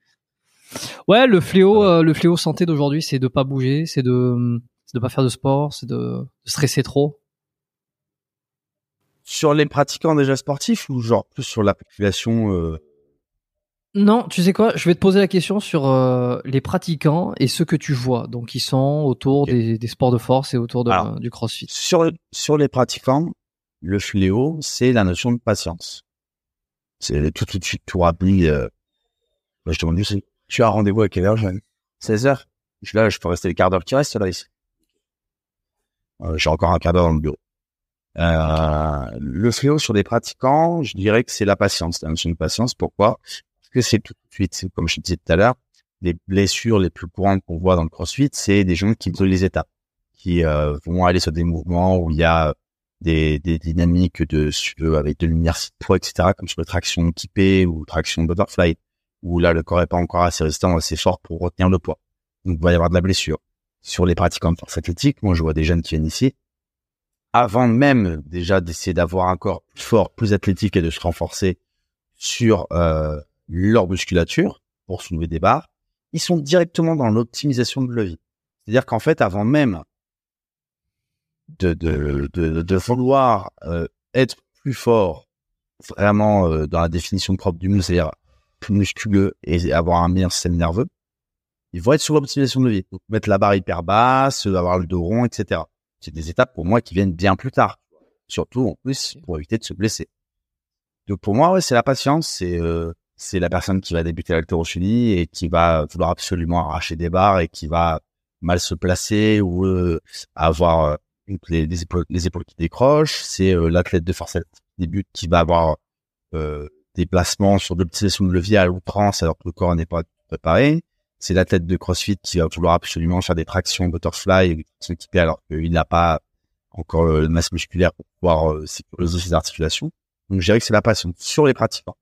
Ouais, le fléau, euh, le fléau santé d'aujourd'hui, c'est de pas bouger, c'est de, de pas faire de sport, c'est de, stresser trop.
Sur les pratiquants déjà sportifs ou genre plus sur la population euh...
Non, tu sais quoi Je vais te poser la question sur euh, les pratiquants et ceux que tu vois. Donc, ils sont autour des, des, sports de force et autour de, du CrossFit.
Sur sur les pratiquants, le fléau, c'est la notion de patience. C'est tout, tout de suite tout rapide. Euh... je te demande juste, tu as rendez-vous à quelle heure, 16 heures? Je là, je peux rester le quart d'heure qui reste là ici. Euh, J'ai encore un quart d'heure dans le bureau. Euh, le fléau sur des pratiquants, je dirais que c'est la patience, la notion de patience. Pourquoi? Que c'est tout de suite, comme je disais tout à l'heure, les blessures les plus courantes qu'on voit dans le CrossFit, c'est des gens qui veulent les étapes, qui euh, vont aller sur des mouvements où il y a des, des dynamiques de avec de de poids, etc., comme sur les tractions équipées ou traction butterfly où là le corps est pas encore assez résistant, assez fort pour retenir le poids. Donc il va y avoir de la blessure. Sur les pratiquants de force athlétique, moi je vois des jeunes qui viennent ici, avant même déjà d'essayer d'avoir un corps plus fort, plus athlétique et de se renforcer sur euh, leur musculature pour soulever des barres, ils sont directement dans l'optimisation de levier. C'est-à-dire qu'en fait, avant même de, de, de, de vouloir euh, être plus fort vraiment euh, dans la définition propre du muscle, c'est-à-dire plus musculeux et avoir un meilleur système nerveux, ils vont être sur l'optimisation de levier. Donc, mettre la barre hyper basse, avoir le dos rond, etc. C'est des étapes pour moi qui viennent bien plus tard. Surtout, en plus, pour éviter de se blesser. Donc, pour moi, ouais, c'est la patience. C'est, euh, c'est la personne qui va débuter l'haltérophilie et qui va vouloir absolument arracher des barres et qui va mal se placer ou euh, avoir euh, les, les, épaules, les épaules qui décrochent. C'est l'athlète de force qui débute qui va avoir des placements sur de l'utilisation de levier à l'outrance alors que le corps n'est pas préparé. C'est l'athlète de CrossFit qui va vouloir absolument faire des tractions butterfly s'équiper alors qu'il n'a pas encore le masse musculaire pour pouvoir euh, sécuriser ses articulations. Donc je dirais que c'est la passion sur les pratiquants.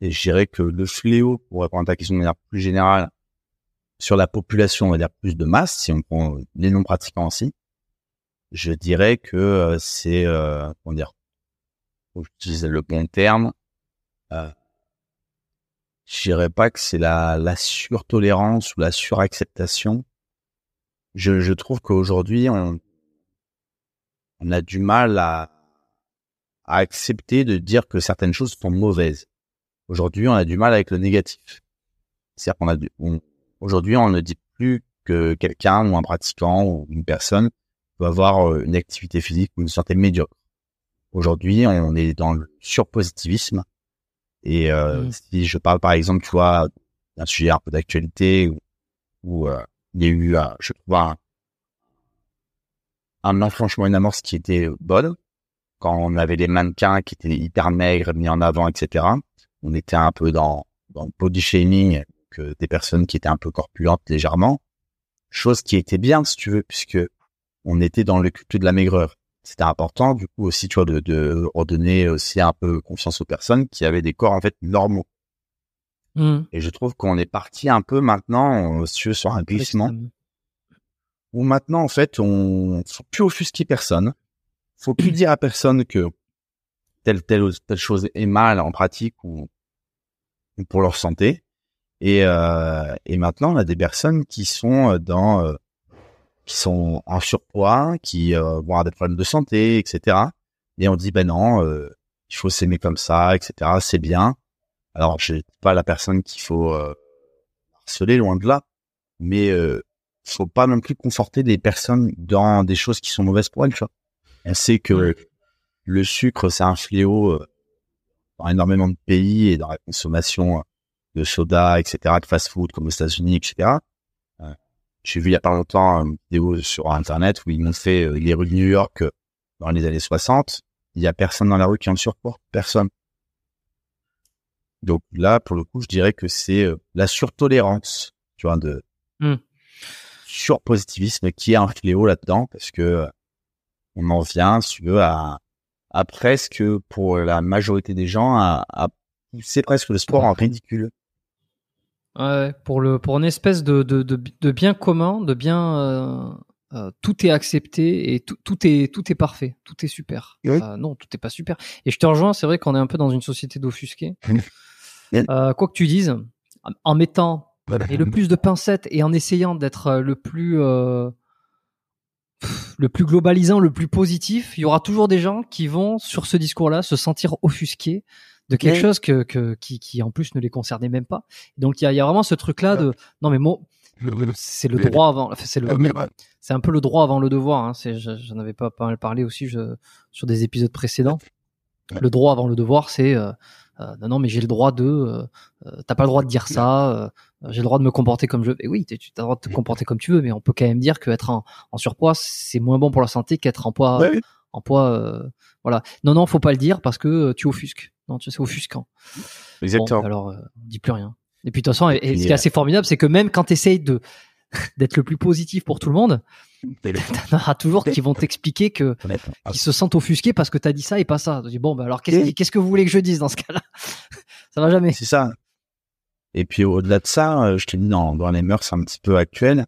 Et je dirais que le fléau, pour répondre à ta question de manière plus générale, sur la population, on va dire plus de masse, si on prend les non-pratiquants aussi, je dirais que euh, c'est, euh, comment dire, faut utiliser le bon terme, euh, je dirais pas que c'est la, la surtolérance ou la suracceptation. Je, je trouve qu'aujourd'hui, on, on a du mal à, à accepter de dire que certaines choses sont mauvaises. Aujourd'hui, on a du mal avec le négatif. C'est-à-dire qu'on a du, aujourd'hui, on ne dit plus que quelqu'un ou un pratiquant ou une personne peut avoir euh, une activité physique ou une santé médiocre. Aujourd'hui, on est dans le surpositivisme. Et euh, mmh. si je parle par exemple, tu vois, d'un sujet un peu d'actualité où, euh, il y a eu, je trouve, un, enclenchement, une amorce qui était bonne, quand on avait des mannequins qui étaient hyper maigres mis en avant, etc. On était un peu dans, dans le body shaming, que des personnes qui étaient un peu corpulentes légèrement, chose qui était bien si tu veux, puisque on était dans le culte de la maigreur. C'était important, du coup aussi, tu vois, de, de redonner aussi un peu confiance aux personnes qui avaient des corps en fait normaux. Mmh. Et je trouve qu'on est parti un peu maintenant euh, sur un glissement où maintenant en fait on faut plus offusquer personne, faut plus dire à personne que telle telle telle chose est mal en pratique ou, pour leur santé. Et euh, et maintenant on a des personnes qui sont euh, dans euh, qui sont en surpoids, qui euh, vont avoir des problèmes de santé, etc. Et on dit ben non, euh, il faut s'aimer comme ça, etc. C'est bien. Alors je pas la personne qu'il faut euh, harceler loin de là, mais euh, faut pas non plus conforter des personnes dans des choses qui sont mauvaises pour elles. Tu vois. On sait que le sucre c'est un fléau euh, dans énormément de pays et dans la consommation de soda, etc., de fast-food comme aux États-Unis, etc. J'ai vu il y a pas longtemps une vidéo sur Internet où ils m'ont fait euh, les rues de New York euh, dans les années 60. Il y a personne dans la rue qui est en surpoids. Personne. Donc là, pour le coup, je dirais que c'est euh, la surtolérance, tu vois, de mmh. surpositivisme qui est un fléau là-dedans parce que on en vient, si tu veux, à, à presque, pour la majorité des gens, à, à pousser presque le sport en ridicule.
Ouais, pour le pour une espèce de de, de, de bien commun, de bien euh, euh, tout est accepté et tout, tout est tout est parfait, tout est super. Euh, non, tout est pas super. Et je te rejoins, c'est vrai qu'on est un peu dans une société d'offusqués. quoi que tu dises, en mettant et le plus de pincettes et en essayant d'être le plus le plus globalisant, le plus positif, il y aura toujours des gens qui vont sur ce discours-là se sentir offusqués de quelque chose que, que qui, qui en plus ne les concernait même pas. Donc il y a, y a vraiment ce truc là de non mais moi c'est le droit avant c'est le c'est un peu le droit avant le devoir hein. c'est j'en avais pas, parlé aussi je, sur des épisodes précédents. Le droit avant le devoir c'est euh, euh, non non mais j'ai le droit de euh, euh t'as pas le droit de dire ça euh, j'ai le droit de me comporter comme je veux. Et oui, tu as le droit de te comporter comme tu veux, mais on peut quand même dire qu'être en, en surpoids, c'est moins bon pour la santé qu'être en poids, en poids, euh, voilà. Non, non, faut pas le dire parce que tu offusques. Non, tu sais, offusquant.
Exactement.
alors, euh, dis plus rien. Et puis de toute façon, et, ce qui est assez formidable, c'est que même quand tu essayes de d'être le plus positif pour tout le monde, t'en auras toujours qui vont t'expliquer que qui se sentent offusqués parce que t'as dit ça et pas ça. Tu dis bon, bah alors qu'est-ce, qu'est-ce que vous voulez que je dise dans ce cas-là? Ça va jamais.
C'est ça. Et puis au-delà de ça, euh, je te dis dans, dans les mœurs un petit peu actuelles,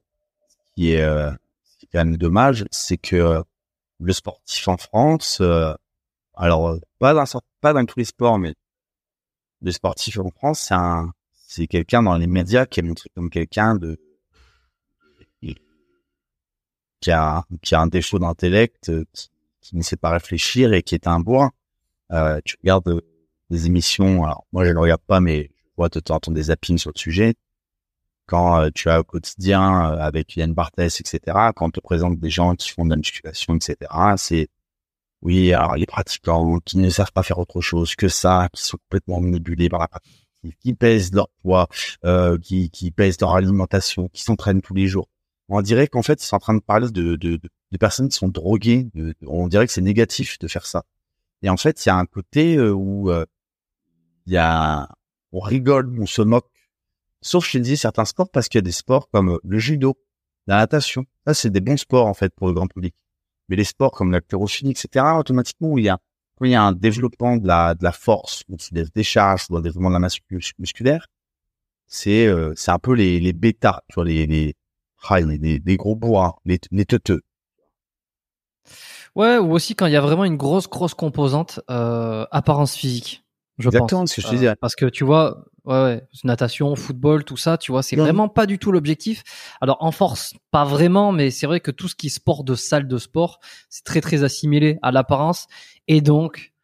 ce qui est, euh, ce qui est quand même dommage, c'est que euh, le sportif en France, euh, alors pas dans pas dans tous les sports, mais le sportif en France, c'est un c'est quelqu'un dans les médias qui est montré comme quelqu'un de qui a qui a un défaut d'intellect, qui, qui, ne sait pas réfléchir et qui est un bourrin. Euh, tu regardes des émissions, alors moi je ne regarde pas, mais de temps des zappings sur le sujet. Quand euh, tu as au quotidien euh, avec Yann Barthès, etc., quand on te présente des gens qui font de la musculation, etc., c'est oui, alors les pratiquants qui ne savent pas faire autre chose que ça, qui sont complètement manipulés par la pratique, qui pèsent leur poids, euh, qui, qui pèsent leur alimentation, qui s'entraînent tous les jours. On dirait qu'en fait, ils sont en train de parler de, de, de, personnes qui sont droguées. on dirait que c'est négatif de faire ça. Et en fait, il y a un côté où il y a on rigole, on se moque. Sauf je te dis certains sports parce qu'il y a des sports comme euh, le judo, la natation. Ça, c'est des bons sports, en fait, pour le grand public. Mais les sports comme la chlorophile, etc., automatiquement, il y a, il y a un développement de la, de la force, où tu des charges, ou un développement de la masse musculaire, c'est, euh, c'est un peu les, les bêtas, tu vois, les, les, ah, les, les, gros bois, les, les teuteux.
Ouais, ou aussi quand il y a vraiment une grosse, grosse composante, euh, apparence physique. Je
Exactement
pense.
ce que je te disais.
parce que tu vois, Ouais, ouais. Natation, football, tout ça, tu vois, c'est vraiment pas du tout l'objectif. Alors en force, pas vraiment, mais c'est vrai que tout ce qui est sport de salle de sport, c'est très très assimilé à l'apparence, et donc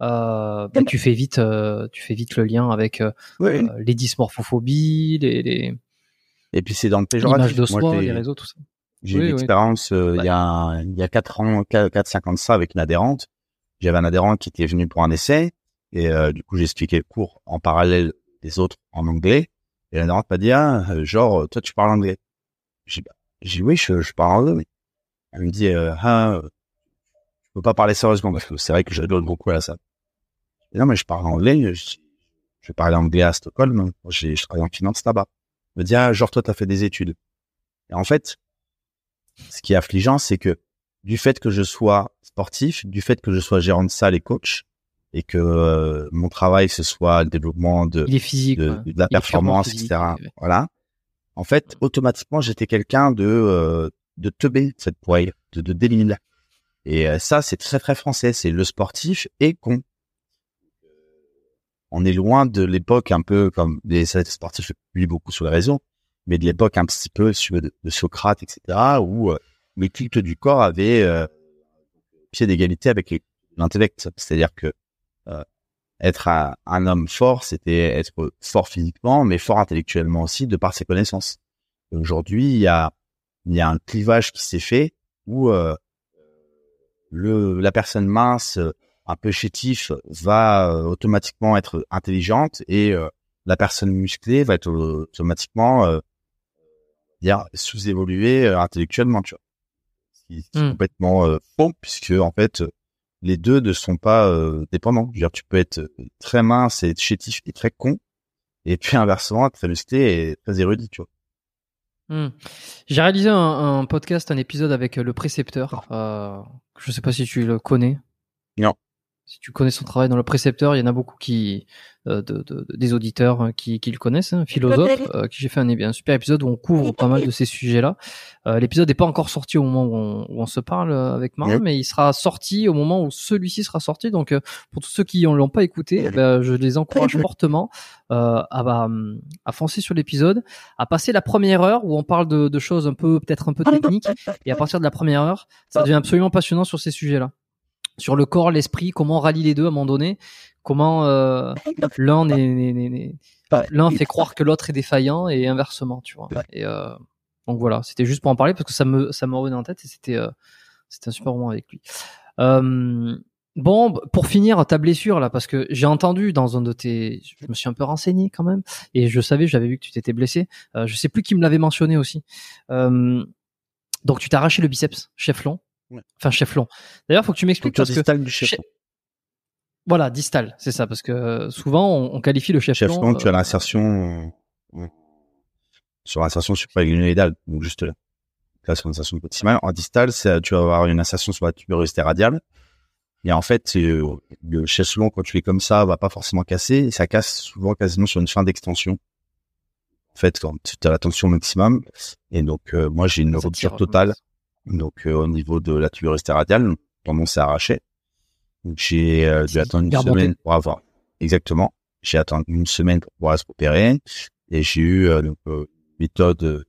euh, bah, tu fais vite, euh, tu fais vite le lien avec euh, les dysmorphophobies, les, les...
Et puis c'est dans le péjoratif.
de soi, les réseaux, tout ça.
J'ai eu une expérience il y a il y a quatre ans, quatre cinq ans de ça avec une adhérente. J'avais un adhérent qui était venu pour un essai et du coup j'ai expliqué le cours en parallèle des autres en anglais. Et la m'a dit, ah, euh, genre, toi, tu parles anglais. J'ai dit, oui, je, je parle anglais. Elle me dit, euh, ah, je peux pas parler sérieusement parce que c'est vrai que j'adore beaucoup à ça. non, mais je parle anglais. Je, je parler anglais à Stockholm. J'ai, je travaille en finance là-bas. Elle me dit, ah, genre, toi, t'as fait des études. Et en fait, ce qui est affligeant, c'est que du fait que je sois sportif, du fait que je sois gérant de salle et coach, et que euh, mon travail ce soit le développement de, de, la performance, etc. Voilà. En fait, automatiquement, j'étais quelqu'un de euh, de teubé cette poêle, de, de débile. Et euh, ça, c'est très très français. C'est le sportif et con. On est loin de l'époque un peu comme les sportifs, je publie beaucoup sur les réseaux, mais de l'époque un petit peu de, de Socrate, etc., où euh, les cultes du corps avaient euh, pied d'égalité avec l'intellect. C'est-à-dire que euh, être un, homme fort, c'était être fort physiquement, mais fort intellectuellement aussi, de par ses connaissances. Aujourd'hui, il y a, il y a un clivage qui s'est fait où euh, le, la personne mince, un peu chétif, va euh, automatiquement être intelligente et la personne musclée va être automatiquement dire sous-évoluée intellectuellement, tu vois. C'est mmh. complètement faux puisque en fait les deux ne sont pas euh, dépendants. Je veux dire, tu peux être très mince et chétif et très con, et puis inversement, très musclé et très érudit, tu vois.
Hmm. J'ai réalisé un, podcast, un épisode avec euh, le précepteur. Euh, je sais pas si tu le connais.
Non
si tu connais son travail dans le précepteur, il y en a beaucoup qui, euh, de, de, des auditeurs hein, qui, qui le connaissent, hein, philosophe, euh, qui j'ai fait un, un, super épisode où on couvre pas mal de ces sujets-là. Euh, L'épisode n'est pas encore sorti au moment où on, où on se parle euh, avec Marc, mais il sera sorti au moment où celui-ci sera sorti. Donc, euh, pour tous ceux qui ne l'ont pas écouté, ben, je les encourage fortement à, à, à, foncer sur l'épisode, à passer la première heure où on parle de, de choses un peu, peut-être un peu techniques, et à partir de la première heure, ça devient absolument passionnant sur ces sujets-là sur le corps, l'esprit, comment on rallie les deux à un moment donné, comment euh, l'un l'un fait croire que l'autre est défaillant et inversement, tu vois. Et euh, donc voilà, c'était juste pour en parler parce que ça me ça me revenait en tête et c'était euh, c'était un super moment avec lui. bon, pour finir ta blessure là, parce que j'ai entendu dans un de tes, je me suis un peu renseigné quand même et je savais, j'avais vu que tu t'étais blessé. je sais plus qui me l'avait mentionné aussi. donc tu t'as arraché le biceps, chef long. Enfin, chef-long. D'ailleurs, faut que tu m'expliques parce
distal que du chef
Voilà, distal, c'est ça, parce que euh, souvent on, qualifie le chef-long.
Chef-long, tu as euh, l'insertion euh, sur l'insertion supraglenoïdale, donc juste là. Là, sur l'insertion proximale. En distal, tu vas avoir une insertion sur la tuberosité radiale. Et en fait, le chef long, quand tu es comme ça, va pas forcément casser. Et ça casse souvent quasiment sur une fin d'extension. En fait, quand tu as la tension maximum. Et donc, moi, j'ai une rupture totale donc euh, au niveau de la tuberosité radiale, tendon s'est arraché. J'ai euh, dû attendre une semaine pour avoir exactement. J'ai attendu une semaine pour pouvoir se opérer et j'ai eu euh, donc, une méthode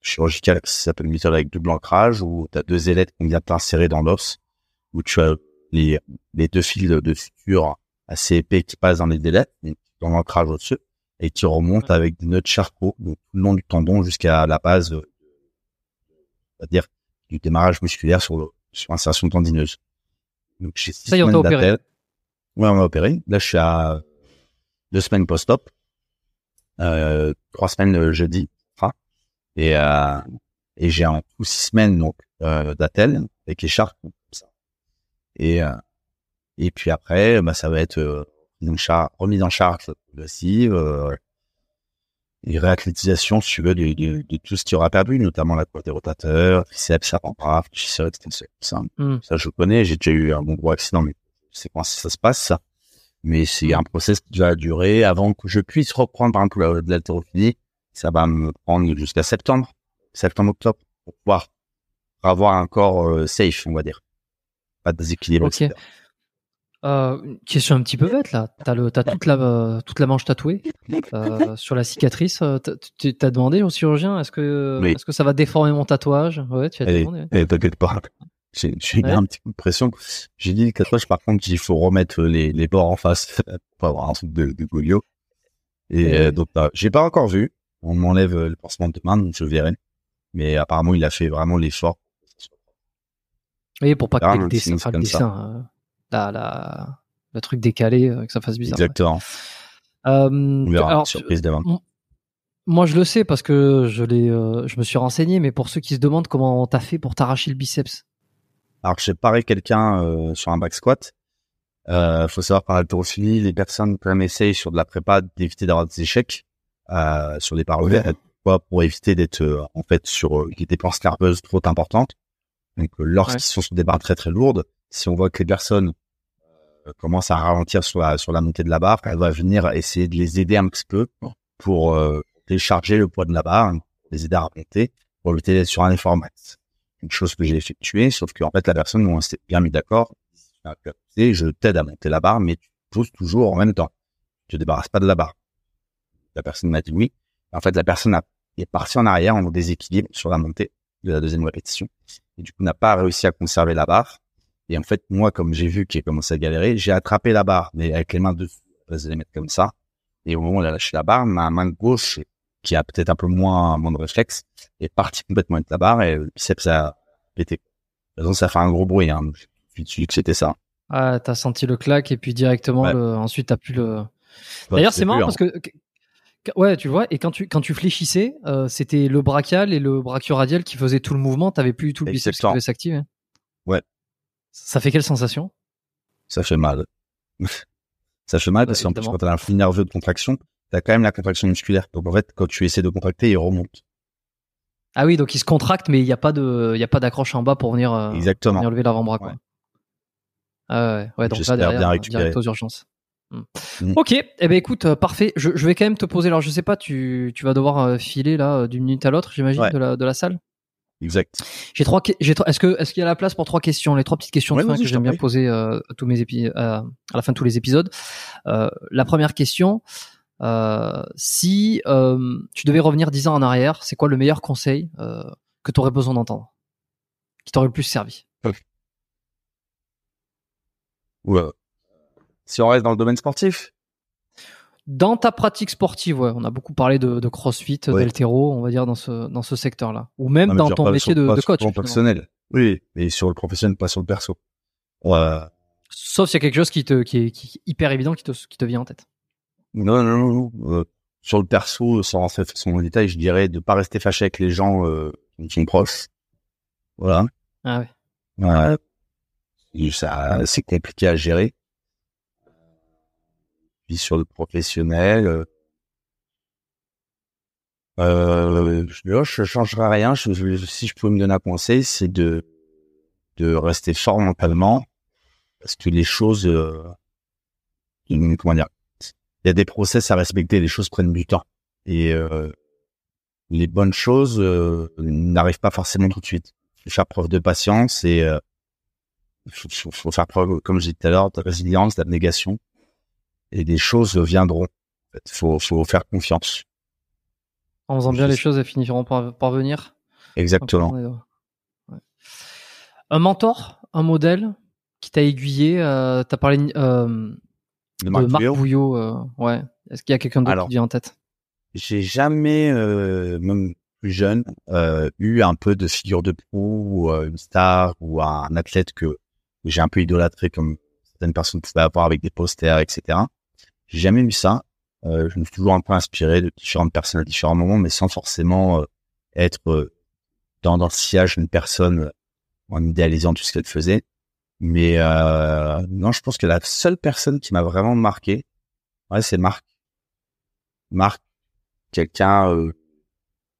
chirurgicale qui s'appelle une méthode avec double ancrage où tu as deux ailettes qu'on vient t'insérer dans l'os où tu as les, les deux fils de suture assez épais qui passent dans les ailettes dans l'ancrage au-dessus et qui remontent avec des nœuds de charcot tout le long du tendon jusqu'à la base, c'est-à-dire du démarrage musculaire sur, le, sur l'insertion tendineuse.
Donc, j'ai six Ça on opéré.
Ouais, on m'a opéré. Là, je suis à deux semaines post-op, euh, trois semaines jeudi, enfin, et, euh, et j'ai en tout six semaines, donc, euh, d'attel, avec écharpe, comme ça. Et, euh, et puis après, bah, ça va être, euh, remise en charge progressive, et réathlétisation, si tu veux, de, de, de, tout ce qui aura perdu, notamment la côte des rotateurs, triceps, avant-bras, triceps, ça, mm. ça je connais, j'ai déjà eu un bon gros accident, mais je sais comment ça se passe, ça. Mais c'est mm. un process qui va durer avant que je puisse reprendre, par exemple, de l'haltérophilie. Ça va me prendre jusqu'à septembre, septembre-octobre, pour pouvoir avoir un corps euh, safe, on va dire. Pas de déséquilibre,
okay. Euh, une question un petit peu bête là. T'as le, t'as toute la, toute la manche tatouée euh, sur la cicatrice. euh, t'as- Tu t'as demandé au chirurgien est-ce que,
Oui.
est-ce que ça va déformer mon tatouage? Ouais, tu as
Allez,
demandé.
allez, t'inquiète pas. J'ai j'ai eu
Ouais.
un petit coup de pression. J'ai dit le tatouage, par contre, il faut remettre les, les bords en face pour avoir un truc de, de Golio. Et
Ouais.
euh, donc, euh, j'ai pas encore vu. On m'enlève euh, le pansement de main, donc je verrai. Mais apparemment, il a fait vraiment l'effort.
Oui, pour pas que
Ah,
t'aies le dessin, dessin, euh, la, la, le truc décalé, euh, que ça fasse bizarre.
Exactement.
ouais. Euh,
On verra.
alors,
Surprise d'avant.
moi, je le sais parce que je l'ai, euh, je me suis renseigné, mais pour ceux qui se demandent comment t'as fait pour t'arracher le biceps.
Alors, j'ai paré quelqu'un euh, sur un back squat. Euh, faut savoir par haltérophilie, les personnes quand même essayent sur de la prépa d'éviter d'avoir des échecs euh, sur les paroles, quoi, pour éviter d'être euh, en fait sur euh, des dépenses nerveuses trop importantes. Donc, euh, lorsqu'ils
Ouais.
sont sur des barres très très lourdes, si on voit que les personnes euh, commencent à ralentir sur la sur la montée de la barre, elle va venir essayer de les aider un petit peu pour euh, décharger le poids de la barre, les aider à remonter, pour éviter sur un effort max une chose que j'ai effectuée, sauf qu'en fait, la personne, on s'est bien mis d'accord. Je t'aide à monter la barre, mais tu pousses toujours en même temps. Tu te débarrasses pas de la barre. La personne m'a dit oui. En fait, la personne est partie en arrière en déséquilibre sur la montée de la deuxième répétition. Et du coup, n'a pas réussi à conserver la barre. Et en fait, moi, comme j'ai vu qu'il a commencé à galérer, j'ai attrapé la barre, mais avec les mains dessous. Je les mettre comme ça. Et au moment où elle a lâché la barre, ma main gauche, qui a peut-être un peu moins, moins de réflexe, est partie complètement avec la barre et le biceps a pété. De toute façon, ça fait un gros bruit, hein. Je suis dit que c'était ça.
Ah, t'as senti le claque et puis directement,
Ouais.
le, ensuite t'as pu le. D'ailleurs, c'est marrant
plus,
parce que, ouais, tu vois, et quand tu quand tu fléchissais, euh, c'était le brachial et le brachioradial qui faisaient tout le mouvement. T'avais plus tout le biceps qui devait s'activer.
Ouais.
Ça fait quelle sensation?
Ça fait mal. ça fait mal parce qu'en plus, quand t'as un flux nerveux de contraction, t'as quand même la contraction musculaire. Donc, en fait, quand tu essaies de contracter, il remonte.
Ah oui, donc il se contracte, mais il n'y a pas de, il y a pas d'accroche en bas pour venir, euh, pour
Exactement.
venir lever l'avant-bras.
Ouais.
Ah ouais, ouais, donc là derrière,
bien
euh, direct aux urgences. Hmm.
Mm.
Ok, eh ben écoute, euh, parfait. Je, je vais quand même te poser. Alors, je sais pas, tu, tu vas devoir euh, filer là d'une minute à l'autre, j'imagine,
Ouais.
de la de la salle?
Exact.
J'ai trois. J'ai trois- Est-ce que est-ce qu'il y a la place pour trois questions Les trois petites questions
Ouais,
de fin
vas-y,
que j'aime bien poser euh, à tous mes épi- euh, à la fin de tous les épisodes. Euh, la première question euh, si tu devais revenir dix ans en arrière, c'est quoi le meilleur conseil que tu aurais besoin d'entendre, qui t'aurait le plus servi?
Si on reste dans le domaine sportif,
Dans ta pratique sportive, ouais, on a beaucoup parlé de, de CrossFit,
Ouais.
d'haltéro, on va dire dans ce dans ce secteur-là, ou même
Non,
dans ton métier
sur-
de, de
sur
coach.
le professionnel. Oui, mais sur le professionnel, pas sur le perso. Ouais.
Sauf s'il y a quelque chose qui te qui est, qui est hyper évident qui te qui te vient en tête.
Non, non, non, non. Euh, sur le perso, sans rentrer son détail, je dirais de pas rester fâché avec les gens euh, qui sont proches. Voilà.
Ah ouais.
Ouais. Ça, c'est compliqué à gérer. Sur le professionnel, euh, euh, je, je changerai rien. Je- je- si je pouvais me donner un conseil, c'est de rester fort mentalement, parce que les choses, euh, comment dire, il y a des process à respecter. Les choses prennent du temps et les bonnes choses n'arrivent pas forcément tout de suite. Il faut faire preuve de patience et euh, faut, faire preuve, comme j'ai dit tout à l'heure, de résilience, d'abnégation. Et des choses viendront. En fait, faut, faut faire confiance.
En faisant bien les choses, elles finiront par, par venir.
Exactement.
Ouais. Un mentor, un modèle qui t'a aiguillé. Euh, T'as parlé euh,
De
de
Marc Villot,
Bouillot. euh, ouais. Est-ce qu'il y a quelqu'un d'autre qui vient en tête?
j'ai jamais, euh, même plus jeune, euh, eu un peu de figure de proue ou euh, une star ou un athlète que j'ai un peu idolâtré comme certaines personnes pouvaient avoir avec des posters, etc. J'ai jamais eu ça. Euh, je me suis toujours un peu inspiré de différentes personnes à différents moments, mais sans forcément euh, être euh, dans, dans le sillage d'une personne euh, en idéalisant tout ce qu'elle faisait. Mais euh, non, je pense que la seule personne qui m'a vraiment marqué, ouais, c'est Marc. Marc, quelqu'un euh,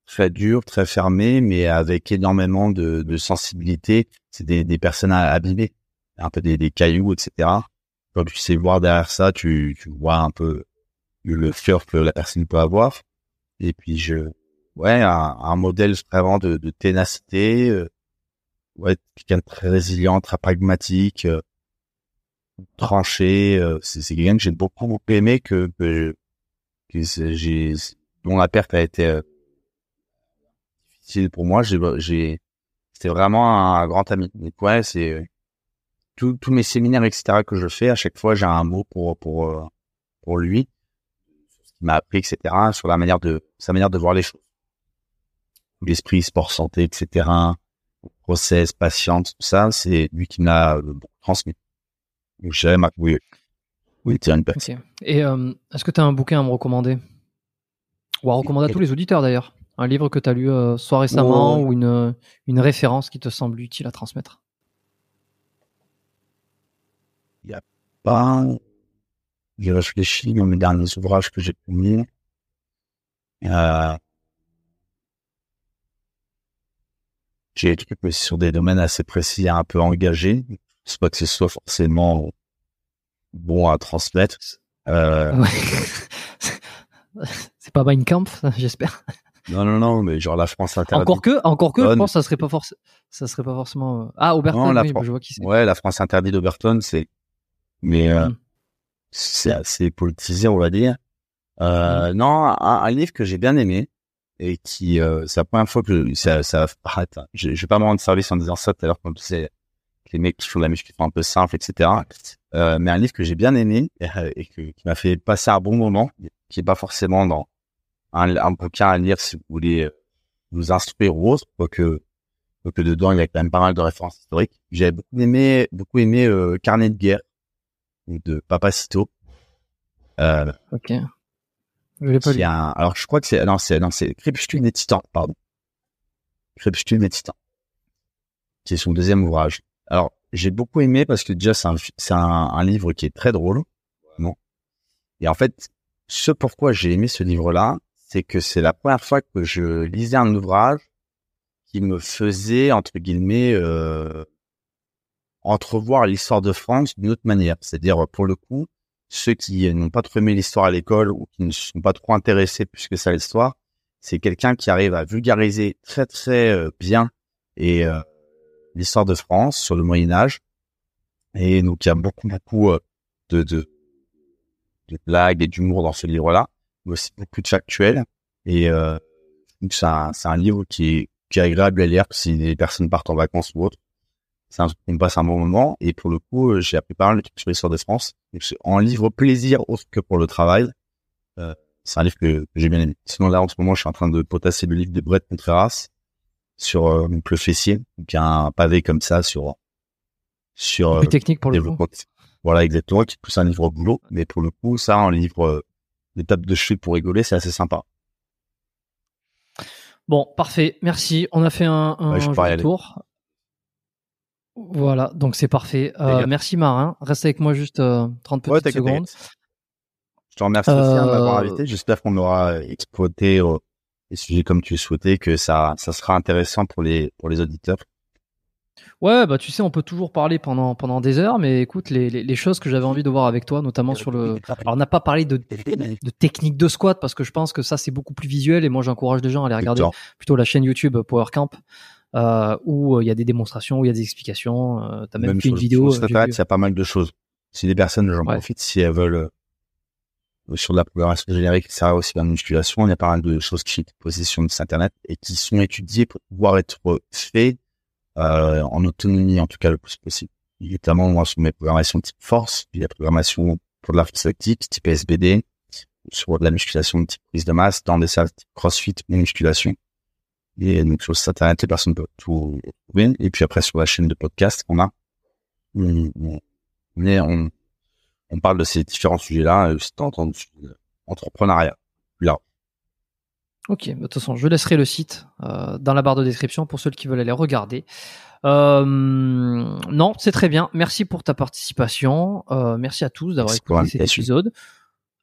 très dur, très fermé, mais avec énormément de, de sensibilité. C'est des, des personnes à abîmer, un peu des, des cailloux, etc. Quand tu sais voir derrière ça, tu, tu vois un peu le, cœur que la personne peut avoir. Et puis je, ouais, un, un modèle vraiment de, de ténacité. euh, ouais, quelqu'un de très résilient, très pragmatique. euh, tranché. euh, c'est c'est quelqu'un que j'ai beaucoup, aimé, que, que, que j'ai, dont la perte a été euh, difficile pour moi. J'ai, j'ai, c'était vraiment un grand ami. Donc ouais, c'est euh, tous mes séminaires, etc. que je fais, à chaque fois, j'ai un mot pour pour euh, pour lui, sur ce qu'il m'a appris, etc. Sur la manière de sa manière de voir les choses, l'esprit, sport, santé, etc. Process, patience, tout ça, c'est lui qui me l'a euh, transmis. Donc je Marc, oui, oui, tiens une personne.
Ok. Et euh, est-ce que tu as un bouquin à me recommander? Ou à recommander à tous les auditeurs d'ailleurs Un livre que tu as lu euh, soit récemment ou une, une référence qui te semble utile à transmettre
pas. J'ai réfléchi dans mes derniers ouvrages que j'ai publiés. Euh, j'ai mais sur des domaines assez précis et un peu engagés. C'est pas que ce soit forcément bon à transmettre. Euh,
Ouais. C'est pas Mein Kampf, j'espère.
non, non, non, mais genre la France interdite.
Encore que, encore que, je pense que ça serait pas forcément, ça serait pas forcément. euh, Ah, Oberton,
Non, la
oui,
Fran-
je vois qui c'est.
Ouais, la France interdite d'Oberton, c'est, mais euh,
Mm.
c'est assez politisé, on va dire. Euh, Non, un, un livre que j'ai bien aimé et qui, euh, c'est la première fois que ça, ça va paraître. hein. Je, je vais pas me rendre service en disant ça tout à l'heure, comme tu sais, les mecs qui font de la musculation un peu simple, etc. Euh, mais un livre que j'ai bien aimé et, euh, et que, qui m'a fait passer un bon moment, qui est pas forcément dans un, un bouquin à lire si vous voulez euh, vous instruire ou autre, quoique que dedans il y a quand même pas mal de références historiques. J'avais beaucoup aimé, beaucoup aimé euh, Carnet de guerre de Papacito. Euh,
Ok. Je pas lu.
un- alors je crois que c'est non c'est non c'est Crépuscule des Titans pardon Crépuscule des Titans qui est son deuxième ouvrage alors j'ai beaucoup aimé parce que déjà c'est un c'est un, un livre qui est très drôle vraiment et en fait ce pourquoi j'ai aimé ce livre là c'est que c'est la première fois que je lisais un ouvrage qui me faisait entre guillemets euh, entrevoir l'histoire de France d'une autre manière c'est-à-dire pour le coup ceux qui n'ont pas trop aimé l'histoire à l'école ou qui ne sont pas trop intéressés plus que ça à l'histoire, c'est quelqu'un qui arrive à vulgariser très très euh, bien et euh, l'histoire de France sur le Moyen Âge. Et donc il y a beaucoup beaucoup euh, de, de, de blagues et d'humour dans ce livre-là, mais aussi beaucoup de factuels. Et euh, donc c'est un, c'est un livre qui est, qui est agréable à lire si les personnes partent en vacances ou autre. C'est un truc qui me passe un bon moment. Et pour le coup, euh, j'ai appris pas mal de trucs sur l'histoire de France. En livre plaisir autre que pour le travail. Euh, c'est un livre que, que j'ai bien aimé. Sinon là, en ce moment, je suis en train de potasser le livre de Brett Contreras sur euh, donc, le fessier, donc un pavé comme ça sur sur euh,
technique pour le coup.
Voilà, exactement, qui est plus un livre boulot. Mais pour le coup, ça, un livre euh, d'étape de cheveux pour rigoler, c'est assez sympa.
Bon, parfait. Merci. On a fait un, un
Ouais, je
tour. Voilà, donc c'est parfait. Euh, merci Marin. Reste avec moi juste euh, 30 petites
Ouais, t'inquiète,
secondes.
Je te remercie aussi hein, de m'avoir
Euh,
invité. J'espère qu'on aura exploité euh, les sujets comme tu souhaitais, que ça, ça sera intéressant pour les, pour les auditeurs.
Ouais, bah tu sais, on peut toujours parler pendant pendant des heures, mais écoute, les, les, les choses que j'avais envie de voir avec toi, notamment sur le. Alors, on n'a pas parlé de, de technique de squat parce que je pense que ça c'est beaucoup plus visuel et moi j'encourage les gens à aller regarder plutôt la chaîne YouTube Power Camp euh, où euh, il y a des démonstrations, où il y a des explications. Euh, T'as même,
Même
fait une vidéo.
sur
euh,
il y a pas mal de choses. Si les personnes, j'en
Ouais.
profite, si elles veulent, euh, sur de la programmation générique, ça va aussi bien de musculation, il y a pas mal de choses qui sont posées sur site Internet et qui sont étudiées pour pouvoir être faites euh, en autonomie, en tout cas le plus possible. Notamment, moi, sur mes programmations type force, puis la programmation pour de la force lactique, type SBD, sur de la musculation de type prise de masse, dans des salles type crossfit ou musculation. Et donc, sur le site internet, les personnes peuvent tout trouver. Et puis après, sur la chaîne de podcast qu'on a, on, on, parle de ces différents sujets-là, euh, c'est en en- entrepreneuriat. Là.
Ok, bah, de toute façon, je laisserai le site euh, dans la barre de description pour ceux qui veulent aller regarder. Euh, non, c'est très bien. Merci pour ta participation. Euh, merci à tous d'avoir écouté cet épisode.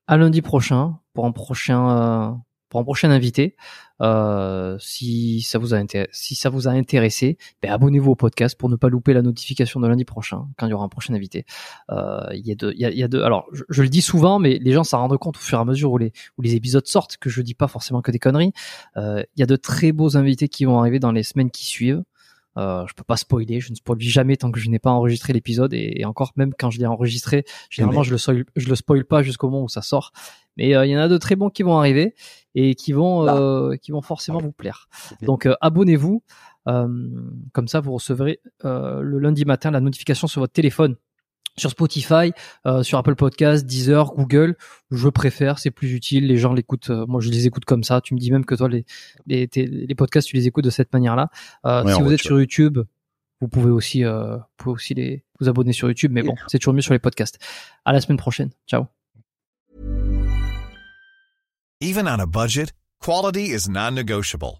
À lundi prochain pour un prochain pour un prochain invité. Euh, si ça vous a intér- si ça vous a intéressé, abonnez-vous au podcast pour ne pas louper la notification de lundi prochain quand il y aura un prochain invité. Euh, Il y a il y a, deux. Alors, je, je le dis souvent, mais les gens s'en rendent compte au fur et à mesure où les où les épisodes sortent que je dis pas forcément que des conneries. Euh, Il y a de très beaux invités qui vont arriver dans les semaines qui suivent. Euh, je peux pas spoiler, je ne spoil jamais tant que je n'ai pas enregistré l'épisode et, encore même quand je l'ai enregistré, généralement je le spoil, je le spoil pas jusqu'au moment où ça sort. Mais euh, il y en a de très bons qui vont arriver et qui vont
Bah.
euh, qui vont forcément vous plaire. Donc euh, abonnez-vous, euh, comme ça vous recevrez euh, le lundi matin la notification sur votre téléphone. Sur Spotify, euh, sur Apple Podcast, Deezer, Google, je préfère, c'est plus utile. Les gens l'écoutent, euh, moi je les écoute comme ça. Tu me dis même que toi les les, tes- les podcasts tu les écoutes de cette manière-là. Euh,
Ouais,
si vous êtes sur YouTube, vous pouvez aussi euh, vous pouvez aussi les vous abonner sur YouTube, mais bon, c'est toujours mieux sur les podcasts. À la semaine prochaine. Ciao.
Even on a budget, quality is non-negotiable.